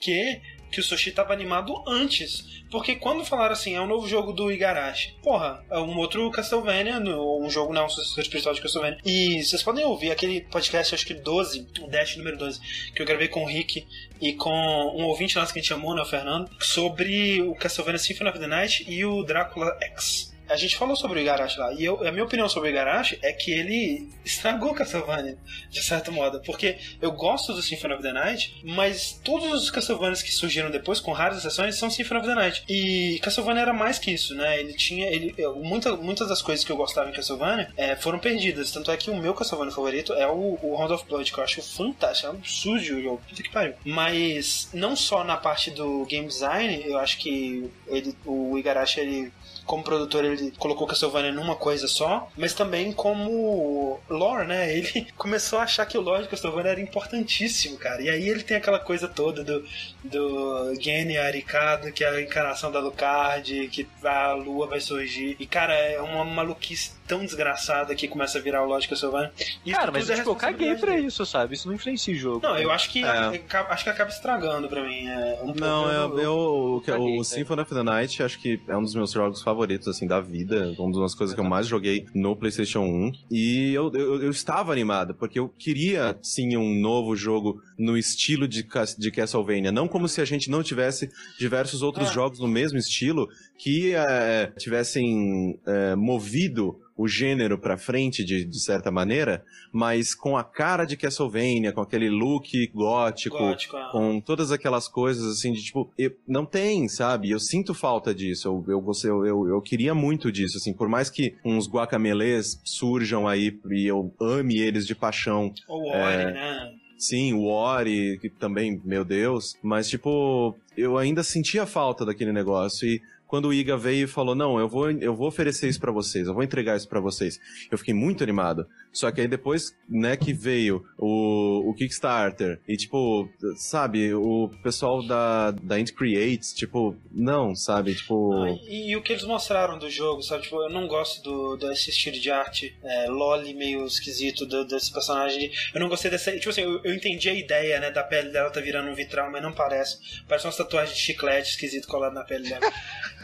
que o Sushi tava animado antes. Porque quando falaram assim, é um novo jogo do Igarashi. Porra, é um outro Castlevania, no- um jogo não, um sucessor espiritual de Castlevania. E vocês podem ouvir aquele podcast, acho que 12, o Dash número 12, que eu gravei com o Rick e com um ouvinte nosso que a gente chamou, né, o Fernando, sobre o Castlevania Symphony of the Night e o Drácula X. A gente falou sobre o Igarashi lá, e eu, a minha opinião sobre o Igarashi é que ele estragou Castlevania, de certo modo, porque eu gosto do Symphony of the Night, mas todos os Castlevanias que surgiram depois, com raras exceções, são Symphony of the Night. E Castlevania era mais que isso, né? Ele tinha. Ele, muita, muitas das coisas que eu gostava em Castlevania é, foram perdidas. Tanto é que o meu Castlevania favorito é o, o Round of Blood, que eu acho fantástico, é um absurdo o jogo. Puta que pariu. Mas não só na parte do game design, eu acho que ele, o Igarashi ele como produtor ele colocou Castlevania numa coisa só, mas também como lore, né? Ele começou a achar que o lore de Castlevania era importantíssimo, cara. E aí ele tem aquela coisa toda do, do Genny Arikado, que é a encarnação da Lucard, que a lua vai surgir. E, cara, é uma maluquice tão desgraçada que começa a virar o de Castlevania. Isso Cara, mas é tipo, eu caguei pra dele. isso, sabe? Isso não influencia o jogo. Não, eu acho que, É. acaba- acho que acaba estragando pra mim. É, um Não, eu, eu, o, que- caguei, o né? Symphony of the Night acho que é um dos meus jogos favoritos, assim, da vida. Uma das coisas que eu mais joguei no PlayStation 1. E eu, eu, eu estava animado, porque eu queria, sim, um novo jogo no estilo de, Cas- de Castlevania. Não como se a gente não tivesse diversos outros Ah. jogos no mesmo estilo que eh, tivessem eh, movido o gênero pra frente de, de certa maneira, mas com a cara de Castlevania, com aquele look gótico, gótico, ah. com todas aquelas coisas assim de tipo, eu- não tem, sabe? Eu sinto falta disso. Eu, eu, você- eu, eu, eu queria muito disso, assim, por mais que uns guacamelês surjam aí e eu ame eles de paixão. Ou Ori, né? Sim, o Ori, que também, meu Deus, mas tipo, eu ainda sentia falta daquele negócio e quando o Iga veio e falou: "Não, eu vou eu vou oferecer isso pra vocês, eu vou entregar isso pra vocês". Eu fiquei muito animado. Só que aí depois, né, que veio o, o Kickstarter e tipo, sabe, o pessoal da da Int Creates, tipo, não, sabe, tipo, Ah, E, e o que eles mostraram do jogo, sabe? Tipo, eu não gosto do, desse estilo de arte é, loli meio esquisito do- desse personagem. Eu não gostei dessa. Tipo assim, eu, eu entendi a ideia, né? Da pele dela tá virando um vitral, mas não parece. Parece umas tatuagens de chiclete esquisito colado na pele dela.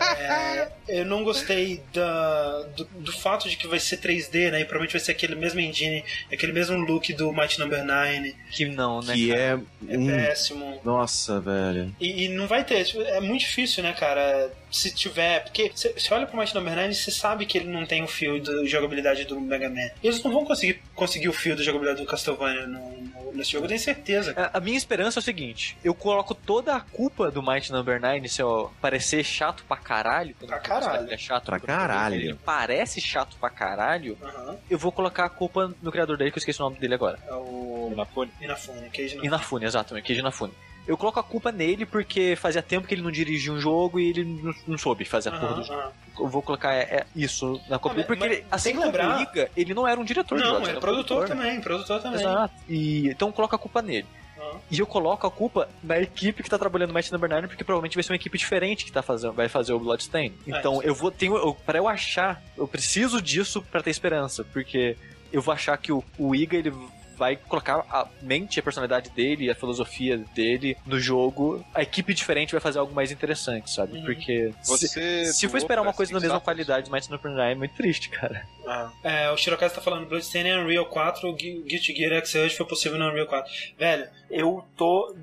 É, eu não gostei da, do, do fato de que vai ser 3D, né? E provavelmente vai ser aquele mesmo engine, aquele mesmo look do Might Number 9. Que não, né? que cara? é É um péssimo. nossa, velho. E, e não vai ter, tipo, é muito difícil, né, cara? Se tiver. Porque você olha pro Might Number 9 você sabe que ele não tem o fio de jogabilidade do Mega Man. E eles não vão conseguir conseguir o fio da jogabilidade do Castlevania no, no- nesse jogo, eu tenho certeza. A a minha esperança é o seguinte: eu coloco toda a culpa do Might Number 9 se eu parecer chato pra caralho. Pra caralho. é chato Pra caralho. Ele parece chato pra caralho. Aham. Eu vou colocar a culpa no criador dele, que eu esqueci o nome dele agora. É o. Inafune. Inafune, Keiji Inafune. Inafune, exatamente, Keiji Inafune. Eu coloco a culpa nele porque fazia tempo que ele não dirigia um jogo e ele não, não soube fazer a porra do Aham, jogo. aham. Eu vou colocar é, é isso na culpa Ah, porque ele, assim como lembrar- o Iga, ele não era um diretor de Não, jogos, é era um produtor né? também, produtor também. Exato. E, então coloca a culpa nele. Aham. E eu coloco a culpa na equipe que tá trabalhando no Match Number 9, porque provavelmente vai ser uma equipe diferente que tá fazendo, vai fazer o Bloodstain. Então É, eu vou tenho eu, para eu achar, eu preciso disso pra ter esperança, porque eu vou achar que o, o Iga ele vai colocar a mente, a personalidade dele, a filosofia dele no jogo. A equipe diferente vai fazer algo mais interessante, sabe? Uhum. Porque se, Você se for doou esperar uma coisa da mesma qualidade Match Number 9 é muito triste, cara. Ah. É, o Shirokaz tá falando Bloodstained é Unreal 4, Gu- Guilty Gear Xrd foi possível no Unreal 4. Velho, eu tô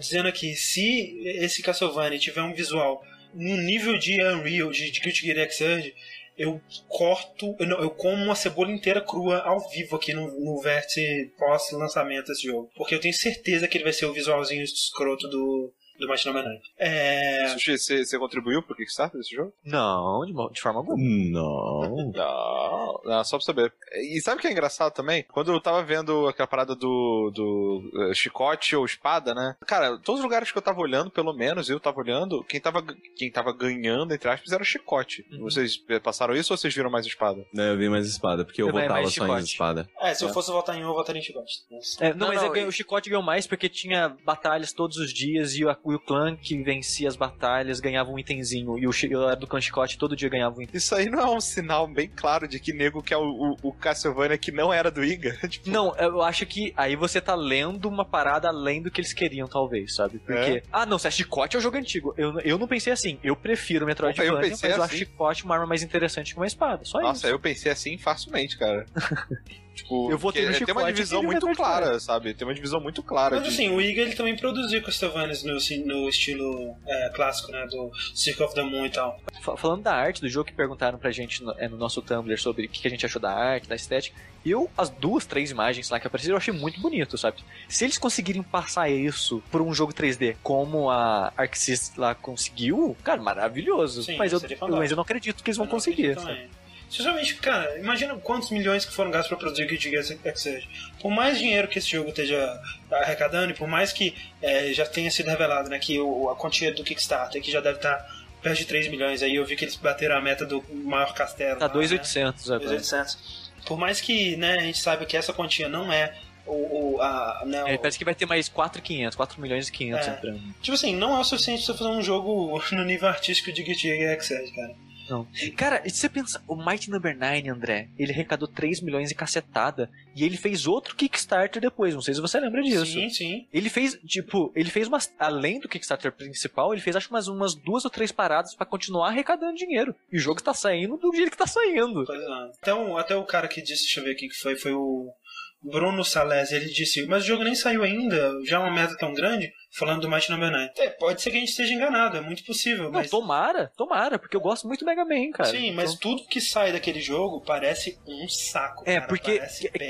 dizendo aqui, se esse Castlevania tiver um visual no nível de Unreal, de, de Guilty Gear Xrd, eu corto, eu, não, eu como uma cebola inteira crua ao vivo aqui no, no vértice pós-lançamento desse jogo. Porque eu tenho certeza que ele vai ser o visualzinho escroto do, do Mighty Number 9. É... Sushi, você, você contribuiu pro Kickstarter desse jogo? Não, de, de forma alguma. Não. Não, não, só pra saber. E sabe o que é engraçado também? Quando eu tava vendo aquela parada do, do eh, chicote ou espada, né? Cara, todos os lugares que eu tava olhando, pelo menos eu tava olhando, quem tava, quem tava ganhando, entre aspas, era o chicote. Uhum. Vocês eh, passaram isso ou vocês viram mais espada? Né, eu vi mais espada, porque eu, Eu votava só em espada. É, se eu É. fosse votar em um, eu votaria em chicote. É, não, Não, mas não, é que e- o Chicote ganhou mais porque tinha batalhas todos os dias e o, e o clã que vencia as batalhas ganhava um itemzinho. E o, chi- eu era do clã Chicote todo dia ganhava um item. Isso aí não é um sinal bem claro de que nego que é o, o, o Castlevania que não era do Iga? tipo, Não, eu acho que aí você tá lendo uma parada além do que eles queriam, talvez, sabe? Porque, ah, não, se é chicote é o jogo antigo. Eu, eu não pensei assim. Eu prefiro Metroidvania, Eu mas pensei eu acho assim. chicote uma arma mais interessante que uma espada. Só Nossa, isso. eu pensei assim facilmente, cara. tipo, Eu votei no porque tem uma divisão muito clara, sabe? Tem uma divisão muito clara. Mas de- assim, o Iga ele também produziu Castlevania no, assim, no estilo é, clássico, né? Do Circle of the Moon e tal. Fa- Falando da arte do jogo que perguntaram pra gente no, é, no nosso Tumblr sobre o que a gente achou da arte, da estética, eu, as duas, três imagens lá que apareceram, eu achei muito bonito, sabe? Se eles conseguirem passar isso por um jogo 3D, como a Arxis lá conseguiu, cara, maravilhoso. Sim, mas, eu, fantástico. mas eu não acredito que eles vão Eu não conseguir. Sinceramente, cara, imagina quantos milhões que foram gastos pra produzir o Guilty Gear Xrd. Por mais dinheiro que esse jogo esteja arrecadando e por mais que é, já tenha sido revelado, né, que o, a quantia do Kickstarter que já deve estar perto de 3 milhões, aí eu vi que eles bateram a meta do maior castelo. Tá lá, 2,800 né? agora. 2.800. Por mais que, né, a gente saiba que essa quantia não é o, o- a, né, É, o- parece que vai ter mais 4,500, 4 milhões e 500 É. entrando. Tipo assim, não é o suficiente pra você fazer um jogo no nível artístico de Guilty Gear Xrd, cara. Cara, e se você pensa, o Mighty Number 9, André, ele arrecadou 3 milhões e cacetada, e ele fez outro Kickstarter depois, não sei se você lembra disso. Sim, sim. Ele fez, tipo, ele fez umas. Além do Kickstarter principal, ele fez acho umas, umas duas ou três paradas pra continuar arrecadando dinheiro. E o jogo tá saindo do jeito que tá saindo. É. Até, o, até o cara que disse, deixa eu ver aqui que foi, foi o Bruno Salesi, ele disse, mas o jogo nem saiu ainda, já é uma meta tão grande, falando do Mighty Number 9. É, pode ser que a gente esteja enganado, é muito possível, Não, mas... tomara, tomara, porque eu gosto muito do Mega Man, cara. Sim, mas Então- tudo que sai daquele jogo parece um saco, É, cara, porque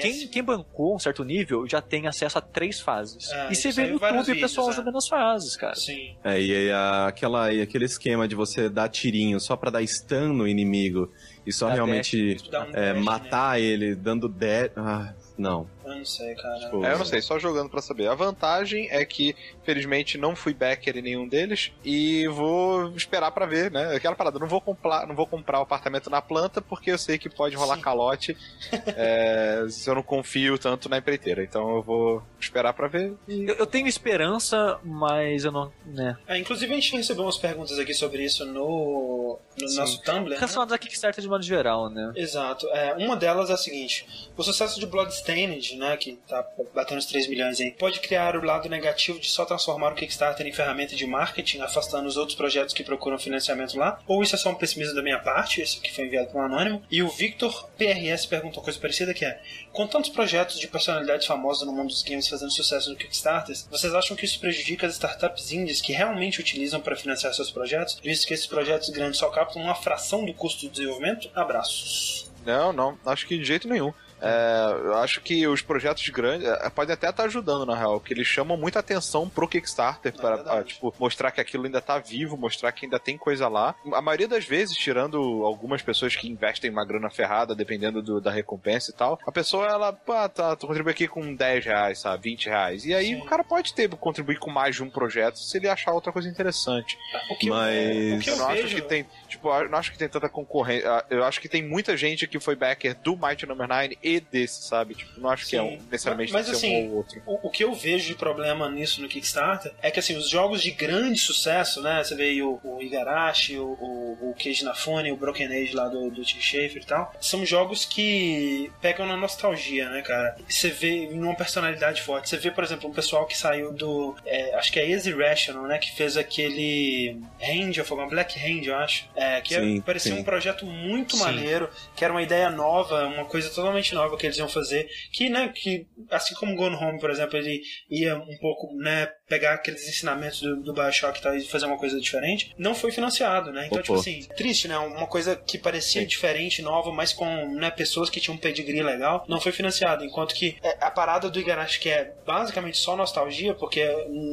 quem, quem bancou um certo nível já tem acesso a três fases. É, e você vê no YouTube o pessoal vídeos, é. jogando as fases, cara. Sim. É, e aí a- aquela, e aquele esquema de você dar tirinho só pra dar stun no inimigo e só Dar realmente Dá um é, dash, matar ele dando dead. Ah, não. Né? Eu não sei, cara. Tipo, É, eu não sei, só jogando pra saber. A vantagem é que, felizmente, não fui backer em nenhum deles e vou esperar pra ver, né? Aquela parada, não vou comprar, não vou comprar o apartamento na planta porque eu sei que pode rolar Sim. calote é, se eu não confio tanto na empreiteira. Então eu vou esperar pra ver e Eu, eu tenho esperança, mas eu não. né. É, inclusive a gente recebeu umas perguntas aqui sobre isso no, no Sim. nosso Tumblr. né? Relacionados a Kickstarter de modo geral, né? Exato. É, uma delas é a seguinte: o sucesso de Bloodstained, né, que tá batendo os 3 milhões aí, pode criar o lado negativo de só transformar o Kickstarter em ferramenta de marketing, afastando os outros projetos que procuram financiamento lá? Ou isso é só um pessimismo da minha parte, esse que foi enviado por um anônimo? E o Victor PRS perguntou uma coisa parecida que é: com tantos projetos de personalidades famosas no mundo dos games fazendo sucesso no Kickstarter, vocês acham que isso prejudica as startups indies que realmente utilizam para financiar seus projetos, visto que esses projetos grandes só captam uma fração do custo do desenvolvimento? Abraços. Não, não, acho que de jeito nenhum. É, eu acho que os projetos grandes é, podem até estar ajudando, na real, porque eles chamam muita atenção pro Kickstarter, É para ah, tipo, mostrar que aquilo ainda tá vivo, mostrar que ainda tem coisa lá. A maioria das vezes, tirando algumas pessoas que investem uma grana ferrada, dependendo do- da recompensa e tal, a pessoa, ela, pá, tá, tu contribui aqui com 10 reais, sabe, 20 reais. E aí Sim. o cara pode ter, contribuir com mais de um projeto se ele achar outra coisa interessante. O que Mas- eu, que eu não acho vejo... que tem, tipo, eu não acho que tem tanta concorrência. ah, Eu acho que tem muita gente que foi backer do Mighty Number 9 e desse, sabe? Tipo, não acho que é Sim. um, necessariamente Mas, ser assim, um ou outro. O, o que eu vejo de problema nisso no Kickstarter é que assim, os jogos de grande sucesso, né? Você vê aí o, o Igarashi, o, o, o Keiji Nafune, o Broken Age lá do, do Tim Schafer e tal, são jogos que pegam na nostalgia, né, cara? Você vê numa personalidade forte. Você vê, por exemplo, um pessoal que saiu do. é, acho que é Easy Rational, né? Que fez aquele Ranger, foi uma Black Ranger, eu acho. É, que é- Sim, parecia sim. um projeto muito Sim. maneiro, que era uma ideia nova, uma coisa totalmente nova que eles iam fazer, que, né, que assim como Gone Home, por exemplo, ele ia um pouco, né, pegar aqueles ensinamentos do, do Bioshock e tal, e fazer uma coisa diferente, não foi financiado, né? Então, tipo assim, triste, né? Uma coisa que parecia Sim. diferente, nova, mas com né, pessoas que tinham um pedigree legal, não foi financiado. Enquanto que é, a parada do Igarashi, que é basicamente só nostalgia, porque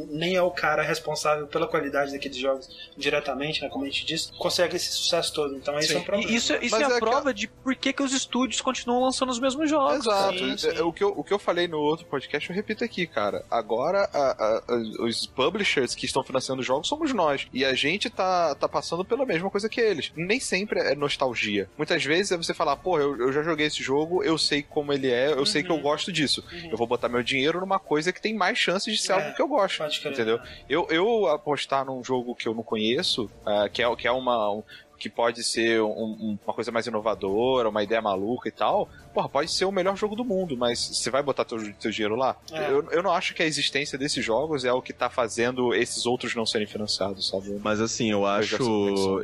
nem é o cara responsável pela qualidade daqueles jogos diretamente, né? Como a gente disse, consegue esse sucesso todo. Então, esse é um problema. Isso, isso é a é prova que... de por que, que os estúdios continuam lançando os mesmos jogos. Exato. Sim, sim. O, que eu, o que eu falei no outro podcast, eu repito aqui, cara. Agora, a, a, os publishers que estão financiando jogos somos nós. E a gente tá, tá passando pela mesma coisa que eles. Nem sempre é nostalgia. Muitas vezes é você falar, pô, eu, eu já joguei esse jogo, eu sei como ele é, eu uhum. sei que eu uhum. gosto disso. Uhum. Eu vou botar meu dinheiro numa coisa que tem mais chances de ser é, algo que eu gosto. Entendeu? Eu, eu apostar num jogo que eu não conheço, uh, que, é, que é uma. Um, que pode ser um, uma coisa mais inovadora, uma ideia maluca e tal, porra, pode ser o melhor jogo do mundo, mas você vai botar teu, teu dinheiro lá? É. Eu, eu não acho que a existência desses jogos é o que tá fazendo esses outros não serem financiados, sabe? Mas assim, eu acho.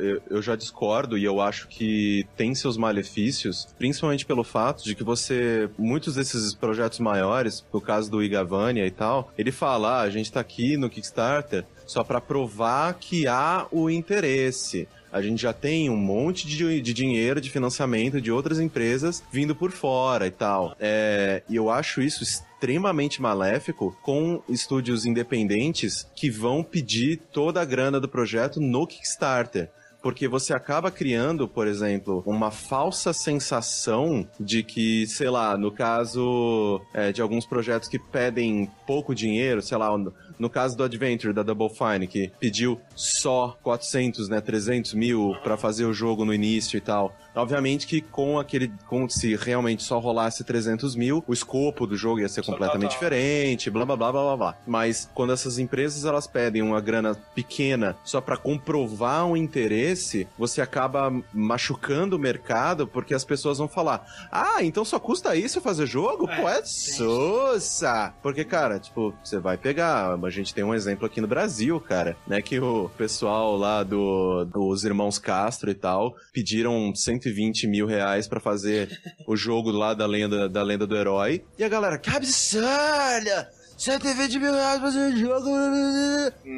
Eu, eu já discordo e eu acho que tem seus malefícios, principalmente pelo fato de que você. Muitos desses projetos maiores, no caso do Igavania e tal, ele fala: ah, a gente tá aqui no Kickstarter só para provar que há o interesse a gente já tem um monte de, de dinheiro de financiamento de outras empresas vindo por fora e tal. É, e eu acho isso extremamente maléfico com estúdios independentes que vão pedir toda a grana do projeto no Kickstarter porque você acaba criando, por exemplo, uma falsa sensação de que, sei lá, no caso é, de alguns projetos que pedem pouco dinheiro, sei lá, no caso do Adventure, da Double Fine, que pediu só 400, né, 300 mil para fazer o jogo no início e tal. Obviamente que com aquele, com se realmente só rolasse 300 mil, o escopo do jogo ia ser completamente diferente, blá blá blá blá blá. Mas quando essas empresas elas pedem uma grana pequena só para comprovar um interesse, você acaba machucando o mercado porque as pessoas vão falar: ah, então só custa isso fazer jogo? É, Pô, é sossa! Porque, cara, tipo, você vai pegar a gente tem um exemplo aqui no Brasil, cara, né? Que o pessoal lá do, dos irmãos Castro e tal pediram 120 mil reais para fazer o jogo lá da lenda, da lenda do herói. E a galera, que absurda! 120 mil reais pra fazer jogo.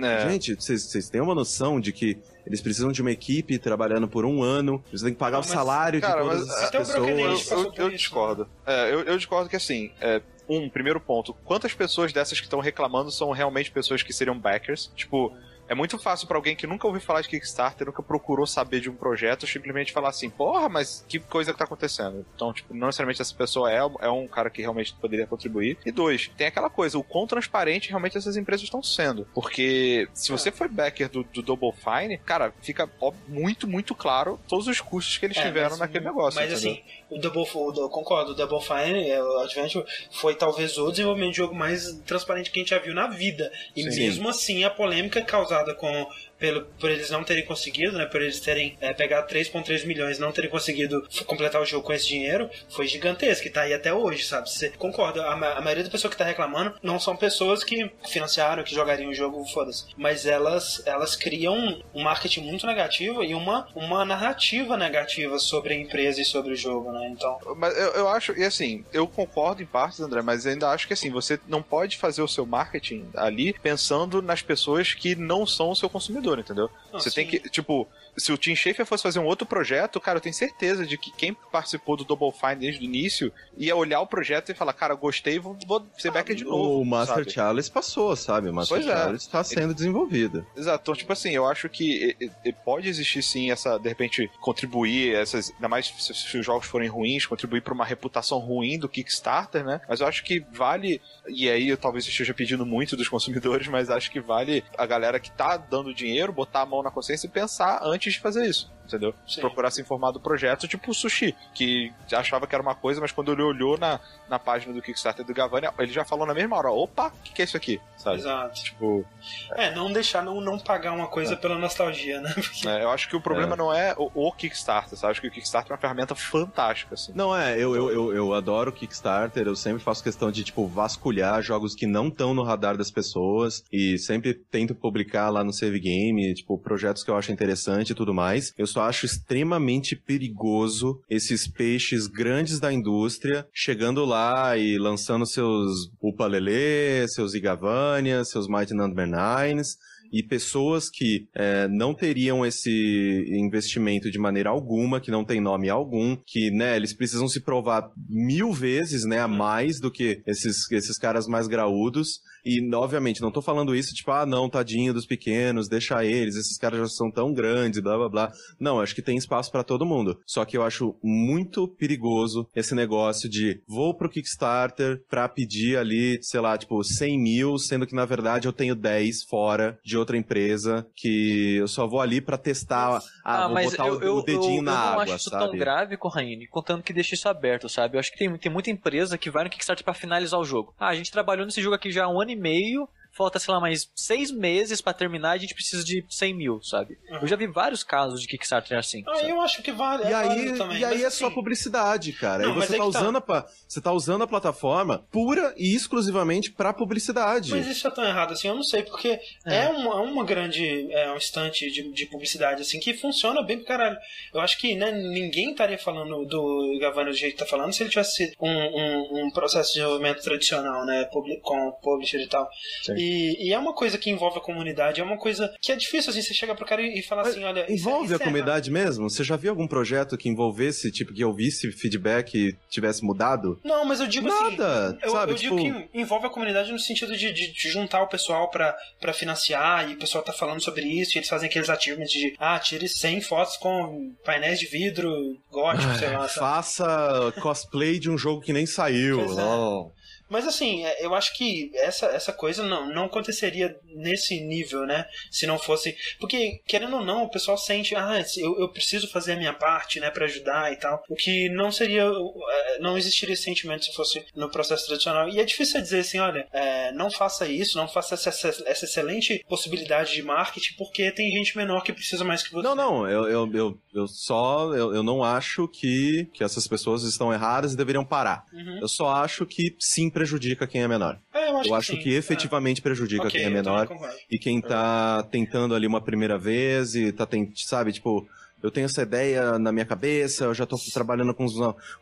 É. Gente, vocês têm uma noção de que eles precisam de uma equipe trabalhando por um ano, eles têm que pagar mas, o salário cara, de todas mas, as pessoas. Eu, eu, eu discordo. É, eu, eu, discordo que assim, é, um, primeiro ponto, quantas pessoas dessas que estão reclamando são realmente pessoas que seriam backers? Tipo, é muito fácil para alguém que nunca ouviu falar de Kickstarter, nunca procurou saber de um projeto, simplesmente falar assim, porra, mas que coisa que tá acontecendo? Então, tipo, não necessariamente essa pessoa é, é um cara que realmente poderia contribuir. E dois, tem aquela coisa, o quão transparente realmente essas empresas estão sendo. Porque se você foi backer do, do Double Fine, cara, fica ó, muito, muito claro todos os custos que eles é, tiveram mas, naquele negócio. Mas entendeu? assim, o Double, o, eu concordo, o Double Fine, é, o Adventure, foi talvez o desenvolvimento de jogo mais transparente que a gente já viu na vida. E Sim. mesmo assim, a polêmica causada com pelo, por eles não terem conseguido, né? Por eles terem é, pegado 3,3 milhões não terem conseguido completar o jogo com esse dinheiro, foi gigantesco e tá aí até hoje, sabe? Você concorda? A, a maioria das pessoas que tá reclamando não são pessoas que financiaram, que jogariam o jogo, foda-se. Mas elas, elas criam um marketing muito negativo e uma, uma narrativa negativa sobre a empresa e sobre o jogo, né? Então. Mas eu, eu acho, e assim, eu concordo em partes, André, mas ainda acho que assim, você não pode fazer o seu marketing ali pensando nas pessoas que não são o seu consumidor entendeu? Ah, você sim. tem que, tipo, se o Tim Schafer fosse fazer um outro projeto, cara, eu tenho certeza de que quem participou do Double Fine desde o início ia olhar o projeto e falar, cara, gostei, vou, vou ser ah, backer de novo. O Master sabe? Charles passou, sabe? O Master pois é. Charles está sendo desenvolvido. Exato. Então, tipo assim, eu acho que pode existir sim essa, de repente, contribuir, essas, ainda mais se, se os jogos forem ruins, contribuir para uma reputação ruim do Kickstarter, né? Mas eu acho que vale, e aí eu talvez esteja pedindo muito dos consumidores, mas acho que vale a galera que tá dando dinheiro botar a mão na consciência e pensar antes de fazer isso entendeu? Sim. Procurar se informar do projeto, tipo o Sushi, que achava que era uma coisa, mas quando ele olhou na, na página do Kickstarter do Gavani, ele já falou na mesma hora, opa, o que, que, é isso aqui? Sabe? Exato. Tipo... É, não deixar, não, não pagar uma coisa é. pela nostalgia, né? Porque... É, eu acho que o problema é. não é o, o, Kickstarter, sabe? Eu acho que o Kickstarter é uma ferramenta fantástica, assim. Não, é, eu, eu, eu, eu adoro o Kickstarter, eu sempre faço questão de, tipo, vasculhar jogos que não estão no radar das pessoas e sempre tento publicar lá no Save Game, tipo, projetos que eu acho interessante e tudo mais. Eu só acho extremamente perigoso esses peixes grandes da indústria chegando lá e lançando seus Upalele, seus Igavania, seus Mighty Number Nines e pessoas que é, não teriam esse investimento de maneira alguma, que não tem nome algum, que, né, eles precisam se provar mil vezes, né, a mais do que esses, esses caras mais graúdos. E, obviamente, não tô falando isso, tipo, ah, não, tadinho dos pequenos, deixa eles, esses caras já são tão grandes, blá blá blá. Não, acho que tem espaço para todo mundo. Só que eu acho muito perigoso esse negócio de vou pro Kickstarter pra pedir ali, sei lá, tipo, 100 mil, sendo que na verdade eu tenho 10 fora de outra empresa que eu só vou ali para testar, ah, ah, vou botar eu, o, eu, dedinho eu, na água, sabe? Eu não acho isso sabe? tão grave, Corraine, contando que deixa isso aberto, sabe? Eu acho que tem, tem muita empresa que vai no Kickstarter para finalizar o jogo. Ah, a gente trabalhou nesse jogo aqui já há um ano e meio, falta, sei lá, mais seis meses para terminar, a gente precisa de 100 mil, sabe? Uhum. Eu já vi vários casos de Kickstarter assim. Ah, eu acho que vale. E é aí, também, e aí é assim... só publicidade, cara. Não, aí você tá, usando tá. A, você tá usando a plataforma pura e exclusivamente para publicidade. Mas isso é tão errado assim, eu não sei, porque é, é uma, uma grande é, um instante de, de publicidade assim que funciona bem pro caralho. Eu acho que né, ninguém estaria falando do Gavano do jeito que tá falando se ele tivesse um, um, um processo de desenvolvimento tradicional, né, com publisher e tal. E, e é uma coisa que envolve a comunidade, é uma coisa que é difícil, assim, você chegar pro cara e falar assim, olha... Envolve é, a comunidade mesmo? Você já viu algum projeto que envolvesse, tipo, que ouvisse feedback e tivesse mudado? Não, mas eu digo Nada, assim... Nada, eu, sabe? Eu tipo... digo que envolve a comunidade no sentido de, de, de juntar o pessoal pra financiar e o pessoal tá falando sobre isso e eles fazem aqueles achievements de, ah, tire 100 fotos com painéis de vidro gótico, sei lá. Sabe? Faça cosplay de um jogo que nem saiu. Pois é. Mas assim, é, eu acho que essa, essa coisa não, não aconteceria nesse nível, né? Se não fosse. Porque, querendo ou não, o pessoal sente, ah, eu, eu preciso fazer a minha parte, né, para ajudar e tal. O que não seria. É, não existiria esse sentimento se fosse no processo tradicional. E é difícil dizer assim, olha, é, não faça isso, não faça essa, essa, excelente possibilidade de marketing, porque tem gente menor que precisa mais que você. Não, não, eu, eu, eu, eu só. Eu, eu não acho que, que essas pessoas estão erradas e deveriam parar. Uhum. Eu só acho que sim prejudica quem é menor. É, eu acho, eu acho que, que, efetivamente é. prejudica okay, quem é menor e quem tá tentando ali uma primeira vez e tá tentando, sabe, tipo, eu tenho essa ideia na minha cabeça, eu já tô trabalhando com,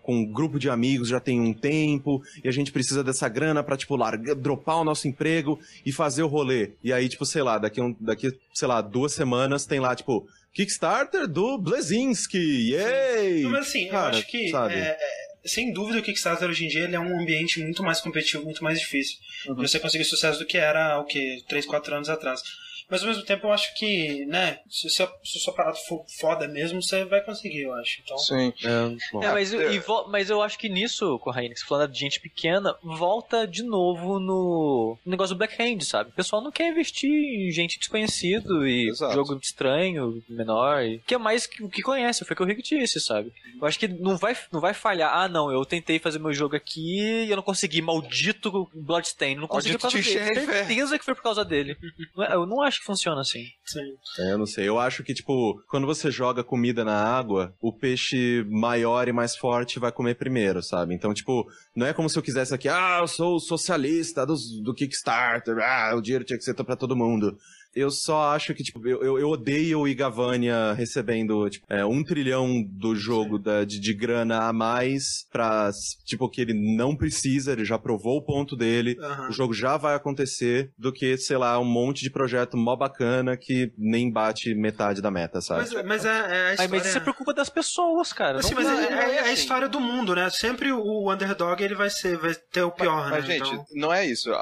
com um grupo de amigos já tem um tempo, e a gente precisa dessa grana pra, tipo, largar, dropar o nosso emprego e fazer o rolê. E aí, tipo, sei lá, daqui, um, daqui sei lá, duas semanas tem lá, tipo, Kickstarter do Blazinski, yay! Mas assim, Cara, eu acho que é, é sem dúvida o Kickstarter hoje em dia ele é um ambiente muito mais competitivo, muito mais difícil. Uhum. Você conseguir sucesso do que era o que 3, 4 anos atrás. Mas ao mesmo tempo eu acho que, né, se, se, se o seu aparato for foda mesmo, você vai conseguir, eu acho. Então... Sim. É, é mas, eu, mas eu acho que nisso, Corraine, que você falando de gente pequena, volta de novo no negócio do backhand, sabe? O pessoal não quer investir em gente desconhecido e Exato. jogo estranho, menor, e... que é mais o que conhece, foi o que o Rick disse, sabe? Eu acho que não vai, não vai falhar, ah não, eu tentei fazer meu jogo aqui e eu não consegui, maldito Bloodstain, não consegui por causa dele, certeza que foi por causa dele. É, eu não acho acho que funciona assim. Sim. É, eu não sei. Eu acho que, tipo, quando você joga comida na água, o peixe maior e mais forte vai comer primeiro, sabe? Então, tipo, não é como se eu quisesse aqui, ah, eu sou socialista do, do Kickstarter, ah, o dinheiro tinha que ser pra todo mundo. Eu só acho que, tipo, eu, eu odeio o Igavania recebendo, tipo, é, um trilhão do jogo da, de, de, grana a mais pra, tipo, que ele não precisa, ele já provou o ponto dele, uhum. o jogo já vai acontecer, do que, sei lá, um monte de projeto mó bacana que nem bate metade da meta, sabe? Mas, mas é, é a história... mas isso é preocupa das pessoas, cara. Assim, mas é, é, é, a história do mundo, né? Sempre o underdog, ele vai ser, vai ter o pior, mas, né? Mas, gente, então... não é isso. A,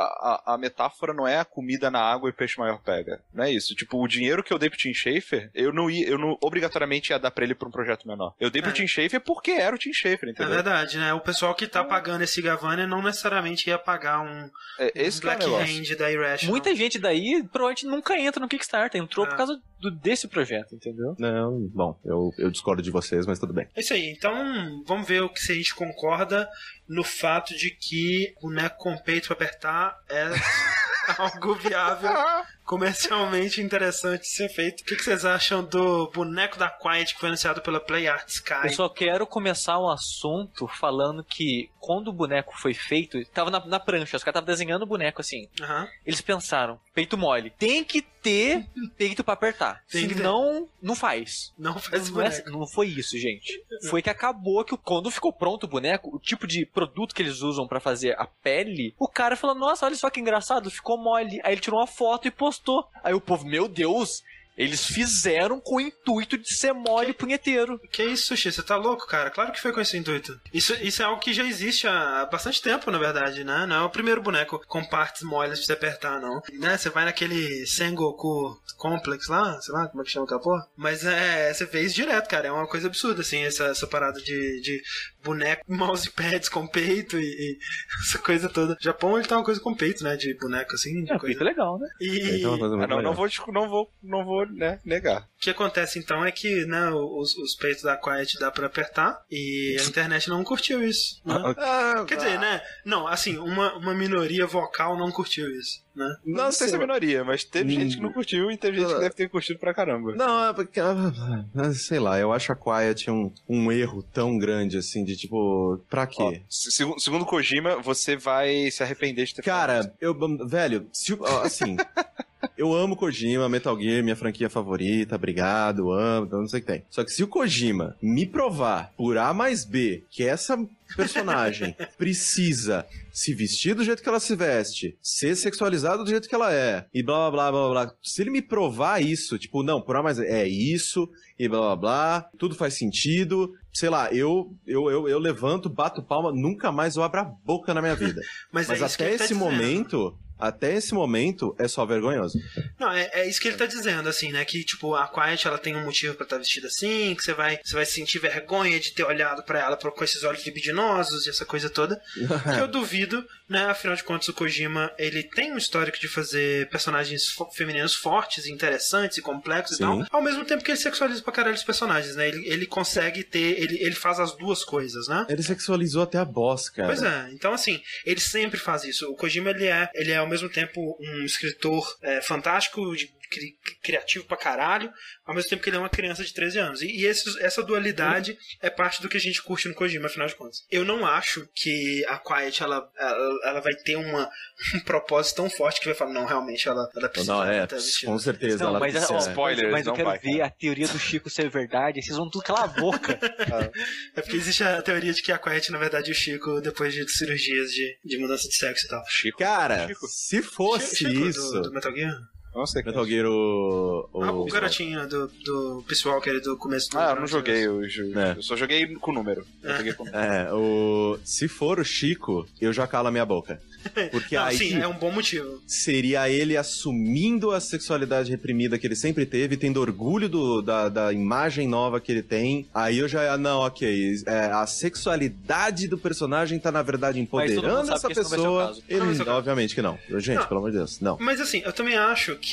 a, a metáfora não é a comida na água e peixe maior pega. Não é isso. Tipo, o dinheiro que eu dei pro Tim Schafer, eu não ia, eu não obrigatoriamente ia dar pra ele pra um projeto menor. Eu dei pro é. Tim Schafer porque era o Tim Schafer, entendeu? É verdade, né? O pessoal que tá pagando esse Gavania não necessariamente ia pagar um, é, esse um Black é Hand da Irrational. Muita gente daí provavelmente nunca entra no Kickstarter, entrou é. por causa do, desse projeto, entendeu? Não, bom, eu, eu discordo de vocês, mas tudo bem. É isso aí, então vamos ver o que se a gente concorda no fato de que o neck com peito pra apertar é algo viável comercialmente interessante ser feito. O que, vocês acham do boneco da Quiet que foi anunciado pela Play Art Sky? Eu só quero começar um assunto falando que quando o boneco foi feito, tava na, na prancha, os caras estavam desenhando o boneco assim. Aham. Eles pensaram, peito mole, tem que ter peito pra apertar. Tem. Senão, não faz. Não faz Não, é- boneco. não foi isso, gente. Foi que acabou que quando ficou pronto o boneco, o tipo de produto que eles usam pra fazer a pele, o cara falou: Nossa, olha só que engraçado, ficou mole. Aí ele tirou uma foto e postou. Aí o povo, meu Deus, eles fizeram com o intuito de ser mole punheteiro. Que isso, Sushi? Você tá louco, cara? Claro que foi com esse intuito. Isso, isso é algo que já existe há bastante tempo, na verdade, né? Não é o primeiro boneco com partes moles pra você apertar, não. Né? Você vai naquele Sengoku Complex lá, sei lá como é que chama aquela porra. Mas é, você isso direto, cara. É uma coisa absurda, assim, essa, essa parada de, de boneco, mousepads com peito e, e essa coisa toda. Japão, ele tá uma coisa com peito, né? De boneco, assim, de É, coisa. peito legal, né? E Então, uma coisa Ah, não, não vou, não vou, não vou né, negar. O que acontece então é que né, os, os peitos da Quiet dá pra apertar e a internet não curtiu isso. Né? Ah, Quer dizer, né? Não, assim, uma, uma minoria vocal não curtiu isso, né? Não, não sei se é minoria, mas teve Hum. gente que não curtiu e teve gente que deve ter curtido pra caramba. Não, é porque, ah, sei lá, eu acho a Quiet um, um erro tão grande assim, de tipo, pra Ó, quê? se- segundo, segundo Kojima, você vai se arrepender de ter Cara, eu, velho, se, ó, assim, eu amo Kojima, Metal Gear, minha franquia favorita, obrigado, amo, então não sei o que tem. Só que se o Kojima me provar por A mais B que essa personagem precisa se vestir do jeito que ela se veste, ser sexualizada do jeito que ela é, e blá blá blá blá blá. Se ele me provar isso, tipo, não, por A mais B, é isso, e blá blá blá, tudo faz sentido. Sei lá, eu, eu, eu, eu levanto, bato palma, nunca mais eu abro a boca na minha vida. Mas, Mas é até tá esse dizendo. momento, até esse momento, é só vergonhoso. Não, é, é isso que ele tá dizendo, assim, né? Que, tipo, a Quiet, ela tem um motivo pra estar vestida assim, que você vai, você vai sentir vergonha de ter olhado pra ela com esses olhos libidinosos e essa coisa toda. que eu duvido, né? Afinal de contas, o Kojima, ele tem um histórico de fazer personagens fo- femininos fortes, e interessantes e complexos Sim. e tal, ao mesmo tempo que ele sexualiza pra caralho os personagens, né? Ele, ele consegue ter, ele, ele faz as duas coisas, né? Ele sexualizou até a boss, cara. Pois é, então assim, ele sempre faz isso. O Kojima, ele é, ele é ao mesmo tempo um escritor é, fantástico, de- cri- criativo pra caralho, ao mesmo tempo que ele é uma criança de 13 anos. E, e esses- essa dualidade é parte do que a gente curte no Kojima, afinal de contas. Eu não acho que a Quiet, ela, ela, ela vai ter uma, um propósito tão forte que vai falar, não, realmente, ela, ela precisa Não, é, estar vestida. com certeza. Não, ela mas, precisa- ó, Spoilers, mas eu quero vai, ver cara. a teoria do Chico ser verdade. Vocês vão tudo calar a boca. É porque existe a teoria de que a Quiet, na verdade, é o Chico, depois de cirurgias de, de mudança de sexo e tal. Chico. Cara, Chico. se fosse Chico do- isso... Do, Metal Gear? Nossa, que Metal Gear, o... o- Ah, o garotinho do, do pessoal que era do começo do Ah, eu não joguei, eu, É. eu só joguei com número. Eu É. com número. É, o... Se for o Chico, eu já calo a minha boca. Porque Não, aí sim, é um bom motivo. seria ele assumindo a sexualidade reprimida que ele sempre teve, tendo orgulho do- da, da imagem nova que ele tem. Aí eu já, não, ok, é, a sexualidade do personagem tá, na verdade, empoderando essa não o pessoa. Ele, Não o obviamente que não. Gente, Não. pelo amor de Deus, não. Mas assim, eu também acho que.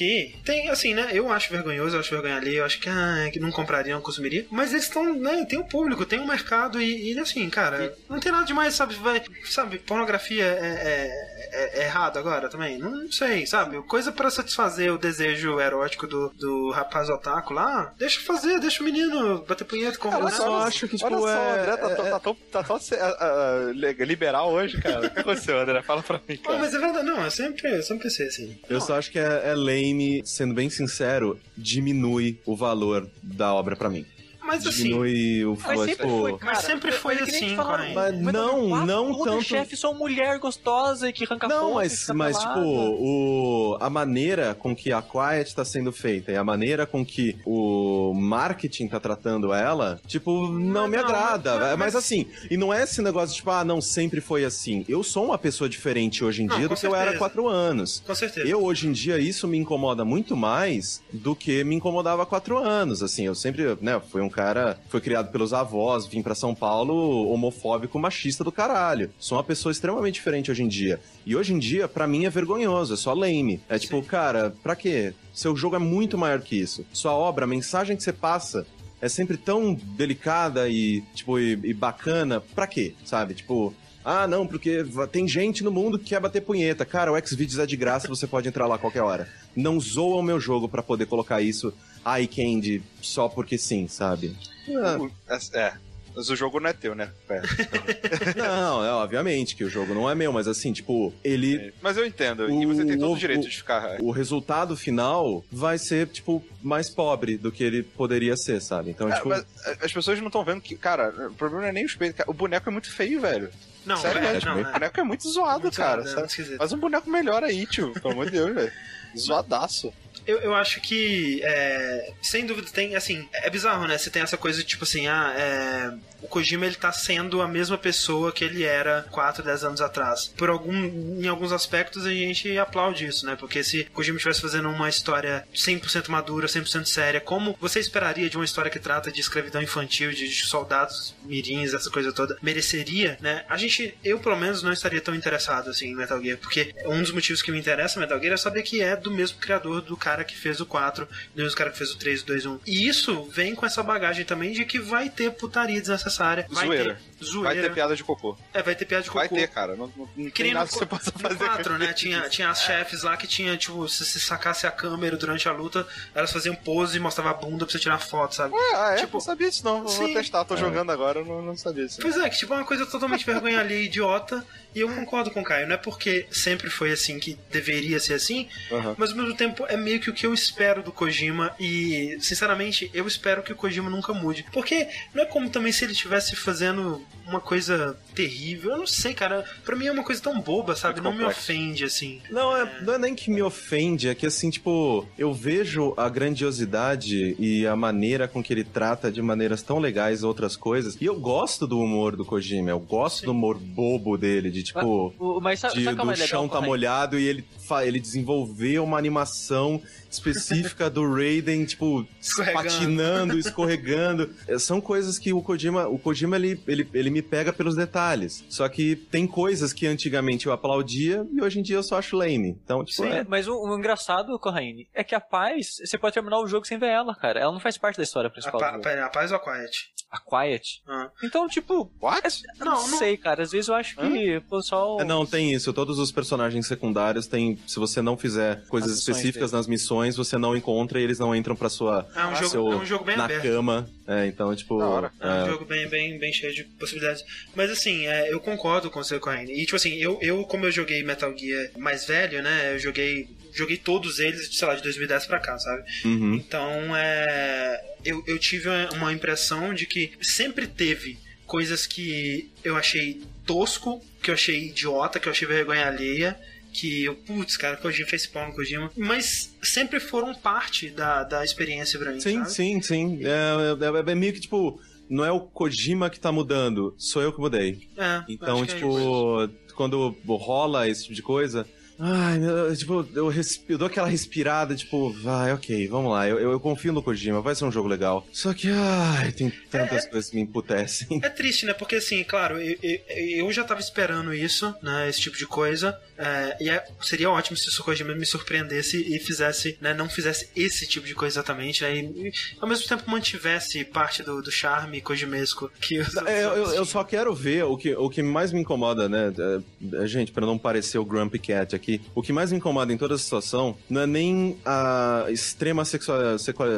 Tem, assim, né? Eu acho vergonhoso, eu acho vergonha ali, eu acho que, ah, que não compraria, não consumiria. Mas eles estão, né? Tem o público, tem o mercado e, e, assim, cara, não tem nada demais, sabe? Vai, sabe, pornografia é, é- é- é errado agora também? Não sei, sabe? Coisa pra satisfazer o desejo erótico do, do rapaz otaku lá, deixa fazer, deixa o menino bater punheta com o eu só acho que, tipo, Olha só, é- o André tá, tão- é- tá tão, tá tão ah, ah, le- liberal hoje, cara. O que aconteceu, André? Fala pra mim, cara. mas é verdade, não, eu sempre, eu sempre pensei assim. Eu só acho que é, é lame, sendo bem sincero, diminui o valor da obra pra mim. Mas assim. Diminui o Mas sempre tipo... foi, cara. Mas sempre foi Mas é que nem assim, te falaram, Corinthians. Mas não, 4, não tanto- chefe são mulher gostosa e que arranca Não, fogo, mas, mas tipo, o, a maneira com que a Quiet está sendo feita e a maneira com que o marketing tá tratando ela, tipo, não Mas me não, agrada. mas- mas, mas- assim, e não é esse negócio de, tipo, ah, não, sempre foi assim. Eu sou uma pessoa diferente hoje em Não, dia do que eu era há certeza. quatro anos. Com certeza. Eu, hoje em dia, isso me incomoda muito mais do que me incomodava há quatro anos. Assim, eu sempre, né, fui um cara, foi criado pelos avós, vim pra São Paulo homofóbico, machista do caralho. Sou uma pessoa extremamente diferente hoje em dia. E hoje em dia, pra mim, é vergonhoso, é só lame. É tipo, cara, pra quê? Seu jogo é muito maior que isso. Sua obra, a mensagem que você passa é sempre tão delicada e, tipo, e, e bacana. Pra quê? Sabe? Tipo, ah, não, porque tem gente no mundo que quer bater punheta. Cara, o Xvideos é de graça, você pode entrar lá qualquer hora. não zoa o meu jogo pra poder colocar isso eye candy só porque sim, sabe? Ah, O- É, mas o jogo não é teu, né? É. não, é obviamente que o jogo não é meu, mas assim, tipo, ele Mas eu entendo. e você tem todo o O- direito o- de ficar. o resultado final vai ser, tipo, mais pobre do que ele poderia ser, sabe? Então, É, tipo, mas as pessoas não estão vendo que, cara, o problema não é nem o espelho. cara, O boneco é muito feio, velho. Não, Sério, é, não, o é. boneco é muito zoado, Muito cara. zoado, é. Faz um boneco melhor aí, tio. Pelo amor de Deus, velho. Zoadaço. Eu, eu acho que, é, sem dúvida, tem, assim, é bizarro, né? Você tem essa coisa, tipo assim, ah, é, o Kojima, ele tá sendo a mesma pessoa que ele era 4, 10 anos atrás. Por algum, em alguns aspectos, a gente aplaude isso, né? Porque se Kojima estivesse fazendo uma história 100% madura, 100% séria, como você esperaria de uma história que trata de escravidão infantil, de soldados mirins, essa coisa toda, mereceria, né? A gente, eu pelo menos, não estaria tão interessado, assim, em Metal Gear, porque um dos motivos que me interessa Metal Gear é saber que é do mesmo criador do cara que fez o 4, do mesmo cara que fez o 3, o 2, 1. E isso vem com essa bagagem também de que vai ter putaria desnecessária. Vai Zoeira. ter zoeira. Vai ter piada de cocô. É, vai ter piada de Vai cocô. ter, cara. Não, não, não Que tem nem nada no, que você possa no fazer. 4, né? Tinha, tinha as chefes lá que tinha, tipo, se você sacasse a câmera durante a luta, elas faziam pose e mostravam a bunda pra você tirar foto, sabe? Ué, ah, é? Tipo, não sabia disso, não. Vou sim. testar. Tô É. jogando agora, eu não, não sabia disso. Pois é, que tipo é uma coisa totalmente vergonha ali, idiota. E eu concordo com o Caio, não é porque sempre foi assim que deveria ser assim, Aham. mas ao mesmo tempo é meio que o que eu espero do Kojima e, sinceramente, eu espero que o Kojima nunca mude. Porque não é como também se ele estivesse fazendo uma coisa terrível, eu não sei, cara, pra mim é uma coisa tão boba, sabe? Muito não me complexo. ofende, assim. Não, é, não é nem que me ofende, é que assim, tipo, eu vejo a grandiosidade e a maneira com que ele trata de maneiras tão legais outras coisas. E eu gosto do humor do Kojima, eu gosto Sim. do humor bobo dele, de tipo. O- Mas sabe, De, sabe do é legal? chão tá molhado e ele, ele desenvolveu uma animação específica do Raiden, tipo, Escorregando. patinando, escorregando. É, São coisas que o Kojima, o Kojima ele, ele, ele me pega pelos detalhes. Só que tem coisas que antigamente eu aplaudia e hoje em dia eu só acho lame. Então, tipo, Sim. é, mas o, o engraçado, Corraine, é que a paz, você pode terminar o jogo sem ver ela, cara. Ela não faz parte da história A, principal pa, do jogo. pera, a paz ou a quiet? A Quiet. Ah. Então, tipo, What? eu não, Não, não- sei, cara. Às vezes eu acho que o pessoal. É, não, tem isso. Todos os personagens secundários têm. Se você não fizer coisas As específicas nas missões, você não encontra e eles não entram pra sua. É um, jogo, seu- é um jogo bem na aberto. cama. É, então, tipo. Da hora. É um é, jogo bem, bem, bem cheio de possibilidades. Mas assim, é, eu concordo com você, Corrine. E tipo assim, eu, eu, como eu joguei Metal Gear mais velho, né? Eu joguei. Joguei todos eles, sei lá, de 2010 pra cá, sabe? uhum. Então, é. Eu, eu tive uma impressão de que sempre teve coisas que eu achei tosco, que eu achei idiota, que eu achei vergonha alheia. Que eu, putz, cara, Kojima fez pau no Kojima. Mas sempre foram parte da, da experiência pra mim. Sim, sabe? sim, sim. É, é- é meio que, tipo, não é o Kojima que tá mudando, sou eu que mudei. É, Então, é tipo, quando rola esse tipo de coisa. Ai, meu, tipo, eu, resp- eu dou aquela respirada, tipo, vai, ok, vamos lá, eu, eu, eu confio no Kojima, vai ser um jogo legal. Só que, ai, tem tantas coisas que me emputecem. É triste, né? Porque, assim, claro, eu, eu, já tava esperando isso, né? Esse tipo de coisa. é, e é- seria ótimo se o Kojima me surpreendesse e fizesse, né? Não fizesse esse tipo de coisa exatamente, né? E, e, ao mesmo tempo mantivesse parte do, do charme kojimesco que É, eu, eu- eu só quero ver o que, o que mais me incomoda, né? é, é, gente, pra não parecer o Grumpy Cat aqui, o que mais me incomoda em toda essa situação não é nem a extrema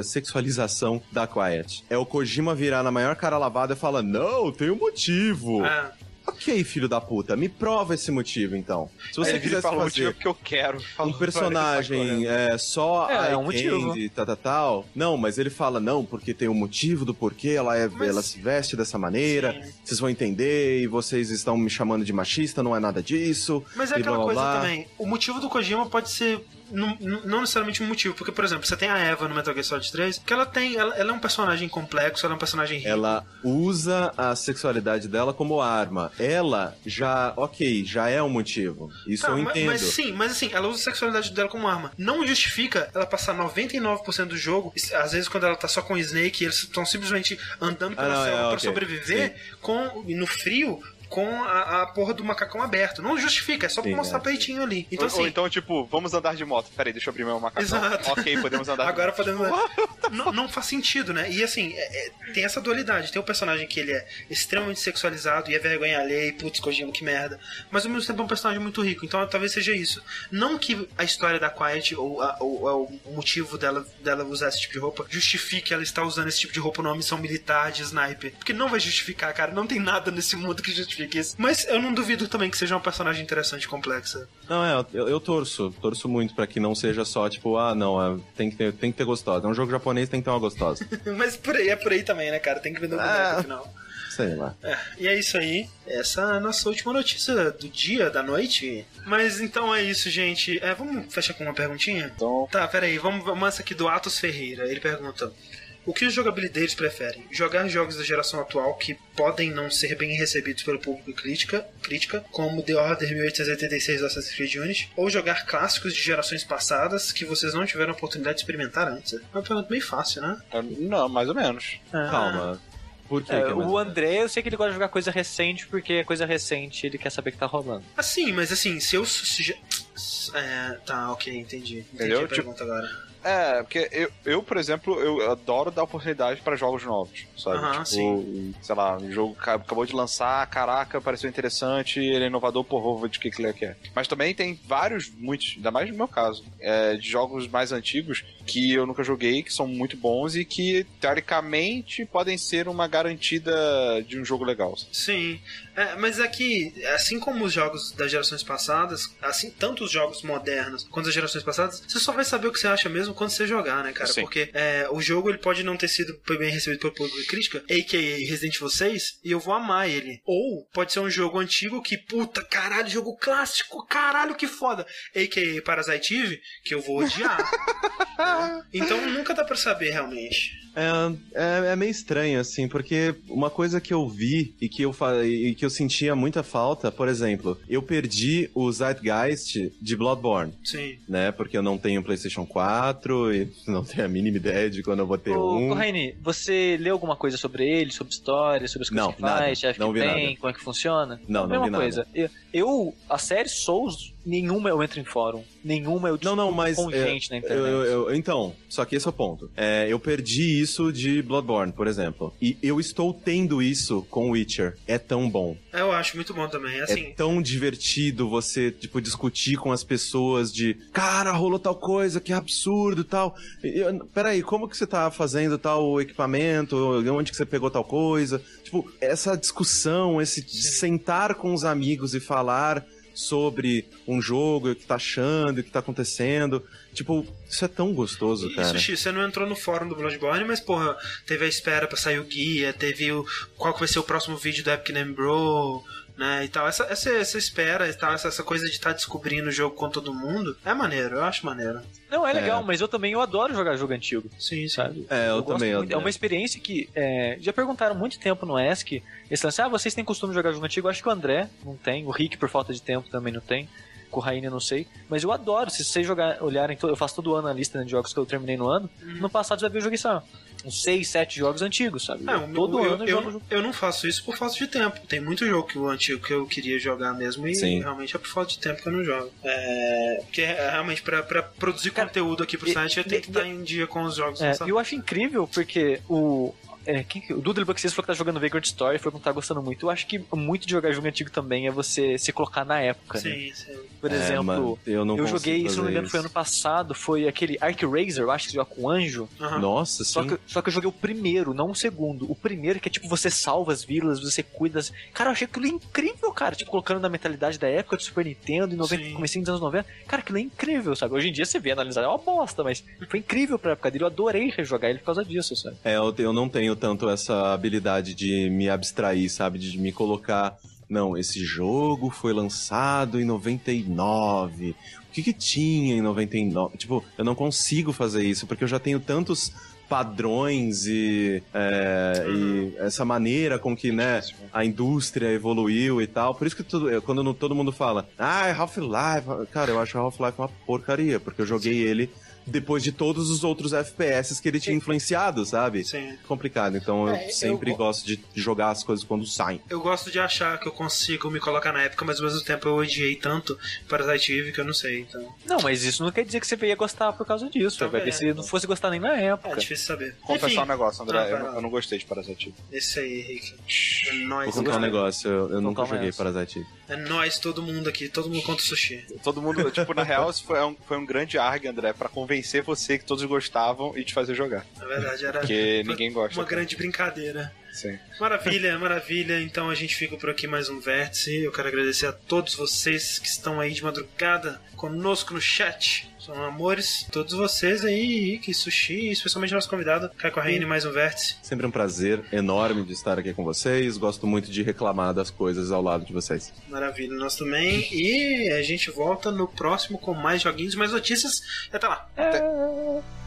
sexualização da Quiet. É o Kojima virar na maior cara lavada e falar: Não, tem um motivo. tinham. Ok, filho da puta, me prova esse motivo então. Se você fala o motivo fazer porque eu quero. Um personagem é, só É, é um motivo. candy, tal, tal, tal. Não, mas ele fala, não, porque tem um motivo do porquê ela, é, Mas- ela se veste dessa maneira, Sim. vocês vão entender, e vocês estão me chamando de machista, não é nada disso. Mas é aquela blá, blá, coisa blá. também. O motivo do Kojima pode ser. Não, não necessariamente um motivo, porque, por exemplo, você tem a Eva no Metal Gear Solid 3, que ela tem. Ela, ela é um personagem complexo, ela é um personagem rico. Ela usa a sexualidade dela como arma. Ela já, ok, já é um motivo. Isso Tá, eu entendo. Mas, sim, mas assim, ela usa a sexualidade dela como arma. Não justifica ela passar 99% do jogo, às vezes quando ela tá só com o Snake, eles estão simplesmente andando pela Ah, não, é, selva pra sobreviver, com, no frio, com a, a porra do macacão aberto. Não justifica, é só pra Sim, mostrar é. peitinho ali. Então, ou, assim. ou então, tipo, vamos andar de moto. Peraí, deixa eu abrir meu macacão. Exato. Ok, podemos andar Agora de moto. podemos. não, não faz sentido, né? E assim, é- é- tem essa dualidade. Tem o personagem que ele é extremamente sexualizado e é vergonha alheia e putz, Kojima, que merda. Mas ao mesmo tempo é um personagem muito rico. Então talvez seja isso. Não que a história da Quiet ou, a- ou- ou o motivo dela, dela usar esse tipo de roupa justifique ela estar usando esse tipo de roupa numa missão militar de sniper. Porque não vai justificar, cara. Não tem nada nesse mundo que justifique Mas eu não duvido também que seja uma personagem interessante e complexa. Não, é, eu, eu torço, torço muito pra que não seja só, tipo, ah, não, é, tem, que ter, tem que ter gostosa. É um jogo japonês, tem que ter uma gostosa. Mas por aí é por aí também, né, cara? Tem que vender o boneco Ah. no final. Sei lá. É, e é isso aí. Essa é a nossa última notícia do dia, da noite. Mas então é isso, gente. É, vamos fechar com uma perguntinha? Então, Tá, peraí. Vamos, vamos essa aqui do Atos Ferreira. Ele pergunta. O que os jogabilideiros preferem? Jogar jogos da geração atual que podem não ser bem recebidos pelo público e crítica, crítica como The Order 1886 do Assassin's Creed Unity, ou jogar clássicos de gerações passadas que vocês não tiveram a oportunidade de experimentar antes? É uma pergunta bem fácil, né? não, mais ou menos. Calma. Por quê? É, que é o André, eu sei que ele gosta de jogar coisa recente, porque é coisa recente ele quer saber o que tá rolando. Assim, mas assim, se eu. Se, já- é, tá, ok, entendi. Entendi Entendeu? a pergunta agora. É, porque eu, eu, por exemplo, eu adoro dar oportunidade pra jogos novos, sabe? Aham, tipo, sim. sei lá, o jogo ca- acabou de lançar, caraca, pareceu interessante, ele é inovador, porra, vou de que que ele quer. Mas também tem vários, muitos, ainda mais no meu caso, é, de jogos mais antigos que eu nunca joguei, que são muito bons e que, teoricamente, podem ser uma garantida de um jogo legal. sabe? Sim. É, mas aqui, assim como os jogos das gerações passadas, assim, tanto os jogos modernos quanto as gerações passadas, você só vai saber o que você acha mesmo quando você jogar, né, cara? Sim. Porque é, o jogo ele pode não ter sido bem recebido pelo público e crítica, a.k.a. Resident Evil 6, e eu vou amar ele. Ou pode ser um jogo antigo que, puta, caralho, jogo clássico, caralho, que foda. A.k.a. Parasite Eve, que eu vou odiar. Né? Então nunca dá pra saber realmente. É, é, é meio estranho, assim, porque uma coisa que eu vi e que eu, e que eu sentia muita falta, por exemplo, eu perdi o Zeitgeist de Bloodborne, Sim. né? Porque eu não tenho PlayStation 4 e não tenho a mínima ideia de quando eu vou ter Ô, um. Corraine, você leu alguma coisa sobre ele, sobre história, sobre as coisas Não, que nada. faz, chefe Não que vi tem, nada. como é que funciona? Não, não mesma vi nada. coisa. Eu, eu- a série Souls, nenhuma eu entro em fórum. Nenhuma eu Não, não, discuto mas. com é, gente na internet. eu- eu- então, só que esse é o ponto. É, eu perdi isso de Bloodborne, por exemplo. E eu estou tendo isso com Witcher. É tão bom. Eu acho muito bom também. Assim, É tão divertido você, tipo, discutir com as pessoas de cara, rolou tal coisa, que absurdo tal. E eu- Peraí, como que você tá fazendo tal equipamento? Onde que você pegou tal coisa? Tipo, essa discussão, esse sentar com os amigos e falar sobre um jogo, o que tá achando, o que tá acontecendo. Tipo, isso é tão gostoso, E, cara. Sushi, você não entrou no fórum do Bloodborne, mas, porra, teve a espera pra sair o guia, teve o qual que vai ser o próximo vídeo do Epic Name Bro, né, e tal. Essa, essa, essa espera e tal, essa, essa coisa de estar descobrindo o jogo com todo mundo, é maneiro, eu acho maneiro. Não, é legal, É. mas eu também eu adoro jogar jogo antigo. Sim, sim. Sabe? É, eu, gosto também. muito- é uma experiência que é, já perguntaram muito tempo no ESC. Eles falaram assim: ah, vocês têm costume de jogar jogo antigo? Eu acho que o André não tem, o Rick, por falta de tempo, também não tem. Com o Raine eu não sei. Mas eu adoro. Se vocês jogar, olharem, eu faço todo ano a lista né, de jogos que eu terminei no ano. No passado vai ver eu joguei só uns 6, 7 jogos antigos, sabe? É, todo eu, ano eu, eu, jogo. eu não faço isso por falta de tempo. Tem muito jogo que o antigo que eu queria jogar mesmo e Sim. realmente é por falta de tempo que eu não jogo. É, porque é, realmente pra, pra produzir Cara, conteúdo aqui pro site eu tenho que estar em dia com os jogos. É, e eu acho incrível porque o. É, quem que, o Doodle Buck falou que tá jogando Vagrant Story foi porque tá gostando muito. Eu acho que muito de jogar jogo antigo também é você se colocar na época, né? Sim, sim. Por É, exemplo, mano, eu não eu joguei, se não me engano, foi ano passado, foi aquele Ark Razor, eu acho que você joga com o anjo. Aham. Nossa, Só sim. que, só que eu joguei o primeiro, não o segundo. O primeiro que é tipo, você salva as vilas, você cuida. Das... Cara, eu achei aquilo incrível, cara. Tipo, colocando na mentalidade da época do Super Nintendo, em 90, Sim. comecinho dos anos 90. Cara, aquilo é incrível, sabe? Hoje em dia você vê analisar, é uma bosta, mas foi incrível pra época dele. Eu adorei rejogar ele por causa disso, sabe? É, eu, eu não tenho tanto essa habilidade de me abstrair, sabe? De me colocar. Não, esse jogo foi lançado em 99. O que, que tinha em 99? Tipo, eu não consigo fazer isso, porque eu já tenho tantos padrões e, é, e essa maneira com que, né, a indústria evoluiu e tal. Por isso que tudo, quando todo mundo fala, ah, Half-Life, cara, eu acho Half-Life uma porcaria, porque eu joguei ele depois de todos os outros FPS que ele tinha influenciado, sabe? Sim. Complicado. Então eu É, eu sempre go- gosto de jogar as coisas quando saem. Eu gosto de achar que eu consigo me colocar na época, mas ao mesmo tempo eu odiei tanto Parasite Eve que eu não sei, então. Não, mas isso não quer dizer que você ia gostar por causa disso. Tá vai ver vendo? se não fosse gostar nem na É época. difícil saber. Confessar Enfim, um negócio, André. Ah, eu, não, eu não gostei de Parasite. Esse aí, Henrique. É nóis, Vou contar um negócio, eu, eu nunca joguei essa. Parasite Eve. É nóis, todo mundo aqui, todo mundo contra o sushi. Todo mundo, tipo, na real, isso foi um, foi um grande arg, André, pra convencer você que todos gostavam e te fazer jogar. Na verdade, era Porque ninguém gosta. uma grande brincadeira. Sim. Maravilha, maravilha. Então a gente fica por aqui mais um vértice. Eu quero agradecer a todos vocês que estão aí de madrugada conosco no chat. São amores. Todos vocês aí, que sushi, especialmente nosso convidado, Caio Raine, mais um vértice. Sempre um prazer enorme de estar aqui com vocês. Gosto muito de reclamar das coisas ao lado de vocês. Maravilha, nós também. E a gente volta no próximo com mais joguinhos, mais notícias. E até lá. Dominoes